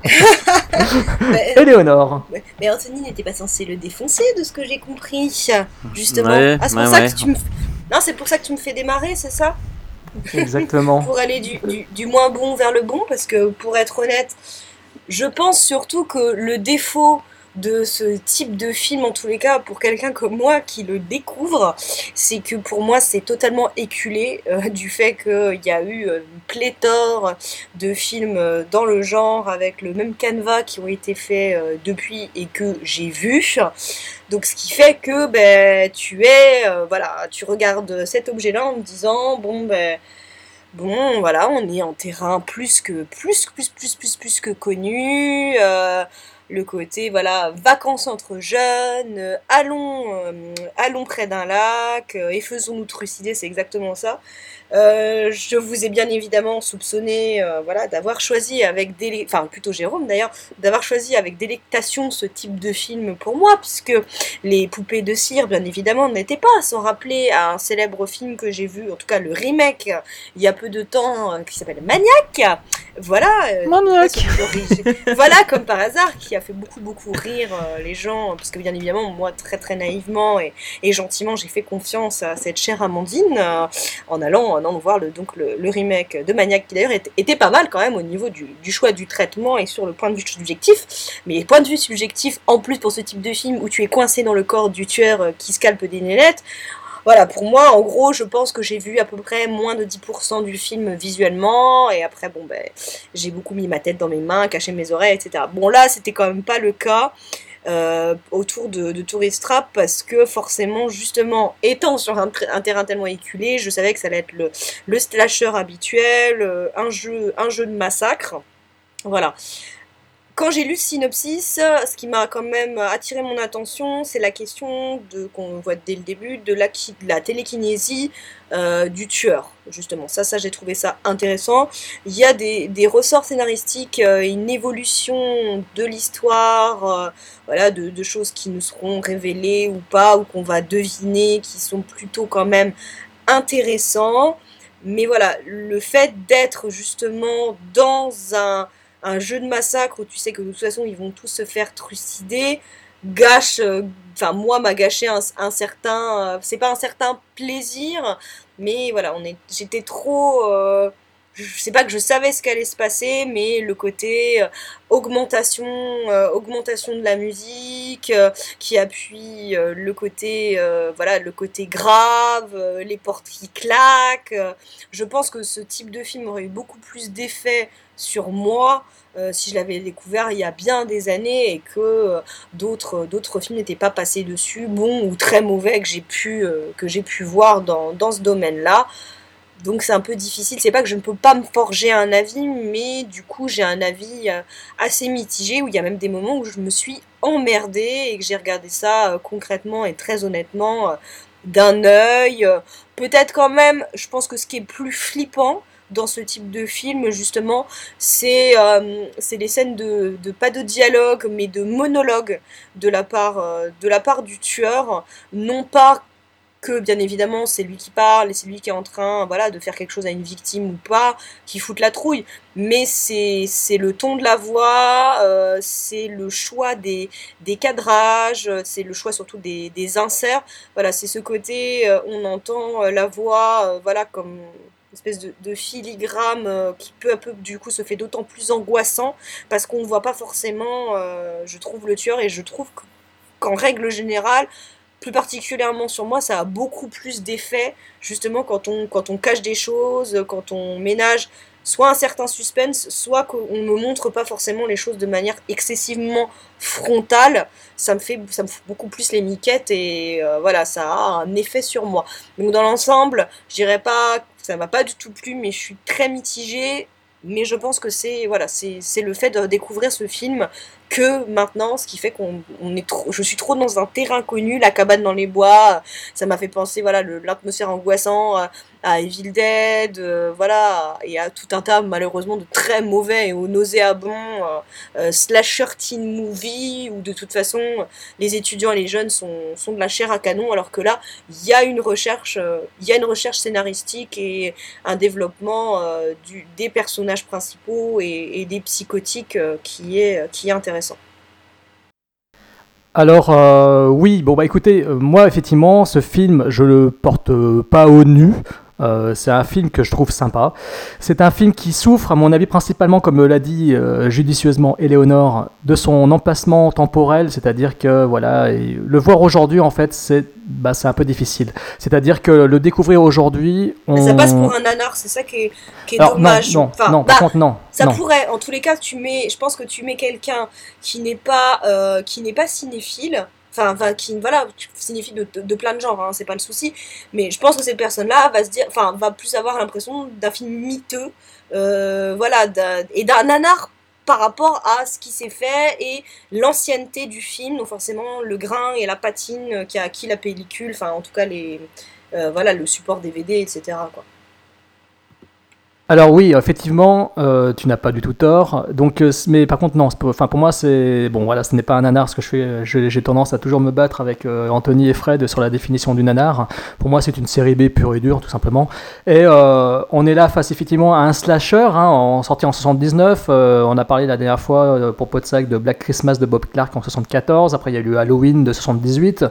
[laughs] Éléonore. Mais Anthony n'était pas censé le défoncer de ce que j'ai compris, justement. ah, c'est pour, ça que tu me... non, pour ça que tu me fais démarrer, c'est ça? Exactement. pour aller du, du, moins bon vers le bon, parce que pour être honnête, je pense surtout que le défaut de ce type de film, en tous les cas, pour quelqu'un comme moi qui le découvre, c'est que pour moi c'est totalement éculé euh, [laughs] du fait qu'il y a eu euh, une pléthore de films euh, dans le genre avec le même canevas qui ont été faits depuis et que j'ai vu. Donc ce qui fait que ben, tu es, voilà, tu regardes cet objet-là en me disant, bon ben bon, voilà, on est en terrain plus que plus, plus, plus, plus, plus que connu. Euh, le côté voilà vacances entre jeunes, euh, allons, euh, allons près d'un lac euh, et faisons-nous trucider, c'est exactement ça. Je vous ai bien évidemment soupçonné voilà d'avoir choisi avec délé enfin plutôt Jérôme d'ailleurs d'avoir choisi avec délectation ce type de film pour moi puisque les poupées de cire bien évidemment n'étaient pas sans rappeler à un célèbre film que j'ai vu en tout cas le remake il y a peu de temps qui s'appelle Maniac. Voilà Maniac. voilà comme par hasard qui a fait beaucoup beaucoup rire euh, les gens, parce que bien évidemment, moi très très naïvement et, et gentiment, j'ai fait confiance à cette chère Amandine euh, en allant en allant voir le, donc le, remake de Maniac, qui d'ailleurs était, pas mal quand même au niveau du, choix du traitement et sur le point de vue subjectif. Mais point de vue subjectif, en plus pour ce type de film où tu es coincé dans le corps du tueur euh, qui scalpe des nénettes, voilà, pour moi, en gros, je pense que j'ai vu à peu près moins de 10% du film visuellement, et après, bon, ben, j'ai beaucoup mis ma tête dans mes mains, caché mes oreilles, etc. Bon, là, c'était quand même pas le cas. Euh, autour de, de Tourist parce que forcément, justement, étant sur un, terrain tellement éculé, je savais que ça allait être le, slasher habituel, euh, un jeu de massacre. Voilà. Quand j'ai lu le synopsis, ce qui m'a quand même attiré mon attention, c'est la question de qu'on voit dès le début de la, télékinésie euh, du tueur, justement. Ça, ça j'ai trouvé ça intéressant. Il y a des, des ressorts scénaristiques, euh, une évolution de l'histoire, euh, voilà, de, de, choses qui nous seront révélées ou pas, ou qu'on va deviner, qui sont plutôt quand même intéressants. Mais voilà, le fait d'être justement dans un un jeu de massacre où tu sais que de toute façon ils vont tous se faire trucider gâche, euh, enfin moi m'a gâché un, certain, euh, c'est pas un certain plaisir, mais voilà, on est, j'étais trop, euh, je sais pas que je savais ce qu'allait se passer, mais le côté augmentation, augmentation de la musique qui appuie le côté, voilà, le côté grave, les portes qui claquent. je pense que ce type de film aurait eu beaucoup plus d'effet sur moi euh, si je l'avais découvert il y a bien des années et que euh, d'autres d'autres films n'étaient pas passés dessus, bons ou très mauvais que j'ai pu euh, que j'ai pu voir dans, dans ce domaine-là. Donc c'est un peu difficile. C'est pas que je ne peux pas me forger un avis, mais du coup j'ai un avis assez mitigé où il y a même des moments où je me suis emmerdée et que j'ai regardé ça concrètement et très honnêtement d'un œil. Peut-être quand même, je pense que ce qui est plus flippant, dans ce type de film, justement, c'est euh, les scènes de, pas de dialogue, mais de monologue de la part, euh, de la part du tueur, non pas que bien évidemment c'est lui qui parle et c'est lui qui est en train voilà de faire quelque chose à une victime ou pas qui fout la trouille mais c'est le ton de la voix euh, c'est le choix des, des cadrages c'est le choix surtout des, des inserts. Voilà c'est ce côté euh, on entend la voix voilà comme espèce de, filigrane euh, qui peu à peu du coup se fait d'autant plus angoissant parce qu'on ne voit pas forcément, euh, je trouve, le tueur et je trouve qu'en règle générale, plus particulièrement sur moi, ça a beaucoup plus d'effet justement quand on, quand on cache des choses, quand on ménage soit un certain suspense, soit qu'on ne me montre pas forcément les choses de manière excessivement frontale. Ça me fait, beaucoup plus les miquettes et euh, voilà, ça a un effet sur moi. Donc dans l'ensemble, je dirais pas, ça m'a pas du tout plu, mais je suis très mitigée. Mais je pense que c'est voilà, c'est le fait de découvrir ce film que maintenant, ce qui fait qu'on est trop, je suis trop dans un terrain connu, la cabane dans les bois, ça m'a fait penser voilà l'atmosphère angoissant euh, à Evil Dead, euh, voilà, et à tout un tas malheureusement de très mauvais et aux nauséabonds euh, euh, slasher teen movie où de toute façon les étudiants et les jeunes sont, sont de la chair à canon alors que là il y a une recherche, il y a une recherche scénaristique et un développement des personnages principaux et, et des psychotiques qui est qui est intéressant. Alors oui, bon bah écoutez, moi effectivement ce film je le porte pas au nu, euh, c'est un film que je trouve sympa. C'est un film qui souffre, à mon avis, principalement, comme l'a dit euh, judicieusement Éléonore, de son emplacement temporel, c'est-à-dire que voilà, le voir aujourd'hui, en fait, c'est bah, un peu difficile. C'est-à-dire que le découvrir aujourd'hui, on... ça passe pour un nanar, c'est ça qui est, qui est dommage. Non, non, par bah, contre, non. Ça pourrait, en tous les cas, tu mets, je pense que tu mets quelqu'un qui n'est pas, euh, qui n'est pas cinéphile enfin, qui voilà, signifie de, plein de genres, hein, c'est pas le souci, mais je pense que cette personne-là va se dire, enfin, va plus avoir l'impression d'un film miteux, euh, voilà, et d'un nanar par rapport à ce qui s'est fait et l'ancienneté du film, donc forcément le grain et la patine qui a acquis la pellicule, enfin en tout cas les, euh, voilà, le support DVD, etc. Alors oui, effectivement, euh, tu n'as pas du tout tort. Donc, euh, mais par contre, non. Enfin, pour moi, c'est bon. Voilà, ce n'est pas un nanar. Ce que je fais, euh, j'ai tendance à toujours me battre avec Anthony et Fred sur la définition du nanar. Pour moi, c'est une série B pure et dure, tout simplement. Et on est là face effectivement à un slasher, hein, en sorti en 79. Euh, on a parlé la dernière fois pour Podsac de Black Christmas de Bob Clark en 74. Après, il y a eu Halloween de 78.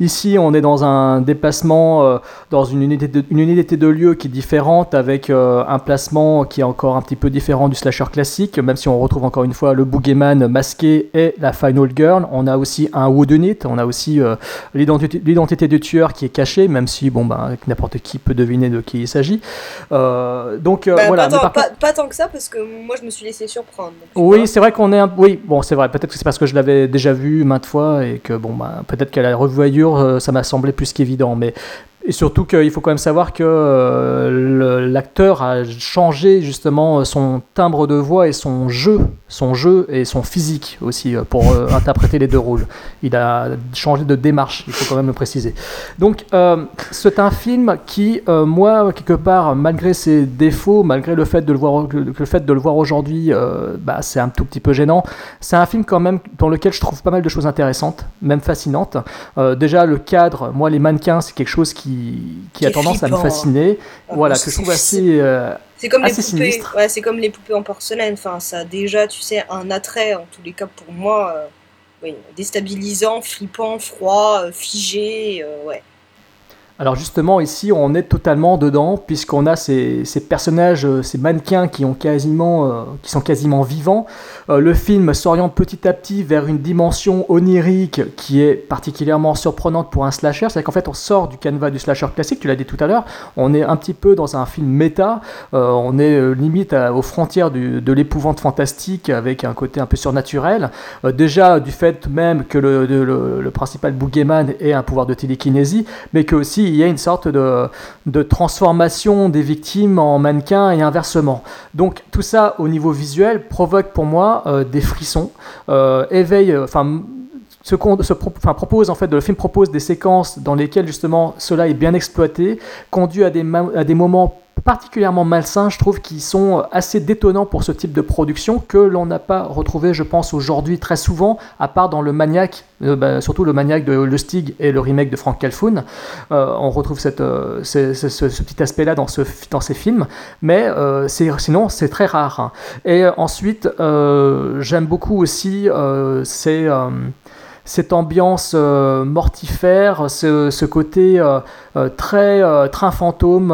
Ici, on est dans un déplacement dans une unité, de, une unité de lieu qui est différente, avec un placement qui est encore un petit peu différent du slasher classique, même si on retrouve encore une fois le boogeyman masqué et la final girl. On a aussi un whodunit, on a aussi euh, l'identité du tueur qui est cachée, même si bon, ben, n'importe qui peut deviner de qui il s'agit. Euh, donc euh, Bah, voilà. pas, tant, par pas- tant que ça, parce que moi je me suis laissé surprendre. oui, c'est vrai qu'on est un... Oui, bon, c'est vrai. Peut-être que c'est parce que je l'avais déjà vu maintes fois et que, bon, bah, peut-être qu'à la revoyure, ça m'a semblé plus qu'évident. Mais... Et surtout qu'il faut quand même savoir que euh, l'acteur a changé justement son timbre de voix et son jeu, son jeu et son physique aussi euh, pour euh, interpréter les deux rôles. Il a changé de démarche, il faut quand même le préciser. Donc, c'est un film qui, moi, quelque part, malgré ses défauts, malgré le fait de le voir, le fait de le voir aujourd'hui, bah, c'est un tout petit peu gênant. C'est un film quand même dans lequel je trouve pas mal de choses intéressantes, même fascinantes. Déjà, le cadre, moi, les mannequins, c'est quelque chose qui, qui Qui a tendance à me flippant. fasciner. Ah, voilà, que je trouve assez, euh, C'est comme les poupées. sinistre. Ouais, c'est comme les poupées en porcelaine. Enfin, ça a déjà, tu sais, un attrait en tous les cas pour moi. euh, oui, déstabilisant, flippant, froid, euh, figé. ouais. Alors justement, ici, on est totalement dedans, puisqu'on a ces, ces personnages, euh, ces mannequins euh, qui sont quasiment vivants. Euh, le film s'oriente petit à petit vers une dimension onirique qui est particulièrement surprenante pour un slasher. C'est-à-dire qu'en fait, on sort du canevas du slasher classique, tu l'as dit tout à l'heure, on est un petit peu dans un film méta, on est limite aux frontières de l'épouvante fantastique, avec un côté un peu surnaturel. Déjà, du fait même que le- le principal boogeyman ait un pouvoir de télékinésie, mais que aussi il y a une sorte de, de transformation des victimes en mannequins et inversement. Donc tout ça au niveau visuel provoque pour moi euh, des frissons, euh, éveille, euh, enfin ce propose en fait, le film propose des séquences dans lesquelles justement cela est bien exploité, conduit à des, à des moments particulièrement malsains, je trouve, qui sont assez détonnants pour ce type de production que l'on n'a pas retrouvé, je pense, aujourd'hui très souvent, à part dans le Maniac, euh, bah, surtout le Maniac de Le Stig et le remake de Frank Calfoun. Euh, on retrouve euh, ce, petit aspect-là dans, dans ces films, mais euh, sinon c'est très rare. hein. Et euh, ensuite, euh, j'aime beaucoup aussi euh, ces, euh, cette ambiance euh, mortifère, ce, côté euh, euh, très train fantôme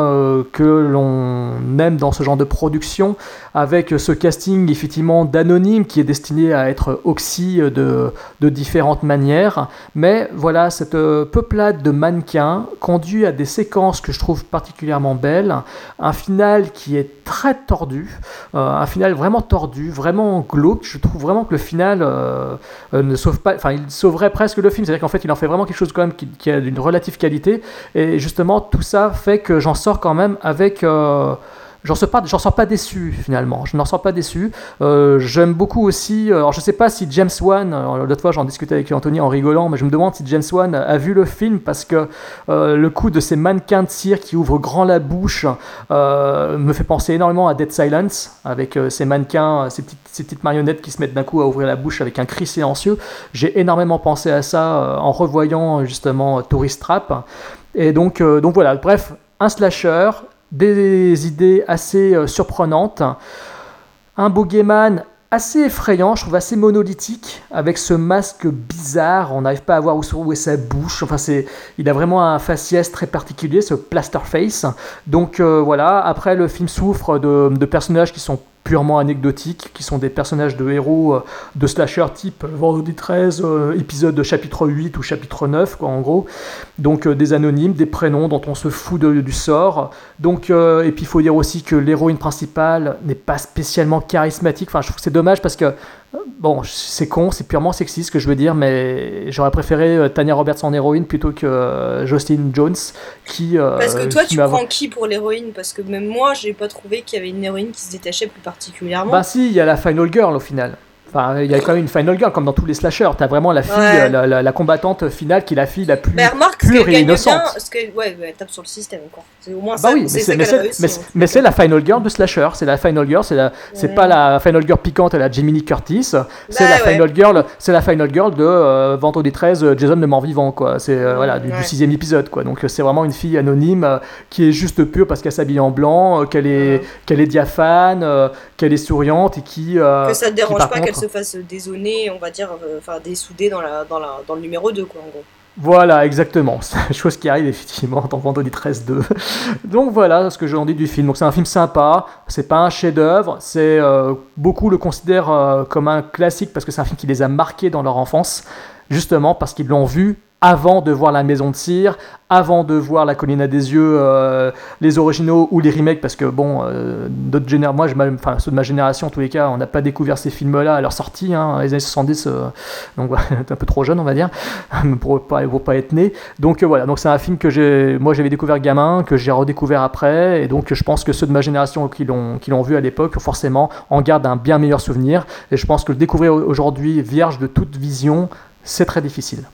que l'on aime dans ce genre de production, avec ce casting effectivement d'anonyme qui est destiné à être oxy de, de différentes manières. Mais voilà, cette euh, peuplade de mannequins conduit à des séquences que je trouve particulièrement belles, un final qui est très tordu, euh, un final vraiment tordu, vraiment glauque. Je trouve vraiment que le final euh, euh, ne sauve pas, enfin il sauverait presque le film, c'est-à-dire qu'en fait il en fait vraiment quelque chose quand même qui, a d'une relative qualité. Et justement tout ça fait que j'en sors quand même avec euh, J'en sors pas, déçu finalement. Je n'en sors pas déçu. Euh, J'aime beaucoup aussi. euh, Alors je sais pas si James Wan. alors, L'autre fois j'en discutais avec Anthony en rigolant, mais je me demande si James Wan a, vu le film parce que euh, le coup de ces mannequins de cire qui ouvrent grand la bouche euh, me fait penser énormément à Dead Silence avec euh, ces mannequins, euh, ces petites, ces petites marionnettes qui se mettent d'un coup à ouvrir la bouche avec un cri silencieux. J'ai énormément pensé à ça euh, en revoyant justement Tourist Trap. Et donc, euh, donc voilà. Bref, un slasher des idées assez euh, surprenantes, un boogeyman assez effrayant, je trouve assez monolithique, avec ce masque bizarre, on n'arrive pas à voir où, est sa bouche, enfin c'est, il a vraiment un faciès très particulier, ce plaster face. Donc euh, voilà, après le film souffre de personnages qui sont purement anecdotiques, qui sont des personnages de héros euh, de slasher type Vendredi 13, euh, épisode de chapitre 8 ou chapitre 9, quoi, en gros. Donc euh, des anonymes, des prénoms dont on se fout de- du sort. Donc, et puis il faut dire aussi que l'héroïne principale n'est pas spécialement charismatique. Enfin, je trouve que c'est dommage parce que, bon, c'est con, c'est purement sexiste ce que je veux dire, mais j'aurais préféré euh, Tanya Roberts en héroïne plutôt que euh, Jocelyn Jones, qui... euh, Parce que toi, qui tu prends qui pour l'héroïne? Parce que même moi, j'ai pas trouvé qu'il y avait une héroïne qui se détachait plus particulièrement. Bah si, il y a la Final Girl au final. Enfin, il y a quand même une final girl, comme dans tous les slashers. T'as vraiment la fille, Ouais. euh, la, la- finale qui est la fille la plus Mais remarque, ce pure et innocente. bien, ce que, ouais, ouais, elle tape sur le système, quoi. C'est au moins Bah ça, oui, mais c'est hein. mais c'est la final girl de slasher. C'est la final girl, c'est la, c'est Ouais. pas la final girl piquante à la Lee Curtis. C'est Bah la final girl, c'est la final girl de euh, Vendredi 13, euh, Jason le mort vivant quoi. C'est euh, voilà du, sixième épisode quoi. Donc c'est vraiment une fille anonyme euh, qui est juste pure parce qu'elle s'habille en blanc, qu'elle est qu'elle est diaphane, qu'elle est souriante et qui que ça te dérange pas se fasse désonner, on va dire, euh, enfin dessouder dans, la, dans, la, dans le numéro 2, quoi, en gros. Voilà, exactement. [laughs] C'est chose qui arrive effectivement dans Vendredi 13 2. [laughs] Donc voilà ce que j'en dis du film. Donc c'est un film sympa, c'est pas un chef-d'œuvre, c'est euh, beaucoup le considèrent euh, comme un classique parce que c'est un film qui les a marqués dans leur enfance, justement parce qu'ils l'ont vu avant de voir La Maison de Cire, avant de voir La Colline à des yeux, euh, les originaux ou les remakes, parce que bon, euh, d'autres moi, je, ceux de ma génération en tous les cas, on n'a pas découvert ces films-là à leur sortie, hein, les années 70, euh, donc t'es [laughs] un peu trop jeune, on va dire, [laughs] pour pas, pas être né. Donc euh, voilà, donc c'est un film que moi j'avais découvert gamin, que j'ai redécouvert après, et donc je pense que ceux de ma génération qui l'ont, qui l'ont vu à l'époque, forcément, en gardent un bien meilleur souvenir, et je pense que le découvrir aujourd'hui vierge de toute vision, c'est très difficile.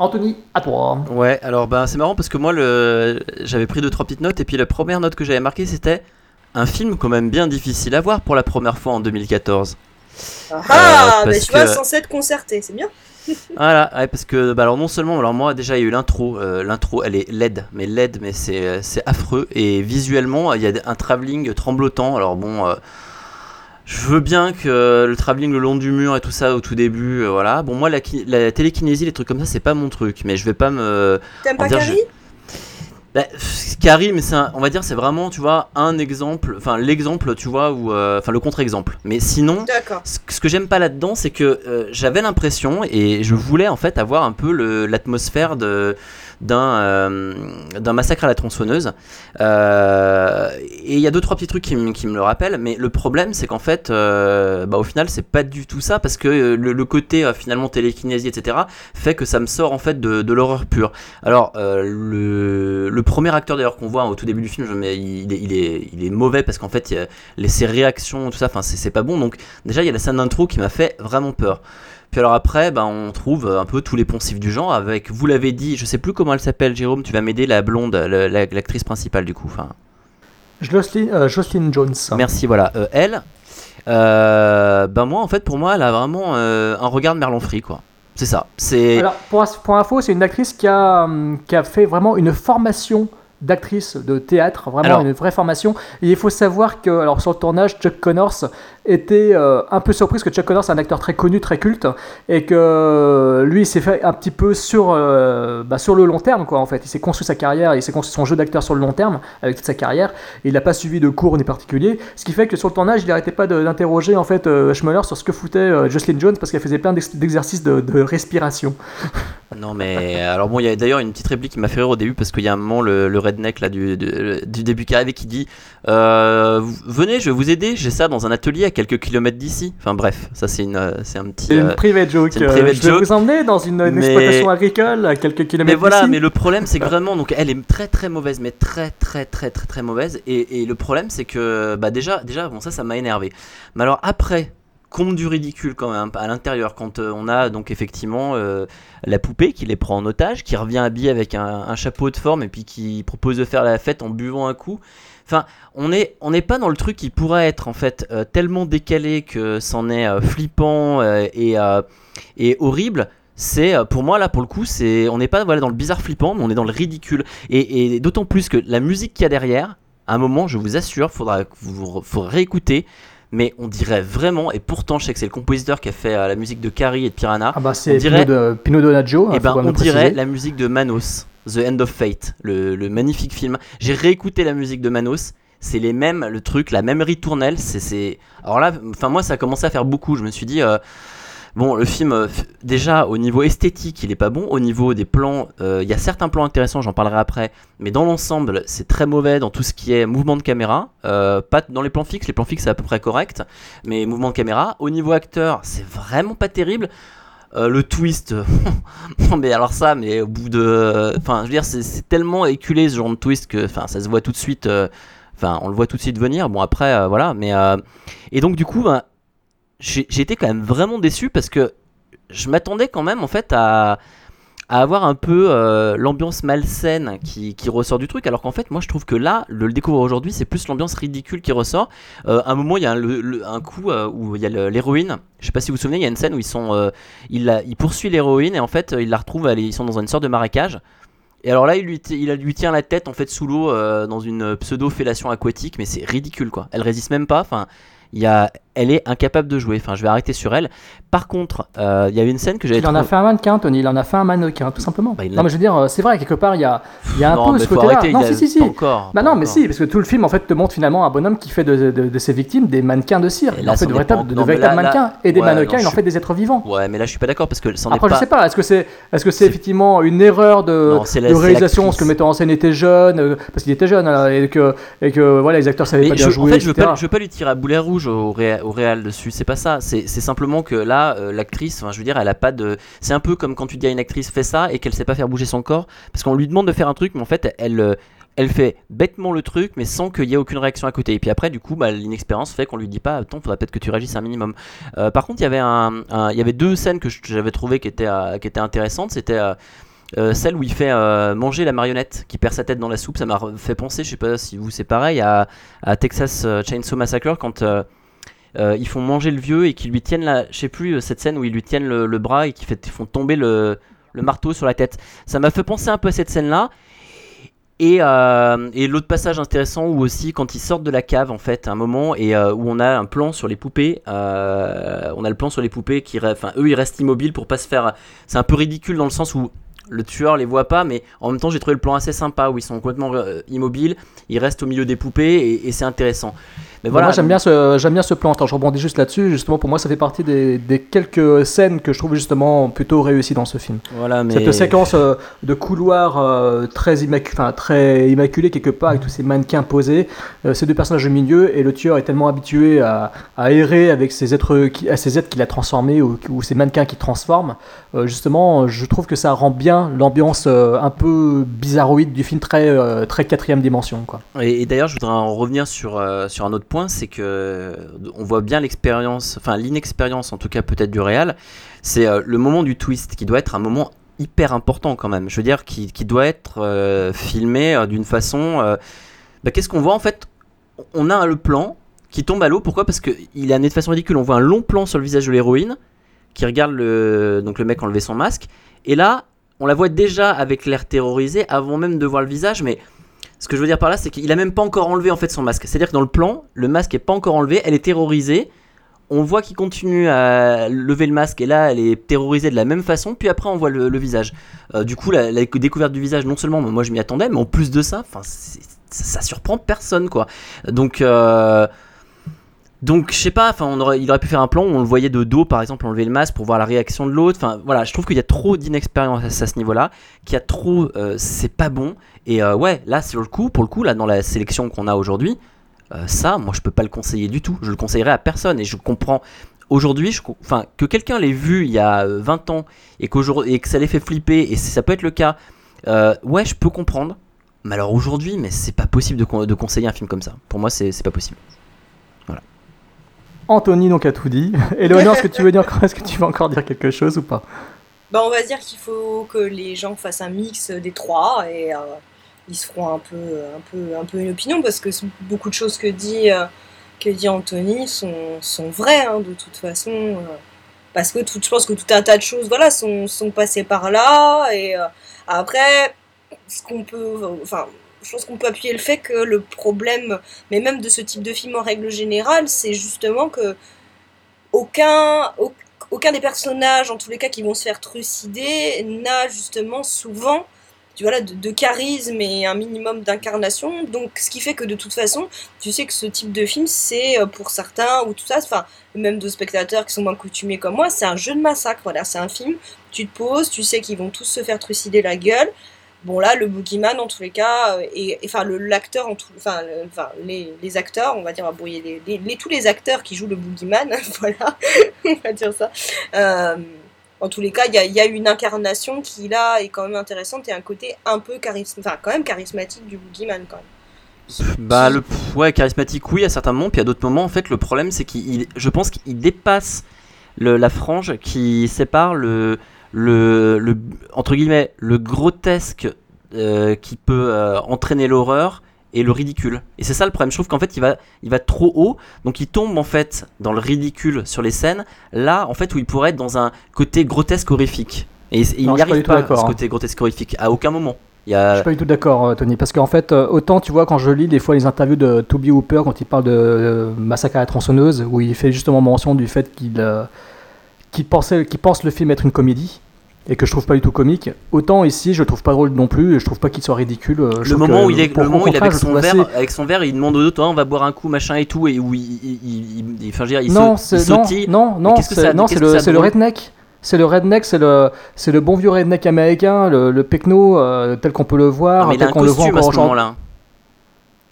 Anthony, à toi. Ouais, alors ben c'est marrant parce que moi le j'avais pris deux trois petites notes et puis la première note que j'avais marquée c'était un film quand même bien difficile à voir pour la première fois en 2014. Ah, ah, mais tu vois, que- censé être concerté, c'est bien. [laughs] Voilà, ouais, parce que bah alors non seulement, alors moi déjà il y a eu l'intro, euh, l'intro elle est laide, mais laide, mais c'est euh, c'est affreux et visuellement il y a un travelling tremblotant. Alors bon, euh, je veux bien que le travelling le long du mur et tout ça au tout début, euh, voilà. Bon moi la, ki- la télékinésie, les trucs comme ça c'est pas mon truc, mais je vais pas me T'aimes pas Carrie bah, c'est un- on va dire c'est vraiment tu vois un exemple, enfin l'exemple tu vois ou euh, enfin le contre-exemple. Mais sinon, ce ce que j'aime pas là-dedans, c'est que euh, j'avais l'impression et je voulais en fait avoir un peu l'atmosphère de d'un euh, d'un massacre à la tronçonneuse. Et il y a deux trois petits trucs qui, me- qui me le rappellent, mais le problème c'est qu'en fait, bah, au final c'est pas du tout ça parce que le, le côté finalement télékinésie etc fait que ça me sort en fait de, de l'horreur pure. Alors le, le premier acteur d'ailleurs qu'on voit au tout début du film, il, est, il, est, il est mauvais parce qu'en fait il y a les, ses réactions tout ça, enfin c'est pas bon. Donc déjà il y a la scène d'intro qui m'a fait vraiment peur. Puis alors après, ben, on trouve un peu tous les poncifs du genre avec, vous l'avez dit, je sais plus comment elle s'appelle, Jérôme, tu vas m'aider, la blonde, l'actrice principale du coup. Enfin, Jocelyn, euh, Jones. merci, voilà. Euh, elle, euh, ben moi en fait, pour moi, elle a vraiment un regard de Merlon Free, quoi. C'est ça. C'est. Alors, pour, pour info, c'est une actrice qui a, hum, qui a fait vraiment une formation d'actrice de théâtre, vraiment Alors- une vraie formation. Et il faut savoir que, alors sur le tournage, Chuck Connors était euh, un peu surpris parce que Chuck Connors est un acteur très connu, très culte, et que lui, il s'est fait un petit peu sur, euh, bah, sur le long terme, quoi, en fait. Il s'est construit sa carrière, il s'est construit son jeu d'acteur sur le long terme, avec toute sa carrière, il n'a pas suivi de cours ni particulier, ce qui fait que sur le tournage, il n'arrêtait pas d'interroger, en fait, euh, Schmuller sur ce que foutait euh, Jocelyn Jones, parce qu'elle faisait plein d'ex- d'exercices de, respiration. [laughs] Non mais alors bon il y a d'ailleurs une petite réplique qui m'a fait rire au début parce qu'il y a un moment le, redneck là du, du, début qui arrive qui dit venez je vais vous aider j'ai ça dans un atelier à quelques kilomètres d'ici enfin bref ça c'est une euh, c'est un petit C'est une euh, private joke. une euh, private je vais joke. vous emmener dans une, une Mais- exploitation agricole à quelques kilomètres mais voilà mais le problème c'est que [laughs] vraiment donc elle est très très mauvaise mais très très très très très mauvaise et, et le problème c'est que bah déjà déjà bon ça ça m'a énervé mais alors après compte du ridicule quand même à l'intérieur quand euh, on a donc effectivement euh, la poupée qui les prend en otage qui revient habillée avec un, un chapeau de forme et puis qui propose de faire la fête en buvant un coup Enfin, on est on n'est pas dans le truc qui pourrait être en fait euh, tellement décalé que c'en est euh, flippant euh, et, et horrible. C'est pour moi là pour le coup c'est on n'est pas voilà dans le bizarre flippant mais on est dans le ridicule et, et d'autant plus que la musique qu'il y a derrière à un moment je vous assure faudra vous faut réécouter mais on dirait vraiment et pourtant je sais que c'est le compositeur qui a fait la musique de Carrie et de Piranha Ah bah on c'est dirait Pino, Donaggio. eh hein, ben, faut quand on dirait la musique de Manos, The End of Fate, le, magnifique film. J'ai réécouté la musique de Manos. C'est les mêmes, le truc, la même ritournelle. C'est. Alors là, enfin moi, ça a commencé à faire beaucoup. Je me suis dit, euh, bon, le film, euh, déjà au niveau esthétique, il est pas bon. Au niveau des plans, euh, il y a certains plans intéressants, j'en parlerai après. Mais dans l'ensemble, c'est très mauvais dans tout ce qui est mouvement de caméra. Pas dans les plans fixes. Les plans fixes, c'est à peu près correct. Mais mouvement de caméra. Au niveau acteur, c'est vraiment pas terrible. Euh, le twist, [laughs] non mais alors ça, mais au bout de, enfin, je veux dire, c'est tellement éculé ce genre de twist que, enfin, ça se voit tout de suite, euh, enfin, on le voit tout de suite venir. Bon après, euh, voilà, mais et donc du coup, j'ai j'ai été quand même vraiment déçu parce que je m'attendais quand même en fait à, à avoir un peu euh, l'ambiance malsaine qui, qui ressort du truc, alors qu'en fait, moi je trouve que là, le, le découvrir aujourd'hui, c'est plus l'ambiance ridicule qui ressort. Euh, à un moment, il y a un, coup euh, où il y a l'héroïne. Je sais pas si vous vous souvenez, il y a une scène où ils sont, il, la- il poursuit l'héroïne et en fait, il la retrouve, ils sont dans une sorte de marécage. Et alors là, il lui, il lui tient la tête en fait sous l'eau dans une pseudo fellation aquatique, mais c'est ridicule quoi. Elle résiste même pas. Enfin, il y a, elle est incapable de jouer. Enfin, je vais arrêter sur elle. Par contre, euh, il y a une scène que j'avais Il en a fait un mannequin, Tony. Il en a fait un mannequin, tout simplement. Bah, non, mais je veux dire, euh, c'est vrai, quelque part, il y a, y a un Non, peu ce côté-là. Non, si, si, si. encore, Bah non, mais encore. si, parce que tout le film, en fait, te montre finalement un bonhomme qui fait de, de- de ses victimes des mannequins de cire. Et Il en fait de est véritables, pas- de non, mais véritables là- là- mannequins. Et des ouais, mannequins, il en fait des êtres vivants. Ouais, mais là, je suis pas d'accord parce que est Après, pas. je sais pas, est-ce que c'est que c'est effectivement une erreur de, réalisation, parce que le metteur en scène était jeune, euh, parce qu'il était jeune, hein, et que, voilà, les acteurs savaient pas bien jouer. en fait, je veux, pas, je veux pas lui tirer à boulet rouge au, au réal dessus, c'est pas ça. C'est simplement que là, euh, l'actrice, enfin, je veux dire, elle a pas de. C'est un peu comme quand tu dis à une actrice fais ça et qu'elle sait pas faire bouger son corps, parce qu'on lui demande de faire un truc, mais en fait, elle, euh, elle fait bêtement le truc, mais sans qu'il y ait aucune réaction à côté. Et puis après, du coup, bah, l'inexpérience fait qu'on lui dit pas, attends, faudrait peut-être que tu réagisses un minimum. Euh, par contre, il y avait un, il y avait deux scènes que j'avais trouvé qui étaient, qui étaient intéressantes. C'était celle où il fait manger la marionnette qui perd sa tête dans la soupe. Ça m'a fait penser, je sais pas si vous c'est pareil, à, Texas Chainsaw Massacre quand euh, ils font manger le vieux et qu'ils lui tiennent la, je sais plus euh, cette scène où ils lui tiennent le, bras et qu'ils font tomber le, marteau sur la tête. Ça m'a fait penser un peu à cette scène là. Et, euh, et l'autre passage intéressant où aussi quand ils sortent de la cave en fait un moment et où on a un plan sur les poupées on a le plan sur les poupées qui enfin eux ils restent immobiles pour pas se faire c'est un peu ridicule dans le sens où le tueur les voit pas mais en même temps j'ai trouvé le plan assez sympa où ils sont complètement immobiles ils restent au milieu des poupées et c'est intéressant mais voilà Moi j'aime bien ce j'aime bien ce plan. Attends, je rebondis juste là-dessus. Justement, pour moi, ça fait partie des, des quelques scènes que je trouve justement plutôt réussies dans ce film. voilà mais Cette séquence euh, de couloir euh, très, immacu- enfin, très immaculée quelque part avec tous ces mannequins posés, euh, ces deux personnages au milieu et le tueur est tellement habitué à, à errer avec ces êtres, qui, à ces êtres qu'il a transformés ou, ou ces mannequins qu'il transforme. Euh, justement, je trouve que ça rend bien l'ambiance euh, un peu bizarroïde du film, très, euh, très quatrième dimension. Et, d'ailleurs, je voudrais en revenir sur, sur un autre point, c'est que on voit bien l'expérience, enfin l'inexpérience en tout cas peut-être du réal, c'est le moment du twist qui doit être un moment hyper important quand même. Je veux dire, qui, qui doit être filmé d'une façon. bah, Qu'est-ce qu'on voit en fait? On a le plan qui tombe à l'eau. Pourquoi? Parce qu'il est amené de façon ridicule. On voit un long plan sur le visage de l'héroïne qui regarde le, donc le mec enlever son masque. Et là, on la voit déjà avec l'air terrorisé avant même de voir le visage, mais ce que je veux dire par là, c'est qu'il a même pas encore enlevé en fait son masque. C'est-à-dire que dans le plan, le masque est pas encore enlevé, elle est terrorisée. On voit qu'il continue à lever le masque et là, elle est terrorisée de la même façon. Puis après, on voit le, visage. Euh, du coup, la, découverte du visage, non seulement moi je m'y attendais, mais en plus de ça, ça surprend personne quoi. Donc euh, donc je sais pas, enfin aurait, il aurait pu faire un plan où on le voyait de dos par exemple enlever le masque pour voir la réaction de l'autre. Enfin voilà, je trouve qu'il y a trop d'inexpérience à, ce niveau-là, qu'il y a trop, euh, c'est pas bon. Et euh, ouais, là sur le coup, pour le coup là dans la sélection qu'on a aujourd'hui, euh, ça, moi je peux pas le conseiller du tout. Je le conseillerais à personne et je comprends. Aujourd'hui, enfin que quelqu'un l'ait vu il y a euh, 20 ans et, et que ça l'ait fait flipper et ça peut être le cas. ouais, je peux comprendre. Mais alors aujourd'hui, mais c'est pas possible de, de conseiller un film comme ça. Pour moi, c'est pas possible. Anthony donc a tout dit. [laughs] Éléonore, est-ce que tu veux dire est-ce que tu veux encore dire quelque chose ou pas? Bah, on va dire qu'il faut que les gens fassent un mix des trois et euh, ils se feront un peu, un, peu, un peu une opinion parce que beaucoup de choses que dit, euh, que dit Anthony sont, sont vraies hein, de toute façon. euh, parce que tout, je pense que tout un tas de choses voilà, sont, sont passées par là et après, ce qu'on peut. Enfin, je pense qu'on peut appuyer le fait que le problème, mais même de ce type de film en règle générale, c'est justement que aucun, au- aucun des personnages, en tous les cas, qui vont se faire trucider, n'a justement souvent tu vois, de, de charisme et un minimum d'incarnation. Donc, ce qui fait que de toute façon, tu sais que ce type de film, c'est euh, pour certains, ou tout ça, enfin, même de spectateurs qui sont moins coutumiers comme moi, c'est un jeu de massacre. Voilà, c'est un film, tu te poses, tu sais qu'ils vont tous se faire trucider la gueule. Bon là, le boogeyman en tous les cas, euh, et enfin le- l'acteur en enfin, le- enfin les, les acteurs, on va dire, on va brouiller les, les- tous les acteurs qui jouent le boogeyman, [laughs] voilà, [laughs] on va dire ça. Euh, en tous les cas, il y y a une incarnation qui là est quand même intéressante et un côté un peu charismatique, enfin quand même charismatique du boogeyman quand même. Bah, le, ouais, charismatique, oui, à certains moments, puis à d'autres moments, en fait, le problème, c'est qu'il, je pense qu'il dépasse le, la frange qui sépare le, le, le entre guillemets, le grotesque euh, qui peut euh, entraîner l'horreur et le ridicule. Et c'est ça le problème. Je trouve qu'en fait, il va, il va trop haut, donc il tombe en fait dans le ridicule sur les scènes, là, en fait, où il pourrait être dans un côté grotesque horrifique. Et, il Non, n'y arrive du tout pas, d'accord, ce hein. côté grotesque horrifique, à aucun moment. Il y Je suis pas du tout d'accord, euh, Tony, parce qu'en fait, autant tu vois, quand je lis des fois les interviews de Toby Hooper, quand il parle de Massacre à la tronçonneuse, où il fait justement mention du fait qu'il euh, qu'il pensait, qu'il pense le film être une comédie, et que je trouve pas du tout comique, autant ici, je le trouve pas drôle non plus, et je trouve pas qu'il soit ridicule. euh, je le moment où il est, le moment il avec son verre, assez- avec son verre, il demande aux autres, on va boire un coup, machin et tout, et où il, il, il- il- enfin, je veux dire, il, non, il non, sautille. non, c'est le, redneck. C'est le redneck, c'est le, c'est le bon vieux redneck américain, le, le pecno euh, tel qu'on peut le voir, Non, mais tel qu'on le voit à encore ce moment-là.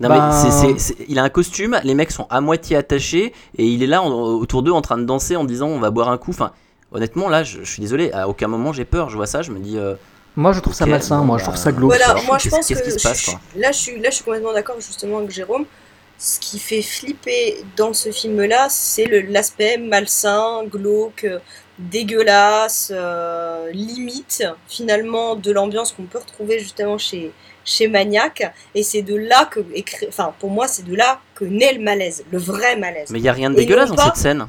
Non, Ben- mais c'est- c'est- c'est- il a un costume, les mecs sont à moitié attachés et il est là en- autour d'eux en train de danser en disant on va boire un coup. Enfin, honnêtement, là, je, je suis désolé, à aucun moment j'ai peur. Je vois ça, je me dis. euh, Moi, je trouve ça malsain, bon, moi, bah, je trouve ça glauque. Voilà, moi je pense que qui se passe, je- quoi là, je suis, là je suis complètement d'accord justement avec Jérôme. Ce qui fait flipper dans ce film-là, c'est le- l'aspect malsain, glauque, euh, dégueulasse, euh, limite finalement de l'ambiance qu'on peut retrouver justement chez, chez Maniac. Et c'est de là que, enfin pour moi, c'est de là que naît le malaise, le vrai malaise. Mais il y a rien de Et dégueulasse dans pas- cette scène.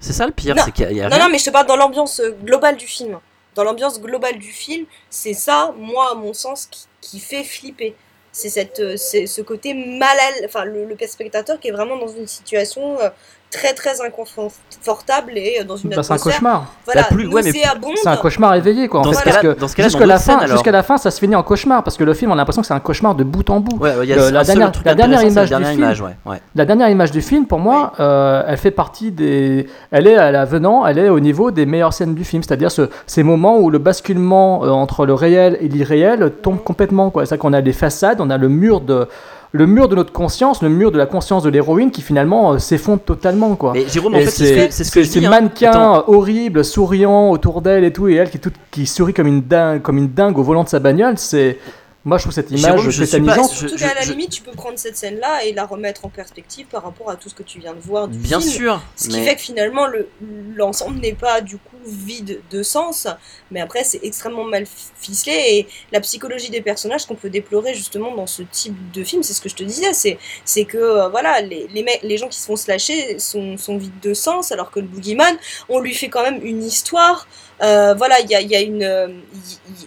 C'est ça le pire, Non. c'est qu'il y a, il y a Non, rien. non, mais je te parle dans l'ambiance euh, globale du film. Dans l'ambiance globale du film, c'est ça, moi, à mon sens, qui, qui fait flipper. C'est cette, euh, ce côté mal, enfin, le, le spectateur qui est vraiment dans une situation euh, très très inconfortable et euh, dans une Bah, c'est un atmosphère. cauchemar. Voilà, plus- ouais. C'est un cauchemar éveillé, quoi. En Dans fait, ce parce que dans ce cas-là, jusqu'à la fin, jusqu'à la fin, ça se finit en cauchemar, parce que le film, on a l'impression que c'est un cauchemar de bout en bout. Ouais, il y a Le- un la dernière- la c'est image la du dernière film. image, ouais, ouais. La dernière image du film, pour moi, euh, elle fait partie des. Elle est à la venant, elle est au niveau des meilleures scènes du film, c'est-à-dire ce- ces moments où le basculement euh, entre le réel et l'irréel tombe complètement. quoi. C'est-à-dire qu'on a des façades, on a le mur de. Le mur de notre conscience, le mur de la conscience de l'héroïne qui finalement euh, s'effondre totalement. Quoi. Mais Jérôme, en Et fait, c'est ce ce que je ces dis, hein. mannequins horribles, souriants autour d'elle et tout, et elle qui, est toute- qui sourit comme une, dingue, comme une dingue au volant de sa bagnole, c'est. Moi, je trouve cette image Jérôme, je suis pas- tétanisante. je- Surtout qu'à la je- limite, tu peux prendre cette scène-là et la remettre en perspective par rapport à tout ce que tu viens de voir du Bien film. sûr, Ce qui fait que finalement, le- l'ensemble n'est pas du coup vide de sens, mais après, c'est extrêmement mal ficelé. Et la psychologie des personnages qu'on peut déplorer justement dans ce type de film, c'est ce que je te disais, c'est c'est que euh, voilà, les, les, les gens qui se font slasher sont, sont vides de sens, alors que le boogeyman, on lui fait quand même une histoire. Euh, voilà, il y a, y a une, euh,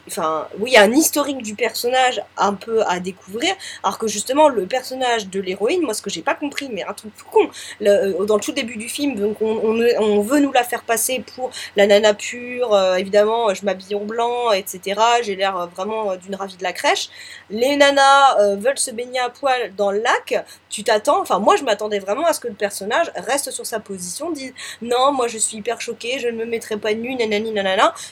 enfin, oui, y a un historique du personnage un peu à découvrir, alors que justement le personnage de l'héroïne, moi ce que j'ai pas compris, mais un truc tout con, le- euh, dans le tout début du film, donc on, on, on veut nous la faire passer pour la nana pure, euh, évidemment, je m'habille en blanc, etc. J'ai l'air vraiment d'une ravie de la crèche. Les nanas euh, veulent se baigner à poil dans le lac. Tu t'attends, enfin moi je m'attendais vraiment à ce que le personnage reste sur sa position, dise non, moi je suis hyper choquée, je ne me mettrai pas nu, nanani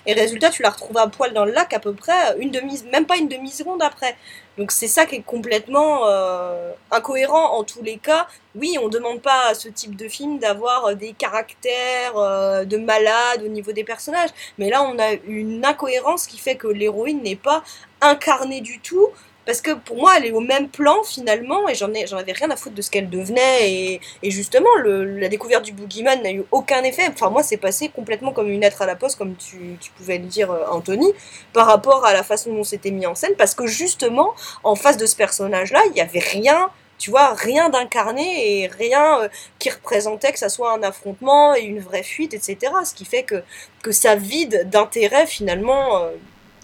Et résultat, tu la retrouves à poil dans le lac à peu près une demi, même pas une demi seconde après. Donc c'est ça qui est complètement euh, incohérent en tous les cas. Oui, on demande pas à ce type de film d'avoir euh, des caractères euh, de malade au niveau des personnages, mais là on a une incohérence qui fait que l'héroïne n'est pas incarnée du tout. Parce que pour moi, elle est au même plan finalement, et j'en ai, j'en avais rien à foutre de ce qu'elle devenait. Et, justement, la découverte du boogeyman n'a eu aucun effet. Enfin, moi, c'est passé complètement comme une lettre à la poste, comme tu, tu pouvais le dire, euh, Anthony, par rapport à la façon dont c'était mis en scène. Parce que justement, en face de ce personnage-là, il n'y avait rien tu vois, rien d'incarné et rien euh, qui représentait que ça soit un affrontement et une vraie fuite, etc. Ce qui fait que, que ça vide d'intérêt finalement, euh,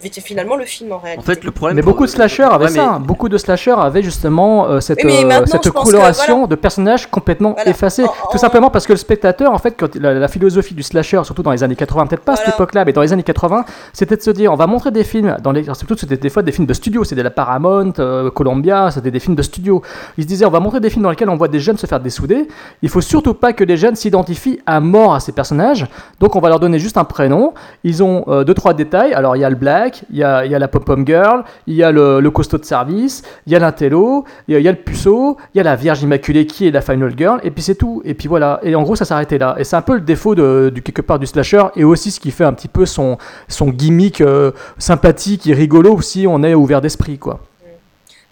finalement le film en réalité. En fait, le problème. Mais beaucoup de slashers avaient Ouais, mais- ça. hein. Beaucoup de slashers avaient justement euh, cette, euh, cette que, coloration voilà. de personnages complètement Voilà. effacés. En- Tout en- simplement parce que le spectateur, en fait, quand la, la philosophie du slasher, surtout dans les années 80, peut-être pas à cette époque-là, mais dans les années 80, c'était de se dire on va montrer des films, dans les, surtout c'était des fois des films de studio, c'était la Paramount, euh, Columbia, c'était des films de studio. Ils se disaient on va montrer des films dans lesquels on voit des jeunes se faire dessouder. Il faut surtout pas que les jeunes s'identifient à mort à ces personnages. Donc on va leur donner juste un prénom. Ils ont euh, deux trois détails. Alors il y a le il y a, y a la pom-pom girl, il y a le, le costaud de service, il y a l'intello, il il y a le puceau, il y a la Vierge Immaculée qui est la final girl, et puis c'est tout. Et puis voilà. Et en gros ça s'arrêtait là. Et c'est un peu le défaut de, du quelque part du slasher et aussi ce qui fait un petit peu son son gimmick euh, sympathique et rigolo si on est ouvert d'esprit quoi.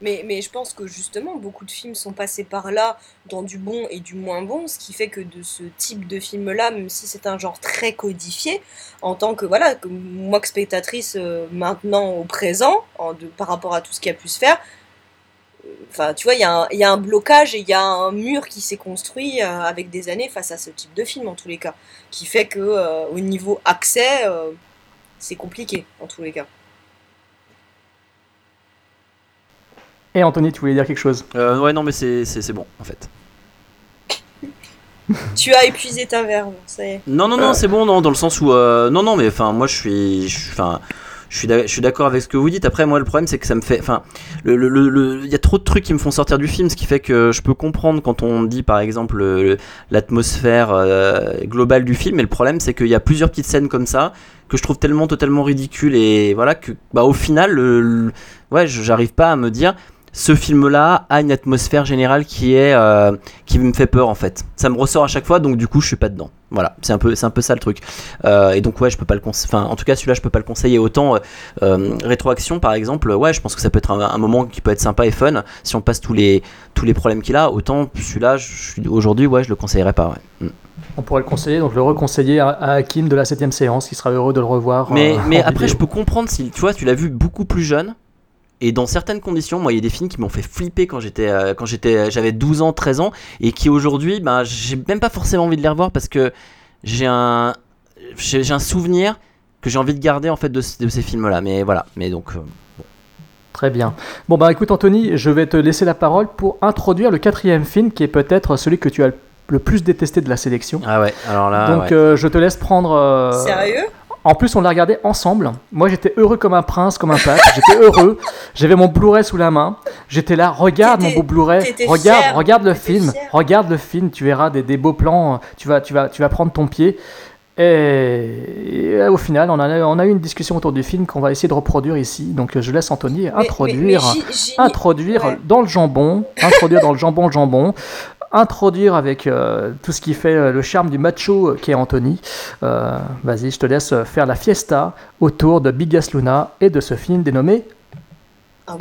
Mais, mais je pense que justement, beaucoup de films sont passés par là, dans du bon et du moins bon, ce qui fait que de ce type de film-là, même si c'est un genre très codifié, en tant que, voilà, moi que spectatrice euh, maintenant au présent, par rapport à tout ce qui a pu se faire, euh, enfin, tu vois, il y, a un- y blocage et il y a un mur qui s'est construit euh, avec des années face à ce type de film, en tous les cas, qui fait que au niveau accès, c'est compliqué, en tous les cas. Et Anthony, tu voulais dire quelque chose Euh, ouais, non, mais c'est c'est- c'est bon, en fait. [laughs] Tu as épuisé ta verve, ça y est. Non, non, non, c'est bon, non, dans le sens où. euh, non, non, mais enfin, moi, je suis. Enfin. Je suis d'ac- je suis d'accord avec ce que vous dites. Après, moi, le problème, c'est que ça me fait. Enfin, le- le- le- le- il y a trop de trucs qui me font sortir du film, ce qui fait que je peux comprendre quand on dit, par exemple, le- l'atmosphère euh, globale du film. Mais le problème, c'est qu'il y a plusieurs petites scènes comme ça que je trouve tellement totalement ridicules et voilà que, bah, au final, le, le- ouais, j'arrive pas à me dire. Ce film-là a une atmosphère générale qui est euh, qui me fait peur en fait. Ça me ressort à chaque fois, donc du coup, je suis pas dedans. Voilà, c'est un peu c'est un peu ça le truc. Euh, et donc ouais, je peux pas le conseiller. Enfin, en tout cas, celui-là, je peux pas le conseiller. Autant euh, rétroaction, par exemple, ouais, je pense que ça peut être un, un moment qui peut être sympa et fun si on passe tous les tous les problèmes qu'il a. Autant celui-là, aujourd'hui, ouais, je le conseillerais pas. Ouais. Mm. On pourrait le conseiller, donc le reconseiller à, Hakim de la 7ème séance, qui sera heureux de le revoir. Mais, euh, après, je peux comprendre si tu vois, tu l'as vu beaucoup plus jeune. Et dans certaines conditions, moi, il y a des films qui m'ont fait flipper quand j'étais, euh, quand j'étais, j'avais 12 ans, 13 ans, et qui aujourd'hui, ben, j'ai même pas forcément envie de les revoir parce que j'ai un, j'ai un souvenir que j'ai envie de garder en fait de, ce- de ces films-là. Mais voilà. Mais donc, euh, Très bien. Bon, bah écoute, Anthony, je vais te laisser la parole pour introduire le quatrième film, qui est peut-être celui que tu as le plus détesté de la sélection. ah ouais. Alors là, donc, ouais. euh, je te laisse prendre. euh, Sérieux? En plus, on l'a regardé ensemble. Moi, j'étais heureux comme un prince, comme un pape. J'étais heureux. J'avais mon Blu-ray sous la main. J'étais là. Regarde mon beau Blu-ray. Regarde, regarde le film. Regarde le film. Tu verras des, des beaux plans. Tu vas, tu vas, tu vas prendre ton pied. Et, et au final, on a, on a eu une discussion autour du film qu'on va essayer de reproduire ici. Donc, je laisse Anthony introduire, mais introduire ouais. dans le jambon, introduire dans le jambon jambon, introduire avec euh, tout ce qui fait euh, le charme du macho qui est Anthony. Euh, Vas-y, je te laisse faire la fiesta autour de Bigas Luna et de ce film dénommé.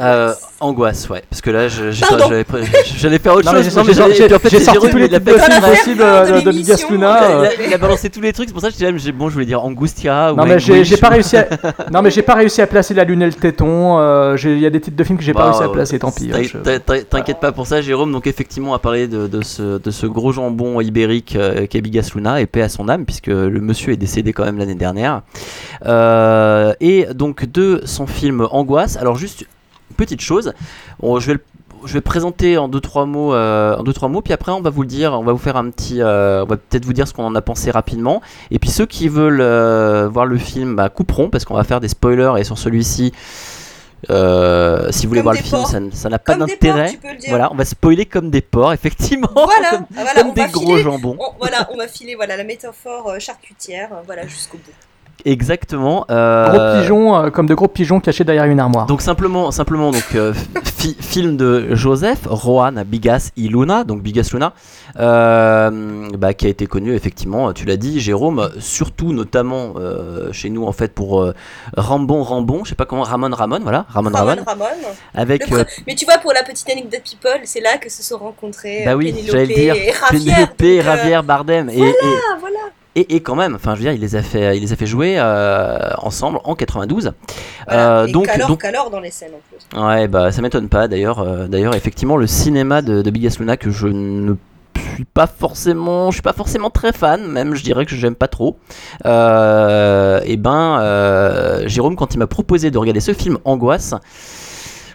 Euh, angoisse, ouais. Parce que là, je- j'allais faire autre Non, mais chose. j'ai- en fait, sorti tous les exprès. possibles la de, l'émission, Luna. Il euh. a, a balancé tous les trucs, c'est pour ça que j'ai- bon, je voulais dire Angustia. Non mais j'ai pas ou- réussi à [laughs] non mais j'ai pas réussi à placer la lune et le téton. euh, j'ai- Il y a des titres de films que j'ai pas Bah, réussi à placer. Tant pis. hein, je- t'in- t'in- T'inquiète pas pour ça, Jérôme. Donc effectivement, à parler de, de ce, gros jambon ibérique euh, qu'est Bigas Luna, et paix à son âme, puisque le monsieur est décédé quand même l'année dernière. Euh, et donc de son film Angoisse. Alors juste petite chose, je vais le je vais présenter en deux trois mots, euh, en deux trois mots, puis après on va vous le dire, on va vous faire un petit, euh, on va peut-être vous dire ce qu'on en a pensé rapidement. Et puis ceux qui veulent euh, voir le film, bah, couperont parce qu'on va faire des spoilers et sur celui-ci, euh, si vous voulez Comme voir le film, ça, n'a pas d'intérêt. Voilà, on va spoiler comme des porcs, [laughs] effectivement, Voilà, comme, ah, voilà, comme on des va gros filer- jambons. on- voilà, on va filer voilà, la métaphore charcutière voilà, jusqu'au bout. Exactement. euh, Gros pigeons, euh, comme de gros pigeons cachés derrière une armoire. Donc simplement, simplement donc euh, [laughs] fi- film de Joseph Rohan Bigas y Luna, donc Bigas Luna, euh, bah, qui a été connu effectivement, tu l'as dit, Jérôme, surtout notamment euh, chez nous en fait pour euh, Rambon Rambon, je sais pas comment Ramon Ramon, voilà Ramon Ramon, Ramon Ramon. avec Le euh, Mais tu vois, pour la petite anecdote people, c'est là que se sont rencontrés bah oui, Pénélope dire, et Javier. Pénélope, donc, Javier Bardem et, Voilà, et, voilà. Et, et quand même, enfin je veux dire, il les a fait, il les a fait jouer euh, ensemble en 92. Voilà. Euh, et donc, qu'alors, donc qu'alors dans les scènes en plus. Ouais, bah ça m'étonne pas d'ailleurs. euh, d'ailleurs, effectivement, le cinéma de, de Bigas Luna que je ne suis pas forcément, je suis pas forcément très fan, même je dirais que j'aime pas trop. Et ben, Jérôme, quand il m'a proposé de regarder ce film Angoisse,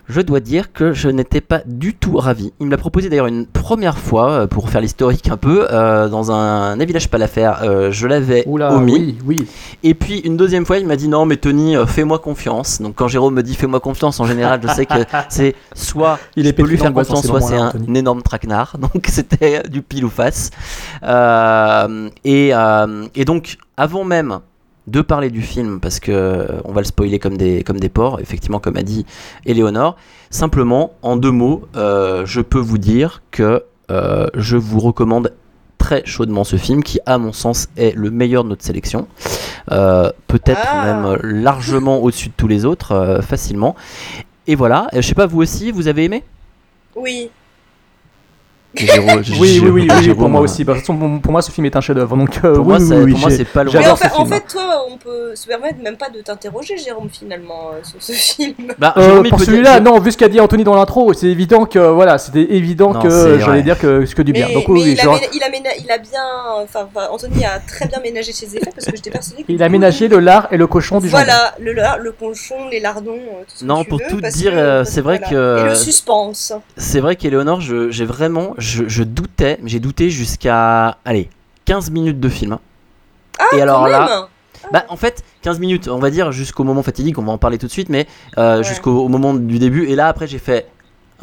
je dois dire que je n'étais pas du tout ravi. Il me l'a proposé d'ailleurs une première fois euh, pour faire l'historique un peu euh, dans un, un village pas l'affaire. Euh, je l'avais omis. oui, oui. Et puis une deuxième fois, il m'a dit non, mais Tony, fais-moi confiance. Donc quand Jérôme me dit fais-moi confiance, en général, je sais que [laughs] c'est soit Il je est peux lui faire confiance, soit c'est un, énorme traquenard. [laughs] Donc c'était du pile ou face. Euh, et, et donc avant même de parler du film, parce que euh, on va le spoiler comme des, comme des porcs, effectivement, comme a dit Éléonore, simplement en deux mots, euh, je peux vous dire que euh, je vous recommande très chaudement ce film qui à mon sens est le meilleur de notre sélection Euh, peut-être Ah. même largement au-dessus de tous les autres facilement et voilà. Je sais pas, vous aussi, vous avez aimé? Oui. [laughs] Oui, oui, oui, oui, pour moi aussi. Bah, pour, pour moi, ce film est un chef-d'œuvre. Donc, euh, pour oui, moi, oui, pour moi, c'est pas loin. Mais en fait, en fait, toi, on peut se permettre même pas de t'interroger, Jérôme, finalement, euh, sur ce [laughs] film. Bah, euh, pour celui-là, non, vu ce qu'a dit Anthony dans l'intro, c'est évident que voilà, c'était évident Non, que j'allais dire que ce que du bien. Mais, Donc mais oui, il, a genre, ména- il, a ména- il a bien. Enfin, Anthony a très bien ménagé ses effets parce que j'étais persuadée que. il a ménagé le lard et le cochon du jambon. Voilà, le lard, le cochon, les lardons, tout ce que Non, pour tout parce dire, que- parce c'est vrai que- Et le suspense. C'est vrai qu'Éléonore, je- j'ai vraiment. Je, je doutais, mais j'ai douté jusqu'à. Allez, 15 minutes de film. hein. Ah, Et alors quand là- même Bah, en fait, 15 minutes, on va dire, jusqu'au moment fatidique, on va en parler tout de suite, mais euh, jusqu'au au moment du début. Et là, après, j'ai fait.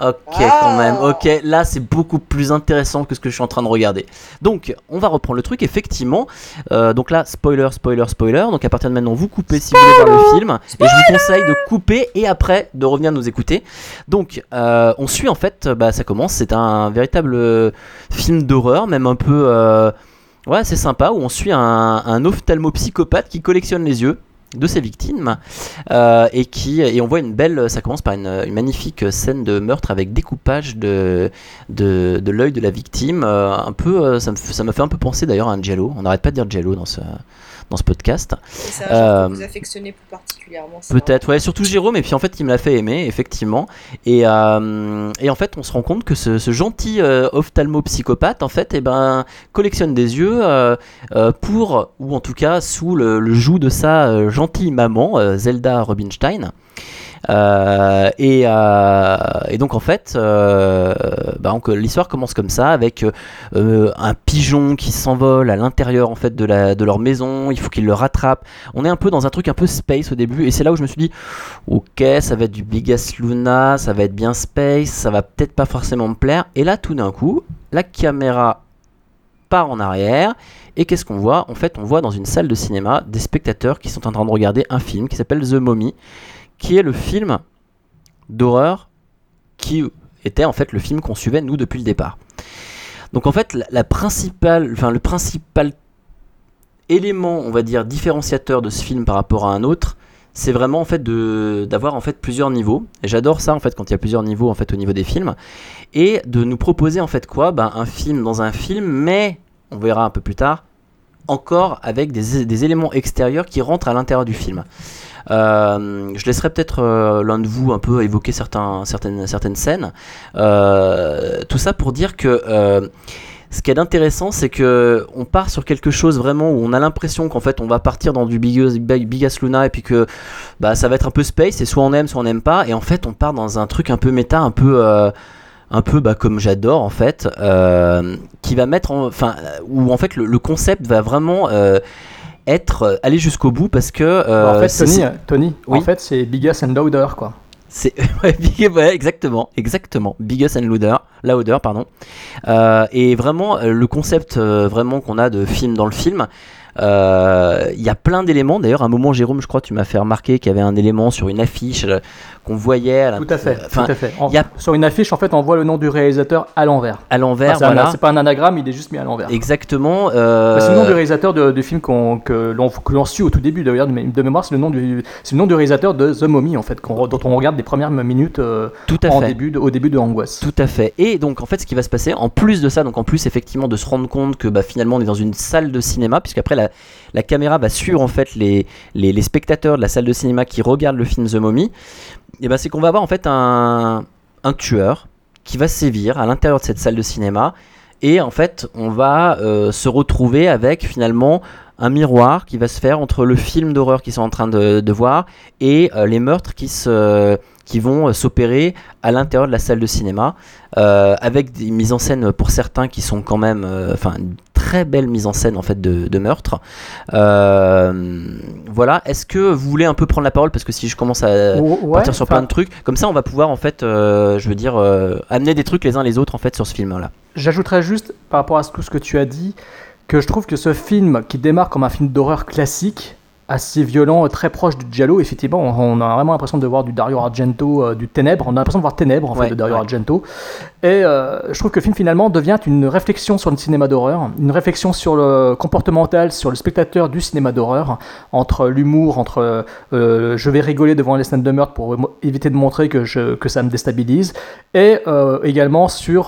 Ok, Ah. quand même, ok, là c'est beaucoup plus intéressant que ce que je suis en train de regarder. Donc, on va reprendre le truc, effectivement. Euh, donc là, spoiler, spoiler, spoiler. Donc, à partir de maintenant, vous coupez si vous voulez voir le film. Et je vous conseille de couper et après de revenir nous écouter. Donc, euh, on suit en fait, bah, ça commence, c'est un véritable euh, film d'horreur, même un peu. euh, ouais, c'est sympa, où on suit un, un ophtalmopsychopathe qui collectionne les yeux de ses victimes euh, et qui et on voit une belle ça commence par une, magnifique scène de meurtre avec découpage de de, de l'œil de la victime euh, un peu euh, ça me ça m'a fait un peu penser d'ailleurs à un Jello. On n'arrête pas de dire Jello dans ce dans ce podcast Et c'est un genre Euh, que vous affectionnez plus particulièrement. Peut-être, ouais, surtout Jérôme, et puis en fait, il me l'a fait aimer, effectivement. Et, euh, et en fait, on se rend compte que ce, ce gentil euh, ophtalmopsychopathe, en fait, eh ben, collectionne des yeux pour, ou en tout cas sous le, le joug de sa gentille maman, Zelda Rubinstein. Euh, et, euh, et donc en fait, euh, bah, l'histoire commence comme ça avec un pigeon qui s'envole à l'intérieur en fait de, leur maison. Il faut qu'il le rattrape. On est un peu dans un truc un peu space au début, et c'est là où je me suis dit, ok, ça va être du Biggest Luna, ça va être bien space, ça va peut-être pas forcément me plaire. Et là, tout d'un coup, la caméra part en arrière. Et qu'est-ce qu'on voit? En fait, on voit dans une salle de cinéma des spectateurs qui sont en train de regarder un film qui s'appelle The Mummy, qui est le film d'horreur qui était en fait le film qu'on suivait nous depuis le départ. Donc en fait, la, principale, le principal élément, on va dire différenciateur de ce film par rapport à un autre, c'est vraiment en fait d'avoir plusieurs niveaux. J'adore ça en fait quand il y a plusieurs niveaux en fait au niveau des films et de nous proposer en fait quoi? Ben, un film dans un film, mais on verra un peu plus tard encore avec des éléments extérieurs qui rentrent à l'intérieur du film. Euh, je laisserai peut-être euh, l'un de vous un peu évoquer certains, certaines, certaines scènes. Euh, tout ça pour dire que ce qui est intéressant, c'est que on part sur quelque chose vraiment où on a l'impression qu'en fait on va partir dans du Biggest Luna et puis que bah, ça va être un peu space et soit on aime, soit on n'aime pas. Et en fait, on part dans un truc un peu méta, un peu un peu bah, comme j'adore en fait, qui va mettre, en- enfin, où en fait le, concept va vraiment être euh, aller jusqu'au bout parce que euh, en fait, c'est- Tony, c'est- Tony Oui. en fait, c'est Biggest and Louder, quoi. c'est [laughs] ouais, exactement, exactement. Biggest and louder, louder, pardon. Euh, et vraiment, euh, le concept euh, vraiment qu'on a de film dans le film. euh, Il y a plein d'éléments. D'ailleurs, à un moment, Jérôme, je crois, tu m'as fait remarquer qu'il y avait un élément sur une affiche euh, qu'on voyait. À Tout à fait, Enfin, tout à fait. En- il y a- Sur une affiche, en fait, on voit le nom du réalisateur à l'envers. à l'envers, Enfin, voilà. C'est pas un anagramme, il est juste mis à l'envers. Exactement. euh, Bah, C'est le nom du réalisateur de- du film qu'on- que l'on suit au tout début d'ailleurs de, mé- de mémoire. C'est le nom du le nom du réalisateur de The Mummy en fait dont on regarde les premières minutes euh, Tout à en fait. début de- au début de Angoisse. Tout à fait. Et donc en fait ce qui va se passer, en plus de ça, donc en plus effectivement de se rendre compte que bah, finalement on est dans une salle de cinéma, puisqu'après la, la caméra va suivre en fait les, les, spectateurs de la salle de cinéma qui regardent le film The Mummy, et ben c'est qu'on va avoir en fait un, un tueur qui va sévir à l'intérieur de cette salle de cinéma, et en fait on va euh, se retrouver avec finalement un miroir qui va se faire entre le film d'horreur qu'ils sont en train de, de voir et euh, les meurtres qui se qui vont euh, s'opérer à l'intérieur de la salle de cinéma, euh, avec des mises en scène pour certains qui sont quand même, euh, enfin, une très belle mise en scène en fait de, de meurtre. Euh, voilà. Est-ce que vous voulez un peu prendre la parole? Parce que si je commence à ouais, partir sur plein de trucs, comme ça on va pouvoir en fait, euh, je veux dire, euh, amener des trucs les uns les autres en fait sur ce film-là. J'ajouterais juste par rapport à tout ce que tu as dit que je trouve que ce film qui démarre comme un film d'horreur classique assez violent, très proche du Giallo. Effectivement, on, a vraiment l'impression de voir du Dario Argento, euh, du Ténèbre. On a l'impression de voir Ténèbre en fait de Dario Argento. Et euh, je trouve que le film finalement devient une réflexion sur le cinéma d'horreur, une réflexion sur le comportemental, sur le spectateur du cinéma d'horreur, entre l'humour, entre euh, je vais rigoler devant les scènes de meurtre pour éviter de montrer que, ça me déstabilise, et également sur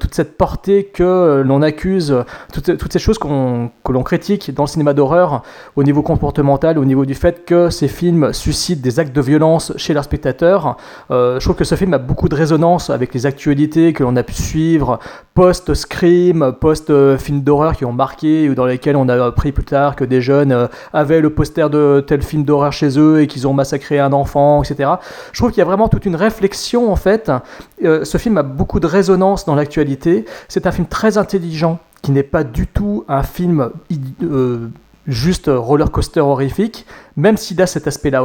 toute cette portée que l'on accuse, toutes, ces choses que l'on critique dans le cinéma d'horreur au niveau comportemental au niveau du fait que ces films suscitent des actes de violence chez leurs spectateurs. Euh, je trouve que ce film a beaucoup de résonance avec les actualités que l'on a pu suivre post-scream, post-film d'horreur qui ont marqué ou dans lesquels on a appris plus tard que des jeunes euh, avaient le poster de tel film d'horreur chez eux et qu'ils ont massacré un enfant, etc. Je trouve qu'il y a vraiment toute une réflexion en fait. Euh, ce film a beaucoup de résonance dans l'actualité. C'est un film très intelligent qui n'est pas du tout un film juste roller coaster horrifique, même s'il a cet aspect-là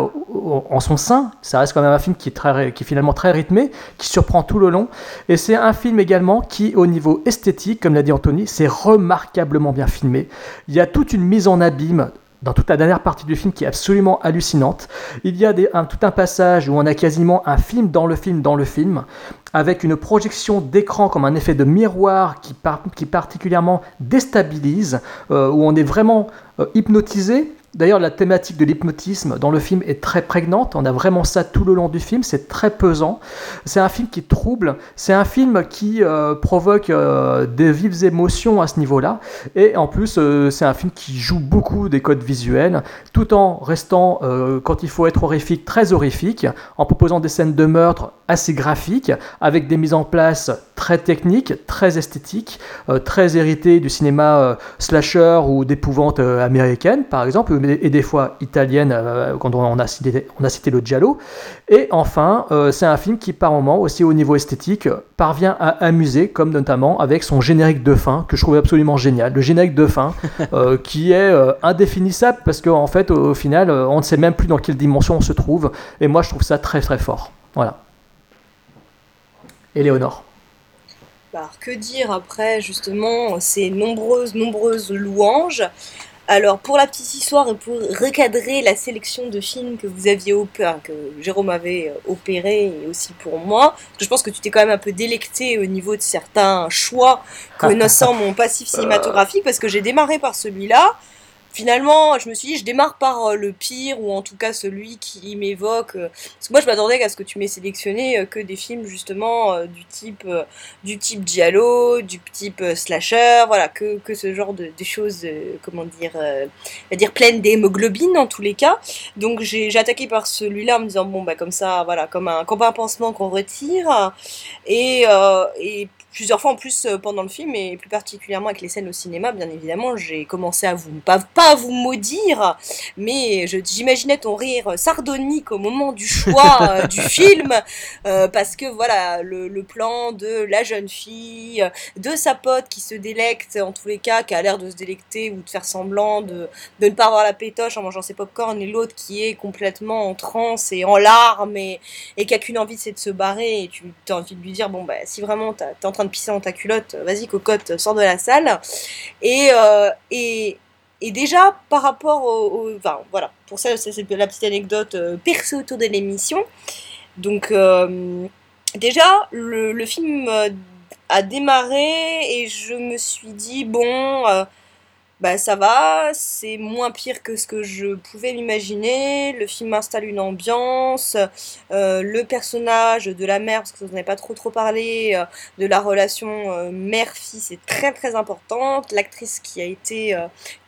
en son sein, ça reste quand même un film qui est, très, qui est finalement très rythmé, qui surprend tout le long. Et c'est un film également qui, au niveau esthétique, comme l'a dit Anthony, c'est remarquablement bien filmé. Il y a toute une mise en abîme dans toute la dernière partie du film qui est absolument hallucinante. Il y a tout un passage où on a quasiment un film dans le film dans le film, avec une projection d'écran comme un effet de miroir qui, qui particulièrement déstabilise, euh, où on est vraiment euh, hypnotisé D'ailleurs, la thématique de l'hypnotisme dans le film est très prégnante. On a vraiment ça tout le long du film. C'est très pesant. C'est un film qui trouble. C'est un film qui euh, provoque euh, des vives émotions à ce niveau-là. Et en plus, euh, c'est un film qui joue beaucoup des codes visuels, tout en restant, quand il faut être horrifique, très horrifique, en proposant des scènes de meurtre assez graphiques, avec des mises en place très techniques, très esthétiques, très héritées du cinéma slasher ou d'épouvante américaine, par exemple et des fois italienne euh, quand on a, cité, on a cité le Giallo. Et enfin, euh, c'est un film qui par moment, aussi au niveau esthétique, parvient à amuser, comme notamment avec son générique de fin, que je trouve absolument génial. Le générique de fin, [laughs] euh, qui est indéfinissable, parce qu'en fait, au, final, on ne sait même plus dans quelle dimension on se trouve. Et moi, je trouve ça très très fort. Voilà. Éléonore. Alors, que dire après justement ces nombreuses, nombreuses louanges. Alors, pour la petite histoire et pour recadrer la sélection de films que vous aviez opéré, que Jérôme avait euh, opéré et aussi pour moi, je pense que tu t'es quand même un peu délecté au niveau de certains choix connaissant [laughs] mon passif cinématographique parce que j'ai démarré par celui-là finalement, je me suis dit, je démarre par euh, le pire, ou en tout cas celui qui m'évoque. Euh, parce que moi, je m'attendais à ce que tu m'aies sélectionné euh, que des films, justement, du type du type du type slasher, voilà, que, que ce genre de, choses, comment dire, à dire pleines d'hémoglobine en tous les cas. Donc, j'ai attaqué par celui-là en me disant, bon, bah, comme ça, voilà, comme un, comme un pansement qu'on retire. Et, et plusieurs fois en plus euh, pendant le film et plus particulièrement avec les scènes au cinéma bien évidemment j'ai commencé à vous pas, pas à vous maudire mais j'imaginais ton rire sardonique au moment du choix euh, du [laughs] film euh, parce que voilà le, le, plan de la jeune fille de sa pote qui se délecte en tous les cas qui a l'air de se délecter ou de faire semblant de, de ne pas avoir la pétoche en mangeant ses popcorn et l'autre qui est complètement en transe et en larmes et, et qui a qu'une envie c'est de se barrer et tu as envie de lui dire bon bah si vraiment t'es en train de pisser dans ta culotte, vas-y cocotte, sors de la salle. Et, euh, et, et, déjà, par rapport au... enfin, voilà, pour ça, c'est la petite anecdote euh, perso autour de l'émission. Donc, euh, déjà, le, film a démarré et je me suis dit, bon bah ça va, c'est moins pire que ce que je pouvais m'imaginer. Le film installe une ambiance, euh, le personnage de la mère, parce que vous n'avez pas trop trop parlé, euh, de la relation euh, mère-fille, c'est très très importante. L'actrice qui a été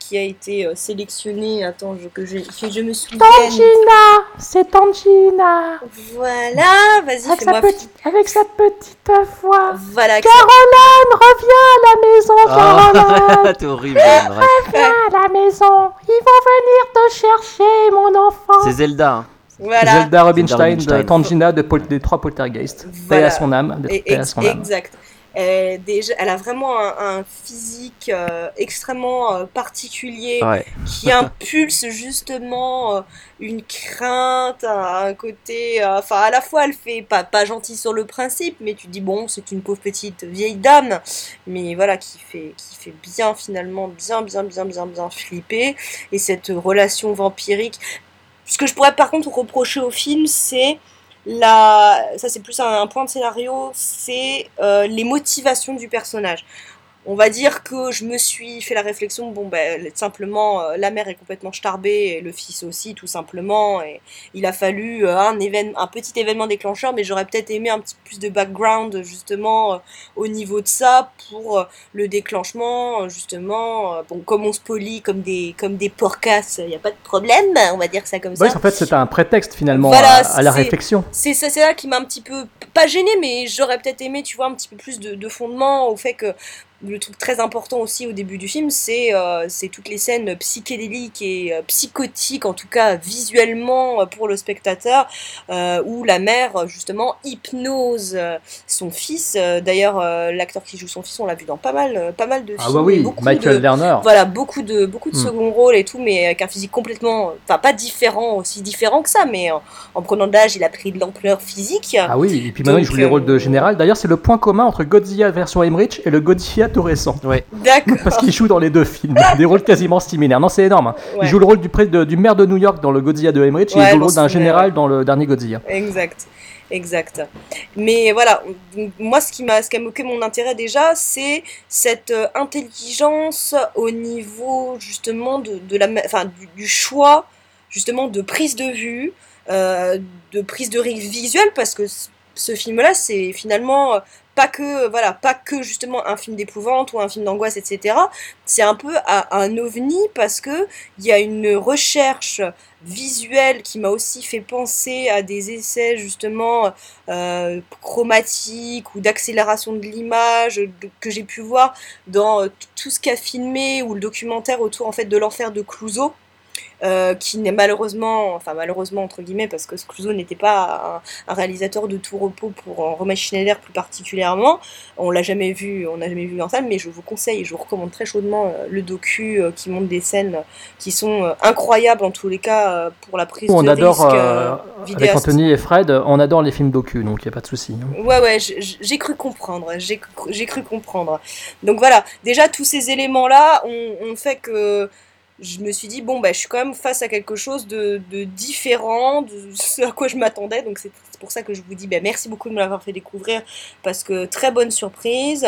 qui a été euh, sélectionné. Attends, je, que, je, que je me souvienne. Tangina C'est Tangina Voilà, vas-y, avec, sa petite, avec sa petite voix. Voilà. Caroline, reviens à la maison, ah, Caroline [laughs] T'es horrible, Reviens à la maison Ils vont venir te chercher, mon enfant C'est Zelda. Voilà. Zelda Rubinstein, de Tangina de des trois poltergeists. Voilà. Paix à son âme. De, à son âme. Exact. Elle, déjà, elle a vraiment un, un physique euh, extrêmement euh, particulier Ouais. qui impulse justement euh, une crainte, un, un côté. Enfin, à la fois, elle fait pas, pas gentille sur le principe, mais tu dis, bon, c'est une pauvre petite vieille dame, mais voilà, qui fait, qui fait bien finalement, bien, bien, bien, bien, bien flipper. Et cette relation vampirique. Ce que je pourrais par contre reprocher au film, c'est la, ça c'est plus un, point de scénario, c'est euh, les motivations du personnage. On va dire que je me suis fait la réflexion, bon ben simplement euh, la mère est complètement starbée et le fils aussi tout simplement et il a fallu euh, un événement, un petit événement déclencheur mais j'aurais peut-être aimé un petit peu plus de background justement euh, au niveau de ça pour le déclenchement justement bon comme on se polie comme des comme des porcasses, il n'y a pas de problème, on va dire ça comme ça. Oui, en fait, c'est un prétexte finalement Voilà, à, à la réflexion. C'est ça, c'est là qui m'a un petit peu pas gêné, mais j'aurais peut-être aimé, tu vois, un petit peu plus de, de fondement au fait que le truc très important aussi au début du film, c'est euh, toutes les scènes psychédéliques et euh, psychotiques, en tout cas visuellement euh, pour le spectateur, euh, où la mère justement hypnose son fils. D'ailleurs, l'acteur qui joue son fils, on l'a vu dans pas mal, pas mal de Ah films. bah oui, Michael de- Lerner. Voilà, beaucoup de beaucoup de Hmm. second rôles et tout, mais avec un physique complètement, enfin pas différent, aussi différent que ça, mais en, en prenant de l'âge, il a pris de l'ampleur physique. Ah oui, et puis maintenant il joue les rôles de général. D'ailleurs, c'est le point commun entre Godzilla version Emmerich et le Godzilla tout récent. Ouais. D'accord. Parce qu'il joue dans les deux films, des rôles quasiment similaires. Non, c'est énorme. hein. Ouais. Il joue le rôle du, de- du maire de New York dans le Godzilla de Emmerich et il joue le rôle d'un général dans le dernier Godzilla. Exact, exact. Mais voilà, moi ce qui m'a ce qui a moqué mon intérêt déjà, c'est cette euh, intelligence au niveau justement de, de la, enfin, du, du choix justement de prise de vue, euh, de prise de risque visuel, parce que ce film-là, c'est finalement pas que voilà, pas que justement un film d'épouvante ou un film d'angoisse, etc. C'est un peu un, ovni parce que il y a une recherche visuelle qui m'a aussi fait penser à des essais justement euh, chromatiques ou d'accélération de l'image que j'ai pu voir dans tout ce qu'a filmé ou le documentaire autour en fait de l'enfer de Clouseau. Euh, qui n'est malheureusement, enfin malheureusement entre guillemets, parce que Clouseau n'était pas un, un réalisateur de tout repos pour Romain Schneider plus particulièrement. On l'a jamais vu, on n'a jamais vu en salle, mais je vous conseille et je vous recommande très chaudement euh, le docu euh, qui montre des scènes qui sont incroyables en tous les cas pour la prise on de adore, risque euh, avec. Anthony et Fred, on adore les films docu, donc il n'y a pas de souci. hein. Ouais, ouais, j'ai cru comprendre, j'ai cru, comprendre. Donc voilà, déjà tous ces éléments-là ont, ont fait que je me suis dit, bon, bah, je suis quand même face à quelque chose de, de différent de ce à quoi je m'attendais. Donc c'est pour ça que je vous dis, bah, merci beaucoup de me l'avoir fait découvrir, parce que très bonne surprise.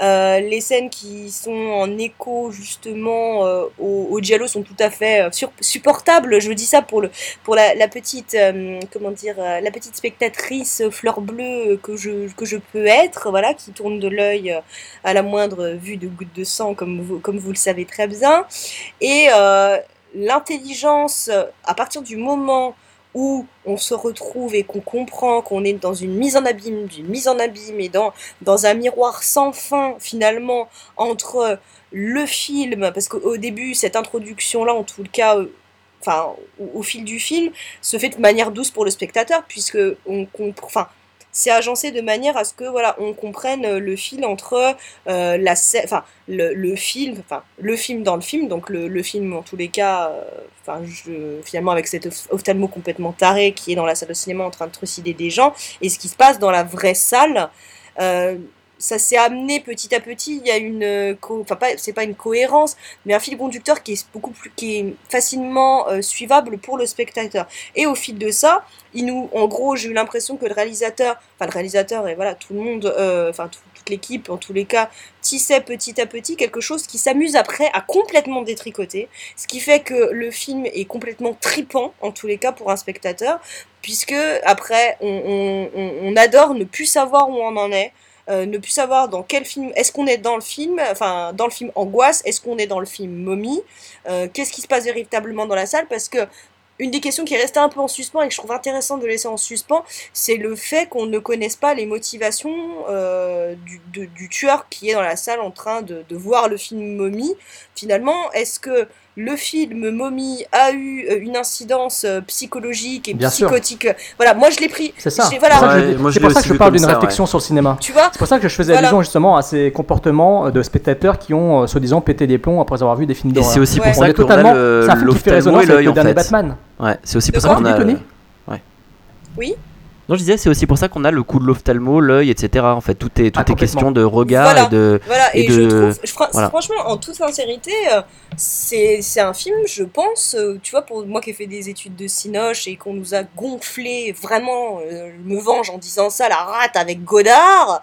Euh, les scènes qui sont en écho justement euh, au, au Giallo sont tout à fait euh, supportables. Je dis ça pour, le, pour la, la petite, euh, comment dire, euh, la petite spectatrice fleur bleue que je, que je peux être, voilà, qui tourne de l'œil euh, à la moindre vue de goutte de sang, comme vous, comme vous le savez très bien. Et euh, l'intelligence, à partir du moment où on se retrouve et qu'on comprend qu'on est dans une mise en abîme, d'une mise en abîme et dans, un miroir sans fin finalement entre le film, parce qu'au au début, cette introduction-là, en tout cas, euh, enfin, au, fil du film, se fait de manière douce pour le spectateur, puisque on comprend, c'est agencé de manière à ce que voilà on comprenne euh, le fil entre euh, la enfin le, le film enfin le film dans le film donc le, le film en tous les cas euh, enfin finalement avec cet oph- ophtalmo complètement taré qui est dans la salle de cinéma en train de trucider des gens et ce qui se passe dans la vraie salle euh, ça s'est amené petit à petit. Il y a une, euh, enfin pas, c'est pas une cohérence, mais un fil conducteur qui est beaucoup plus, qui est facilement euh, suivable pour le spectateur. Et au fil de ça, il nous, en gros, j'ai eu l'impression que le réalisateur, enfin le réalisateur et voilà tout le monde, euh, enfin tout- toute l'équipe en tous les cas, tissait petit à petit quelque chose qui s'amuse après à complètement détricoter, ce qui fait que le film est complètement tripant en tous les cas pour un spectateur, puisque après on- on- on adore ne plus savoir où on en est. euh, ne plus savoir dans quel film est-ce qu'on est dans le film enfin dans le film angoisse est-ce qu'on est dans le film momie euh, qu'est-ce qui se passe véritablement dans la salle parce que une des questions qui est restée un peu en suspens et que je trouve intéressant de laisser en suspens, c'est le fait qu'on ne connaisse pas les motivations euh, du, tueur qui est dans la salle en train de, de voir le film Mommy. Finalement, est-ce que le film Mommy a eu euh, une incidence euh, psychologique et Bien sûr. psychotique. Voilà, moi je l'ai pris. C'est ça. Voilà, ça que Ouais, c'est pour ça que je parle d'une ça, réflexion sur le cinéma. tu vois. C'est pour ça que je faisais Voilà. allusion justement à ces comportements de spectateurs qui ont, euh, soi-disant, pété des plombs après avoir vu des films Et d'horreur. c'est aussi pour ça a totalement. qui fait résonance et avec le dernier. Batman. Ouais, c'est aussi pour ça qu'on a. Ouais. Oui. Non, je disais, c'est aussi pour ça qu'on a le coup de l'ophtalmo, l'œil, etc. En fait, tout est, tout Ah, est question de regard Voilà. et de. Voilà, et, et je de- trouve, je- voilà. franchement, en toute sincérité, euh, c'est c'est un film, je pense, euh, tu vois, pour moi qui ai fait des études de Cinoche et qu'on nous a gonflé, vraiment, euh, je me venge en disant ça, la rate avec Godard.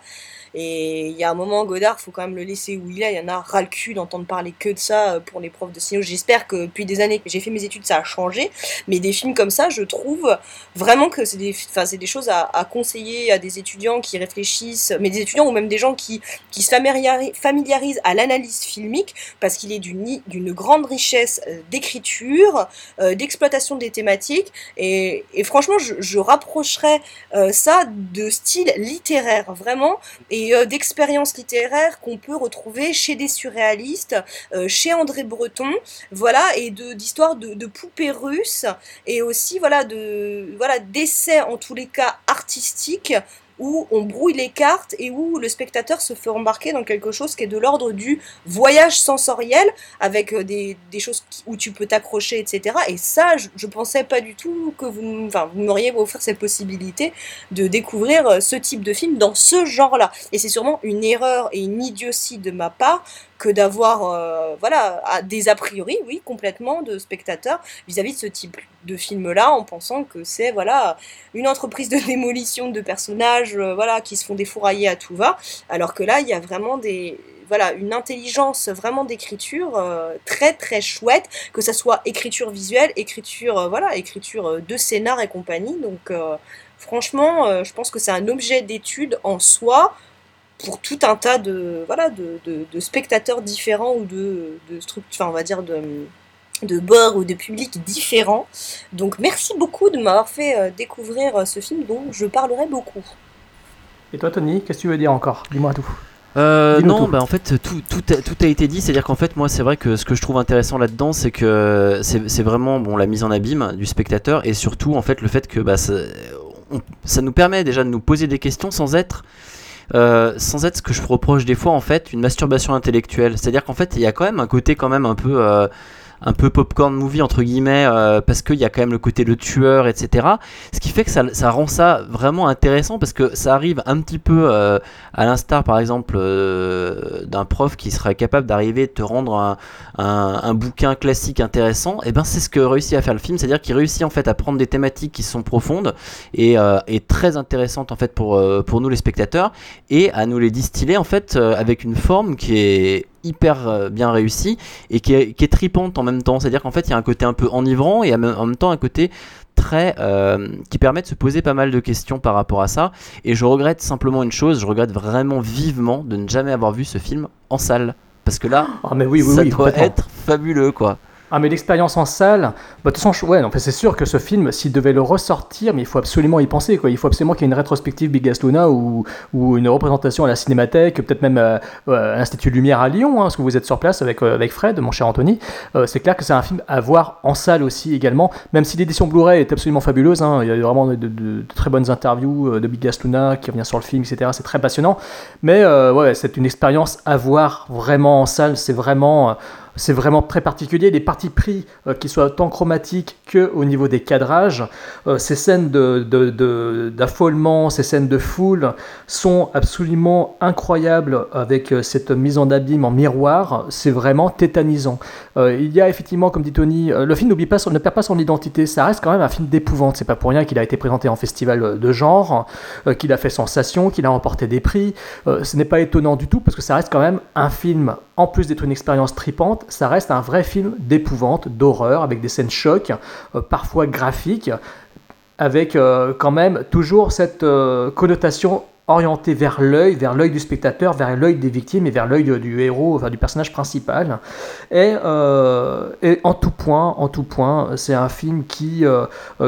Et il y a un moment, Godard, faut quand même le laisser où il est. Il y en a ras le cul d'entendre parler que de ça euh, pour les profs de cinéma. J'espère que depuis des années que j'ai fait mes études, ça a changé. Mais des films comme ça, je trouve vraiment que c'est des, des choses à, conseiller à des étudiants qui réfléchissent, mais des étudiants ou même des gens qui, qui se familiari- familiarisent à l'analyse filmique parce qu'il est d'une d'une grande richesse euh, d'écriture, euh, d'exploitation des thématiques. Et, et franchement, je, rapprocherais ça de style littéraire, vraiment, euh, d'expériences littéraires qu'on peut retrouver chez des surréalistes, euh, chez André Breton, voilà, et de d'histoires de, de poupées russes, et aussi, voilà, de voilà d'essais en tous les cas artistiques où on brouille les cartes et où le spectateur se fait embarquer dans quelque chose qui est de l'ordre du voyage sensoriel avec euh, des, des choses où tu peux t'accrocher, etc. Et ça, je, je pensais pas du tout que vous, enfin, vous m'auriez offert cette possibilité de découvrir euh, ce type de film dans ce genre-là. Et c'est sûrement une erreur et une idiotie de ma part que d'avoir euh, voilà des a priori oui complètement de spectateurs vis-à-vis de ce type de film là en pensant que c'est voilà une entreprise de [laughs] démolition de personnages euh, voilà qui se font défourailler à tout va alors que là il y a vraiment des voilà une intelligence vraiment d'écriture euh, très très chouette que ça soit écriture visuelle écriture euh, voilà écriture euh, de scénar et compagnie. Donc franchement je pense que c'est un objet d'étude en soi pour tout un tas de voilà de, de, de spectateurs différents ou de, de structures enfin on va dire de de bords ou de publics différents. Donc merci beaucoup de m'avoir fait euh, découvrir euh, ce film dont je parlerai beaucoup. Et toi, Tony, qu'est-ce que tu veux dire encore? Dis-moi tout. Euh, non, bah en fait tout, tout, a, tout a été dit, c'est-à-dire qu'en fait moi c'est vrai que ce que je trouve intéressant là-dedans c'est que c'est c'est vraiment bon la mise en abîme du spectateur et surtout en fait le fait que bah, ça, on- ça nous permet déjà de nous poser des questions sans être euh, sans être ce que je reproche des fois en fait une masturbation intellectuelle, c'est-à-dire qu'en fait il y a quand même un côté quand même un peu euh, un peu popcorn movie entre guillemets euh, parce qu'il y a quand même le côté le tueur etc ce qui fait que ça, ça rend ça vraiment intéressant parce que ça arrive un petit peu euh, à l'instar par exemple euh, d'un prof qui serait capable d'arriver de te rendre un, bouquin classique intéressant et ben c'est ce que réussit à faire le film. C'est à dire qu'il réussit en fait à prendre des thématiques qui sont profondes et, très intéressantes en fait pour, nous les spectateurs et à nous les distiller en fait avec une forme qui est hyper euh, bien réussie et qui est, qui est tripante en même temps. C'est-à-dire qu'en fait, il y a un côté un peu enivrant et en même temps un côté très euh, qui permet de se poser pas mal de questions par rapport à ça. Et je regrette simplement une chose, je regrette vraiment vivement de ne jamais avoir vu ce film en salle. Parce que là, Ah, mais oui, oui, ça oui, doit être fabuleux, quoi. Ah mais l'expérience en salle, bah, de toute façon, ouais, non, fait, c'est sûr que ce film, s'il devait le ressortir, mais il faut absolument y penser, quoi. Il faut absolument qu'il y ait une rétrospective Bigas Luna ou, ou une représentation à la Cinémathèque, peut-être même euh, euh, à l'Institut Lumière à Lyon, hein, parce que vous êtes sur place avec, euh, avec Fred, mon cher Anthony. C'est clair que c'est un film à voir en salle aussi également, même si l'édition Blu-ray est absolument fabuleuse. hein. il y a vraiment de, très bonnes interviews de Bigas Luna qui revient sur le film, etc. C'est très passionnant. Mais ouais, c'est une expérience à voir vraiment en salle. C'est vraiment, c'est vraiment très particulier. Les parties pris, euh, qu'ils soient tant chromatiques que au niveau des cadrages, euh, ces scènes d'affolement, ces scènes de foule sont absolument incroyables avec euh, cette mise en abîme en miroir. C'est vraiment tétanisant. Euh, il y a effectivement, comme dit Tony, le film n'oublie pas, ne perd pas son identité. Ça reste quand même un film d'épouvante. C'est pas pour rien qu'il a été présenté en festival de genre, qu'il a fait sensation, qu'il a remporté des prix. Ce n'est pas étonnant du tout parce que ça reste quand même un film, en plus d'être une expérience tripante, ça reste un vrai film d'épouvante, d'horreur, avec des scènes chocs, euh, parfois graphiques, avec euh, quand même toujours cette euh, connotation orientée vers l'œil, vers l'œil du spectateur, vers l'œil des victimes et vers l'œil du héros, enfin du personnage principal. Et, en tout point, en tout point, c'est un film qui,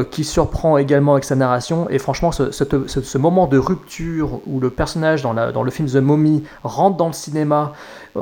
qui surprend également avec sa narration. Et franchement, ce, moment de rupture où le personnage dans, dans le film The Mummy rentre dans le cinéma,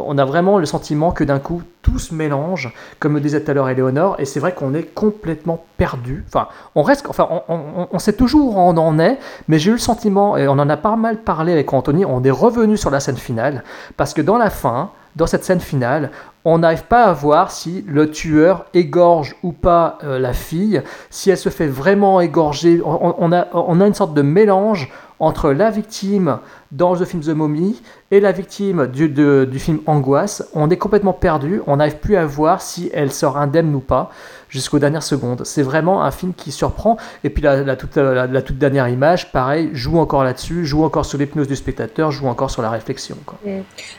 on a vraiment le sentiment que d'un coup tout se mélange, comme le disait tout à l'heure Eleonore, et c'est vrai qu'on est complètement perdu. Enfin, on reste, enfin, on, on- sait toujours où on en est, mais j'ai eu le sentiment, et on en a pas mal parlé avec Anthony, on est revenu sur la scène finale, parce que dans la fin, dans cette scène finale, on n'arrive pas à voir si le tueur égorge ou pas euh, la fille, si elle se fait vraiment égorger. On, a, une sorte de mélange entre la victime dans le film The Mummy et la victime du, du film Angoisse. On est complètement perdu, on n'arrive plus à voir si elle sort indemne ou pas jusqu'aux dernières secondes. C'est vraiment un film qui surprend. Et puis la, toute, la- toute dernière image, pareil, joue encore là-dessus, joue encore sur l'hypnose du spectateur, joue encore sur la réflexion. quoi.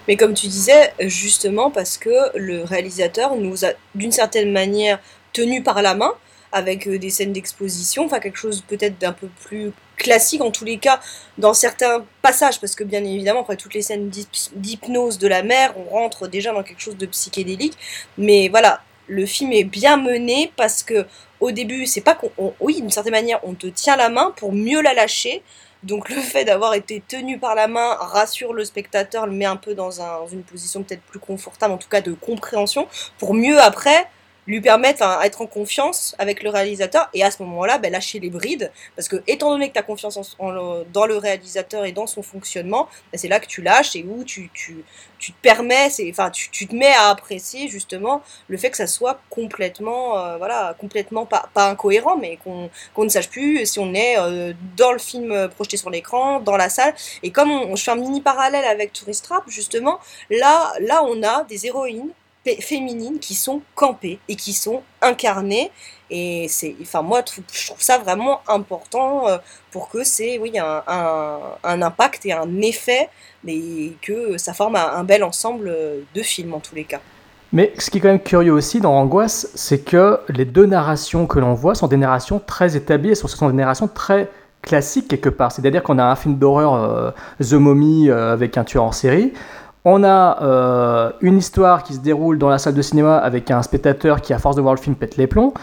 Mais comme tu disais, justement parce que le réalisateur nous a d'une certaine manière tenu par la main avec euh, des scènes d'exposition, enfin quelque chose peut-être d'un peu plus classique en tous les cas dans certains passages parce que bien évidemment après toutes les scènes d'hyp- d'hypnose de la mère on rentre déjà dans quelque chose de psychédélique mais voilà le film est bien mené parce que au début c'est pas qu'on on- oui d'une certaine manière on te tient la main pour mieux la lâcher. Donc le fait d'avoir été tenu par la main rassure le spectateur, le met un peu dans, dans une position peut-être plus confortable, en tout cas de compréhension, pour mieux après lui permettre enfin, être en confiance avec le réalisateur et à ce moment-là ben, lâcher les brides parce que étant donné que tu as confiance en- dans le réalisateur et dans son fonctionnement ben, c'est là que tu lâches et où tu, tu, tu te permets enfin tu, tu te mets à apprécier justement le fait que ça soit complètement euh, voilà complètement pas, pas incohérent mais qu'on qu'on ne sache plus si on est euh, dans le film projeté sur l'écran, dans la salle. Et comme on, je fais un mini parallèle avec Tourist Trap, justement, là, là on a des héroïnes féminines qui sont campées et qui sont incarnées. Et c'est, enfin moi, je trouve- ça vraiment important euh, pour que c'est, oui, un, un, impact et un effet, mais que ça forme un, bel ensemble euh, de films en tous les cas. Mais ce qui est quand même curieux aussi dans Angoisse, c'est que les deux narrations que l'on voit sont des narrations très établies, et sont des narrations très classiques quelque part. C'est-à-dire qu'on a un film d'horreur, euh, The Mummy, euh, avec un tueur en série. On a euh, une histoire qui se déroule dans la salle de cinéma avec un spectateur qui, à force de voir le film, pète les plombs.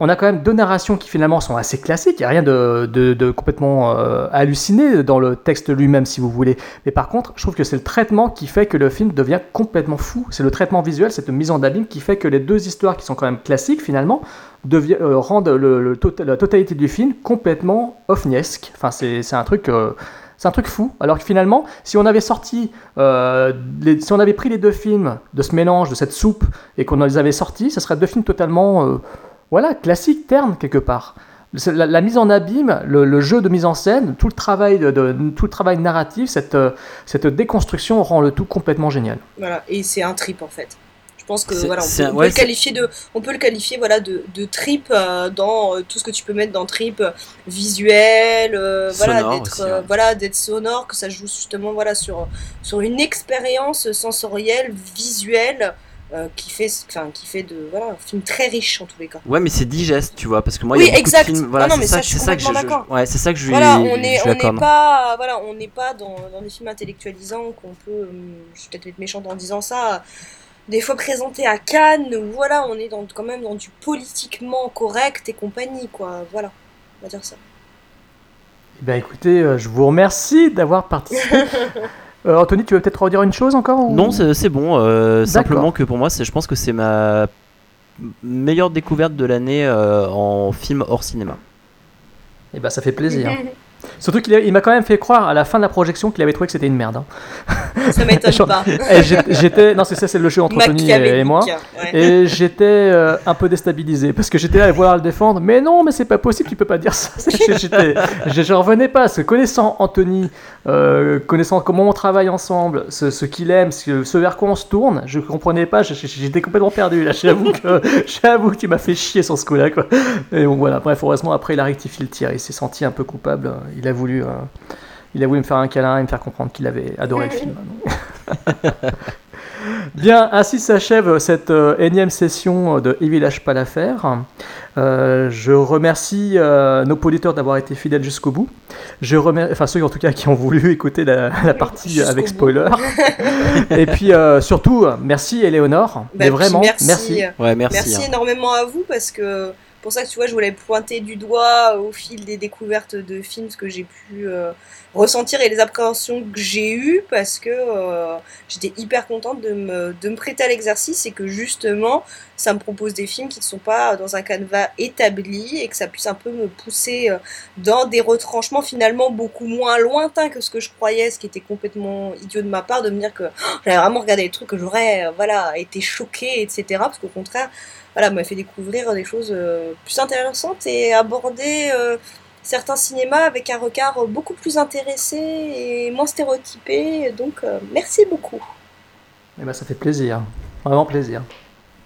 On a quand même deux narrations qui finalement sont assez classiques, il n'y a rien de, complètement euh, halluciné dans le texte lui-même si vous voulez. Mais par contre, je trouve que c'est le traitement qui fait que le film devient complètement fou. C'est le traitement visuel, cette mise en abîme qui fait que les deux histoires qui sont quand même classiques finalement euh, rendent tota- la totalité du film complètement ovniesque. Enfin, c'est un truc... c'est un truc fou. Alors que finalement, si on avait sorti, euh, si on avait pris les deux films de ce mélange, de cette soupe, et qu'on les avait sortis, ce serait deux films totalement, euh, voilà, classiques, ternes quelque part. La, mise en abîme, le, jeu de mise en scène, tout le travail, tout le travail narratif, cette, euh, cette déconstruction rend le tout complètement génial. Voilà, et c'est un trip en fait. Je pense que voilà, on peut, un- on peut ouais, le qualifier de, on peut le qualifier voilà de, de trip euh, dans euh, tout ce que tu peux mettre dans trip euh, visuel, euh, voilà d'être ouais. voilà d'être sonore, que ça joue justement voilà sur sur une expérience sensorielle, visuelle euh, qui fait enfin qui fait de voilà un film très riche en tous les cas. Ouais, mais c'est digeste, tu vois, parce que moi, Oui, il y a exact. de films. Voilà, non, c'est mais ça, ça, ça que je, je- ouais, c'est ça que je lui, Voilà, on est, je on n'est pas, voilà, on n'est pas dans, dans des films intellectualisants qu'on peut, hum, je vais peut-être être méchante en disant ça, des fois présentés à Cannes, voilà, on est dans, quand même dans du politiquement correct et compagnie, quoi. Voilà, on va dire ça. Eh bien écoutez, euh, je vous remercie d'avoir participé. [laughs] Euh, Anthony, tu veux peut-être redire une chose encore ou- Non, c'est bon. euh, simplement que pour moi, c'est- je pense que c'est ma meilleure découverte de l'année euh, en film hors cinéma. Eh ben ça fait plaisir. [laughs] Surtout qu'il m'a quand même fait croire à la fin de la projection qu'il avait trouvé que c'était une merde. hein. [laughs] Ça m'étonne pas. Eh, J'étais, non c'est ça, c'est le jeu entre Anthony et, moi. Ouais. Et j'étais euh, un peu déstabilisé parce que j'étais là à vouloir le défendre. Mais non, mais c'est pas possible, tu peux pas dire ça. [laughs] Je, revenais pas. Parce que connaissant Anthony, euh, connaissant comment on travaille ensemble, ce, ce qu'il aime, ce, ce vers quoi on se tourne, je comprenais pas. J'étais complètement perdu. Là, j'avoue que, [laughs] j'avoue que tu m'as fait chier sur ce coup-là. Quoi. Et bon voilà. Bref, heureusement après il a rectifié le tir. Il s'est senti un peu coupable. Il a voulu. euh, il a voulu me faire un câlin et me faire comprendre qu'il avait adoré le film. [laughs] Bien, ainsi s'achève cette euh, énième session de Il lâche pas l'affaire. Euh, je remercie euh, nos auditeurs d'avoir été fidèles jusqu'au bout. Je remercie, enfin ceux en tout cas qui ont voulu [laughs] écouter la, la partie avec spoiler. [laughs] Et puis euh, surtout, merci Éléonore. Bah, mais vraiment, merci, merci. euh, Merci énormément à vous parce que pour ça que tu vois, je voulais pointer du doigt au fil des découvertes de films ce que j'ai pu euh, ressentir et les appréhensions que j'ai eues parce que euh, j'étais hyper contente de me, prêter à l'exercice et que justement ça me propose des films qui ne sont pas dans un canevas établi et que ça puisse un peu me pousser euh, dans des retranchements finalement beaucoup moins lointains que ce que je croyais, ce qui était complètement idiot de ma part de me dire que oh, j'avais vraiment regardé des trucs que j'aurais voilà, été choquée, etc. Parce qu'au contraire, voilà, m'a fait découvrir des choses euh, plus intéressantes et aborder euh, certains cinémas avec un regard beaucoup plus intéressé et moins stéréotypé. Donc, euh, merci beaucoup. Eh ben, ça fait plaisir. Vraiment plaisir.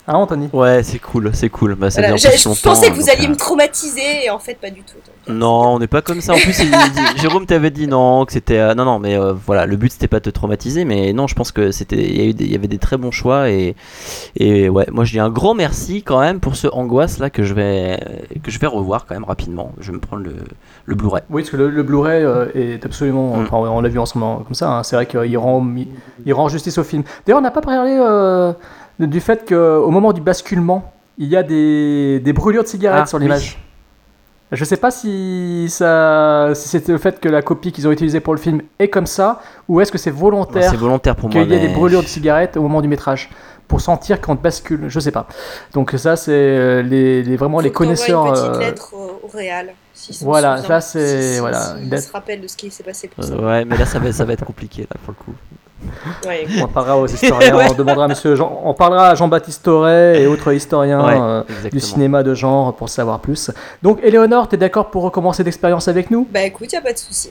Hein, Anthony? Ouais, c'est cool, c'est cool. Bah, ça Voilà, je, je pensais que vous donc, alliez euh, me traumatiser et en fait, pas du tout. donc. Non, on n'est pas comme ça. En plus, il dit- Jérôme t'avait dit non, que c'était. euh, non, non, mais euh, voilà, le but c'était pas de te traumatiser, mais non, je pense que c'était. Il y, avait des très bons choix et et ouais, moi je dis un grand merci quand même pour ce angoisse là que je vais que je vais revoir quand même rapidement. Je vais me prendre le le Blu-ray. Oui, parce que le, le Blu-ray euh, est absolument. Mm. Enfin, on l'a vu en ce moment comme ça. hein. C'est vrai qu'il rend, il rend justice au film. D'ailleurs, on n'a pas parlé euh, du fait qu'au moment du basculement, il y a des, des brûlures de cigarettes Ah, sur oui. l'image. Je sais pas si ça, si c'était le fait que la copie qu'ils ont utilisée pour le film est comme ça, ou est-ce que c'est volontaire. C'est volontaire Qu'il y ait des brûlures de cigarettes au moment du métrage pour sentir quand on bascule. Je sais pas. Donc ça, c'est euh, les, les- vraiment les Faut connaisseurs. une petite euh, lettre au, au réal. Voilà, ça, c'est- voilà, lettre. se rappellent de ce qui s'est passé pour ça. Euh, ouais, mais là ça va ça va être compliqué là pour le coup. Ouais. On parlera aux [laughs] historiens, Ouais. on demandera à monsieur Jean, on parlera à Jean-Baptiste Toré et autres historiens Ouais, euh, du cinéma de genre pour savoir plus. Donc, Éléonore, tu es d'accord pour recommencer l'expérience avec nous? Bah écoute, y a pas de souci.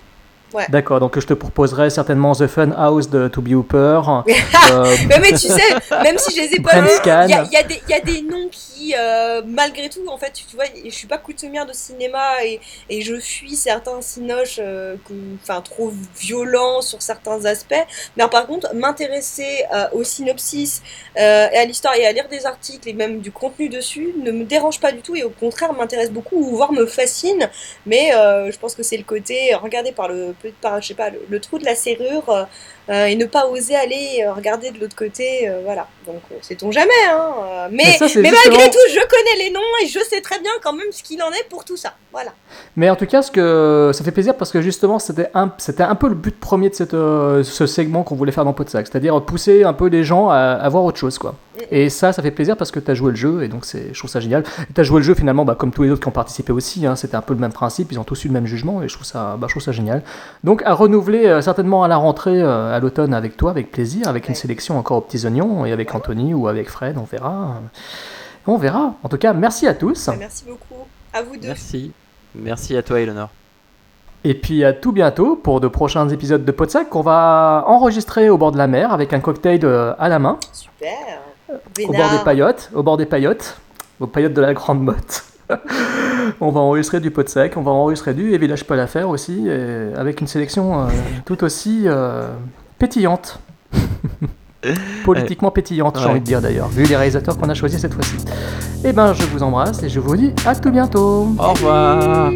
Ouais. D'accord, donc je te proposerai certainement The Fun House de To Be Hooper. [laughs] euh, mais, mais tu sais, même si je les ai pas vus, il y a, y a des- y a des noms qui, euh, malgré tout, en fait, tu vois, je suis pas coutumière de cinéma et, et je fuis certains cinoches euh, enfin, trop violents sur certains aspects. Mais par contre, m'intéresser au synopsis et à l'histoire et à lire des articles et même du contenu dessus ne me dérange pas du tout et au contraire m'intéresse beaucoup ou voire me fascine. Mais je pense que c'est le côté regarder par le, par, je sais pas, le, le trou de la serrure. Euh, et ne pas oser aller euh, regarder de l'autre côté, euh, voilà. Donc, sait-on jamais, hein. mais Mais ça, malgré tout, je connais les noms et je sais très bien quand même ce qu'il en est pour tout ça. Voilà. Mais en tout cas, ce que ça fait plaisir parce que justement, c'était un, c'était un peu le but premier de cette, euh, ce segment qu'on voulait faire dans Podsac, c'est-à-dire pousser un peu les gens à, à voir autre chose, quoi. Et ça, ça fait plaisir parce que tu as joué le jeu et donc c'est, je trouve ça génial. Tu as joué le jeu finalement, bah, comme tous les autres qui ont participé aussi, hein, c'était un peu le même principe, ils ont tous eu le même jugement et je trouve ça, bah, je trouve ça génial. Donc à renouveler certainement à la rentrée, à l'automne avec toi, avec plaisir, avec une sélection encore aux petits oignons et avec Anthony ou avec Fred, on verra. On verra. En tout cas, merci à tous. Bah, merci beaucoup. À vous deux. Merci. Merci à toi Eleanor. Et puis à tout bientôt pour de prochains épisodes de Podsac qu'on va enregistrer au bord de la mer avec un cocktail euh, à la main, Super. au bord des paillotes, au bord des paillotes, aux paillotes de la Grande Motte. [laughs] on va enregistrer du Podsac, on va enregistrer du Et Village Paul à faire aussi, et avec une sélection euh, tout aussi euh, pétillante. [laughs] Politiquement pétillante, j'ai Ouais. envie de dire d'ailleurs, vu les réalisateurs qu'on a choisis cette fois-ci. Et ben, je vous embrasse et je vous dis à tout bientôt. Au revoir.